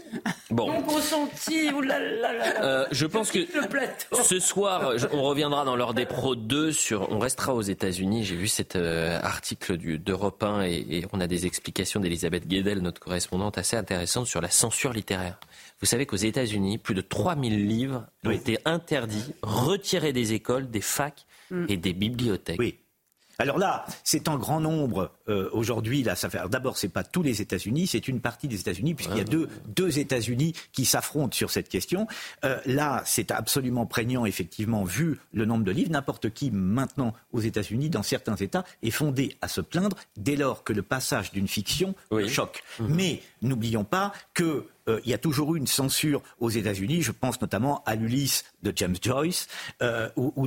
S1: Bon.
S3: Non consenti, oulala.
S1: Euh, je pense que
S3: le plateau.
S1: ce soir, je- on reviendra dans l'heure des pros 2 sur. On restera aux États-Unis. J'ai vu cet euh, article d'Europe 1 et, et on a des explications d'Elisabeth Guedel, notre correspondante, assez intéressantes sur la censure littéraire. Vous savez qu'aux États-Unis, plus de 3000 livres ont été interdits, retirés des écoles, des facs et des bibliothèques.
S5: Oui. Alors là, c'est en grand nombre euh, aujourd'hui. Là, ça fait. D'abord, c'est pas tous les États-Unis, c'est une partie des États-Unis, puisqu'il y a deux, deux États-Unis qui s'affrontent sur cette question. Euh, là, c'est absolument prégnant, effectivement, vu le nombre de livres. N'importe qui maintenant aux États-Unis, dans certains États, est fondé à se plaindre dès lors que le passage d'une fiction le choque. Mais n'oublions pas que euh, il y a toujours eu une censure aux États-Unis. Je pense notamment à l'Ulysse de James Joyce, euh, que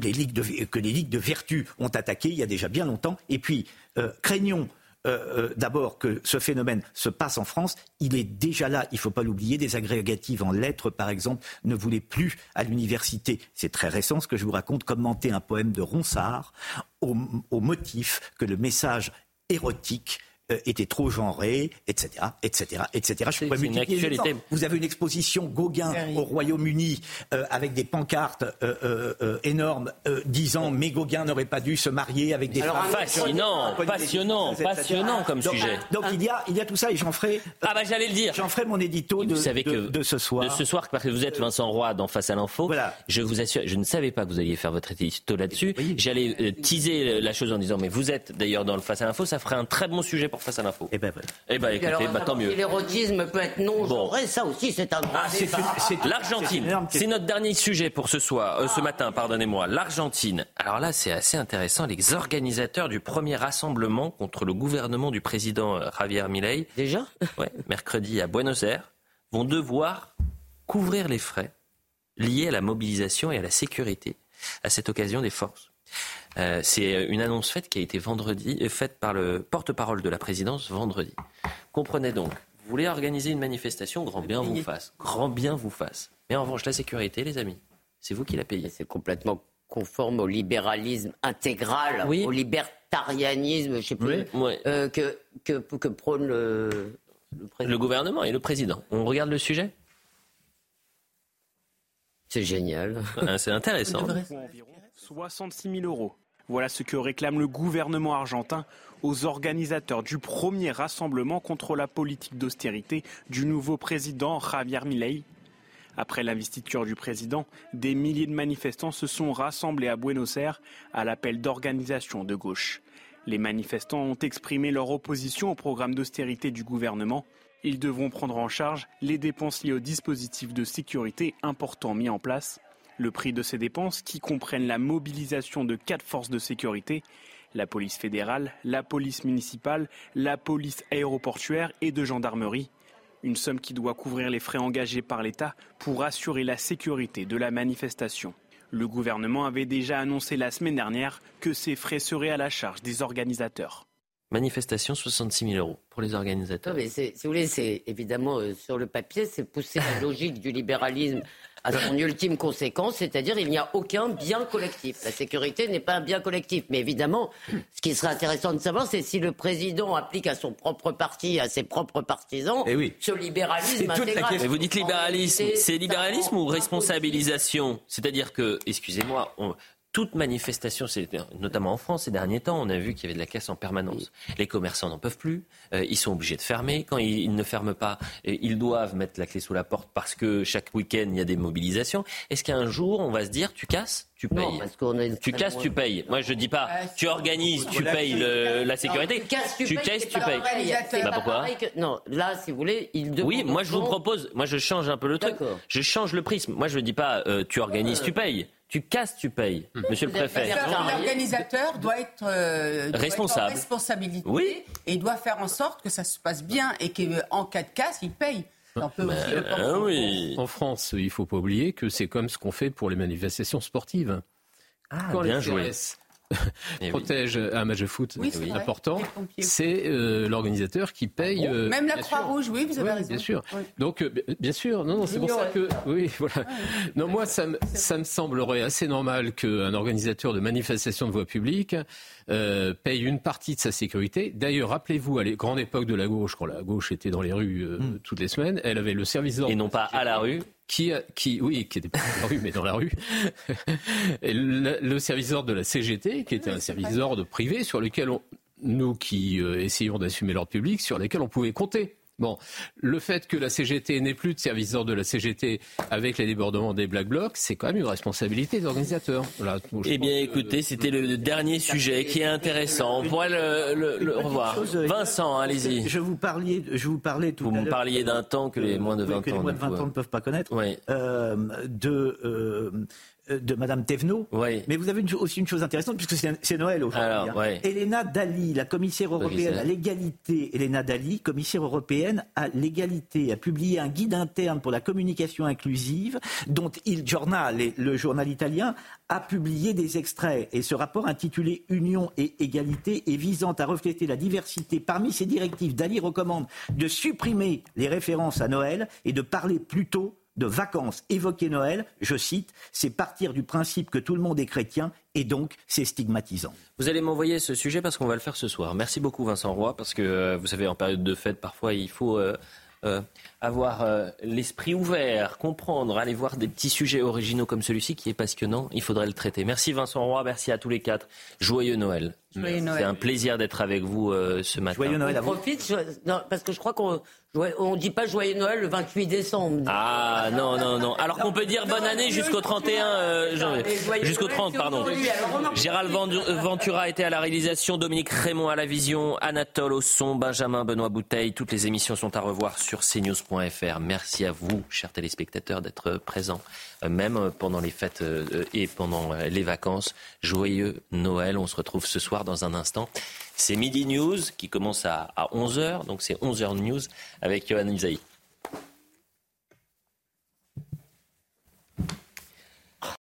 S5: les ligues de vertu ont attaqué il y a déjà bien longtemps. Et puis, euh, craignons d'abord que ce phénomène se passe en France. Il est déjà là, il ne faut pas l'oublier. Des agrégatives en lettres, par exemple, ne voulaient plus à l'université. C'est très récent ce que je vous raconte. Commenter un poème de Ronsard au motif que le message érotique euh, était trop genré, etc., etc., etc. Je pourrais multiplier les. Vous avez une exposition Gauguin au Royaume-Uni euh, avec des pancartes euh, énormes euh, disant mais Gauguin n'aurait pas dû se marier avec des
S1: Alors,
S5: femmes.
S1: fascinant, passionnant,
S5: etc.
S1: passionnant comme
S5: Donc,
S1: sujet.
S5: Donc il y a il y a tout ça et j'en ferai.
S1: Ah bah j'allais le dire.
S5: J'en ferai mon édito de,
S1: Vous savez
S5: de-
S1: que
S5: de ce soir.
S1: de ce soir, parce que vous êtes Vincent Roy dans Face à l'info. Je vous assure, je ne savais pas que vous alliez faire votre édito là-dessus. J'allais euh, teaser la chose en disant, mais vous êtes d'ailleurs dans le Face à l'info, ça ferait un très bon sujet pour Face à l'info.
S5: Eh ben,
S1: eh ben écoutez,
S3: alors,
S1: bah, tant mieux.
S3: L'érotisme peut être non genré, ça aussi c'est un grand
S1: Ah, c'est L'Argentine, c'est notre dernier sujet pour ce soir, euh, ce matin, pardonnez-moi. L'Argentine. Alors là, c'est assez intéressant. Les organisateurs du premier rassemblement contre le gouvernement du président euh, Javier Milei,
S3: déjà,
S1: ouais, mercredi à Buenos Aires, vont devoir couvrir les frais liés à la mobilisation et à la sécurité à cette occasion des forces. Euh, c'est une annonce faite qui a été vendredi, euh, faite par le porte-parole de la présidence vendredi. Comprenez donc, vous voulez organiser une manifestation, grand bien vous fasse, grand bien vous fasse. Mais en revanche, la sécurité, les amis, c'est vous qui la payez.
S3: C'est complètement conforme au libéralisme intégral,
S1: Oui.
S3: au libertarianisme, je sais plus,
S1: Oui.
S3: euh, que, que, que prône le, le président.
S1: Le gouvernement et le président. On regarde le sujet?
S3: C'est génial.
S1: Ah, C'est intéressant.
S34: environ 66 000 euros. Voilà ce que réclame le gouvernement argentin aux organisateurs du premier rassemblement contre la politique d'austérité du nouveau président Javier Milei. Après l'investiture du président, des milliers de manifestants se sont rassemblés à Buenos Aires à l'appel d'organisations de gauche. Les manifestants ont exprimé leur opposition au programme d'austérité du gouvernement. Ils devront prendre en charge les dépenses liées aux dispositifs de sécurité importants mis en place. Le prix de ces dépenses, qui comprennent la mobilisation de quatre forces de sécurité, la police fédérale, la police municipale, la police aéroportuaire et de gendarmerie. Une somme qui doit couvrir les frais engagés par l'État pour assurer la sécurité de la manifestation. Le gouvernement avait déjà annoncé la semaine dernière que ces frais seraient à la charge des organisateurs.
S1: Manifestation, 66 000 euros pour les organisateurs.
S3: mais si vous voulez, c'est évidemment euh, sur le papier, c'est pousser la logique du libéralisme à son ultime conséquence, c'est-à-dire il n'y a aucun bien collectif. La sécurité n'est pas un bien collectif. Mais évidemment, ce qui serait intéressant de savoir, c'est si le président applique à son propre parti, à ses propres partisans,
S1: Eh oui.
S3: ce libéralisme intégral.
S1: Mais vous dites libéralisme, c'est libéralisme ou responsabilisation C'est-à-dire que, excusez-moi, on- toute manifestation, notamment en France ces derniers temps, on a vu qu'il y avait de la casse en permanence. Les commerçants n'en peuvent plus, euh, ils sont obligés de fermer. Quand ils, ils ne ferment pas, euh, ils doivent mettre la clé sous la porte parce que chaque week-end il y a des mobilisations. Est-ce qu'un jour on va se dire tu casses, tu payes
S3: Non, parce qu'on une
S1: Tu casses, tu payes. Moi je dis pas tu organises, tu payes le- la sécurité.
S3: Tu casses, tu, payes,
S1: casses, tu
S3: pas
S1: payes. Bah pourquoi
S3: que- Non, là, si vous voulez, il
S1: Oui, moi je vous propose, moi je change un peu le truc. Je change le prisme. Moi je dis pas euh, tu organises, tu payes. Tu casses, tu payes. Monsieur le préfet.
S6: L'organisateur doit être euh, doit être
S1: Responsable.
S6: en responsabilité
S1: Oui.
S6: et il doit faire en sorte que ça se passe bien et qu'en cas de casse, il paye. On peut aussi le porter en
S4: France, il faut pas oublier que c'est comme ce qu'on fait pour les manifestations sportives. Quand
S1: bien
S4: les
S1: joué.
S4: CRS protègent un match de foot
S6: Oui,
S4: important, c'est euh, l'organisateur qui paye. euh,
S6: Même la. Croix-Rouge, oui, vous avez
S4: Oui,
S6: raison.
S4: Bien sûr.
S6: Oui.
S4: Donc, euh, bien sûr, non, non, c'est pour ça que, oui, voilà. Non, moi, ça me, ça me semblerait assez normal qu'un organisateur de manifestation de voie publique euh, paye une partie de sa sécurité. D'ailleurs, rappelez-vous, à la grande époque de la gauche, quand la gauche était dans les rues euh, toutes les semaines, elle avait le service d'ordre.
S1: Et non pas à la rue.
S4: Qui, a- qui, oui, qui était pas dans la rue, mais dans la rue. Et le, le service d'ordre de la CGT, qui était un service d'ordre privé sur lequel on, nous qui euh, essayons d'assumer l'ordre public, sur lesquels on pouvait compter. Bon, le fait que la CGT n'ait plus de service d'ordre de la CGT avec les débordements des Black Blocs, c'est quand même une responsabilité des organisateurs.
S1: Eh bien, écoutez, c'était le dernier sujet qui est intéressant. On pourrait le, le- le revoir.
S5: chose,
S1: Vincent, allez-y.
S5: Je vous parlais, je vous parlais tout
S1: Vous
S5: à
S1: me
S5: l'heure.
S1: parliez d'un temps que les moins de 20
S5: Oui, que les
S1: ans.
S5: moins de
S1: du coup,
S5: 20 ans ne peuvent pas connaître.
S1: Oui.
S5: euh, de, euh, de Madame Thévenot. Mais vous avez une- aussi une chose intéressante, puisque c'est Noël aujourd'hui.
S1: Alors,
S5: hein.
S1: ouais.
S5: Elena Dali, la commissaire européenne
S1: Commissaire.
S5: à l'égalité, Elena Dali, commissaire européenne à l'égalité, a publié un guide interne pour la communication inclusive, dont Il Journal, le journal italien, a publié des extraits. Et ce rapport intitulé Union et égalité et visant à refléter la diversité parmi ces directives, Dali recommande de supprimer les références à Noël et de parler plutôt de vacances. Évoquer Noël, je cite, c'est partir du principe que tout le monde est chrétien et donc c'est stigmatisant.
S1: Vous allez m'envoyer ce sujet parce qu'on va le faire ce soir. Merci beaucoup Vincent Roy parce que euh, vous savez en période de fête parfois il faut euh, euh, avoir euh, l'esprit ouvert, comprendre, aller voir des petits sujets originaux comme celui-ci qui est passionnant. Il faudrait le traiter. Merci Vincent Roy, merci à tous les quatre. Joyeux Noël.
S6: Joyeux Noël.
S1: C'est un plaisir d'être avec vous euh, ce matin.
S3: On profite, jo- non, parce que je crois qu'on on dit pas joyeux Noël le 28 décembre.
S1: Ah non, non, non. Alors qu'on peut dire bonne année jusqu'au 31 euh, janvier. Jusqu'au 30, pardon. Gérald Vendu- Ventura était à la réalisation, Dominique Raymond à la vision, Anatole au son, Benjamin Benoît Bouteille. Toutes les émissions sont à revoir sur cnews.fr. Merci à vous, chers téléspectateurs, d'être présents, euh, même euh, pendant les fêtes euh, et pendant euh, les vacances. Joyeux Noël. On se retrouve ce soir dans un instant. C'est Midi News qui commence à, à 11h, donc c'est 11h News avec Johan Isaïe.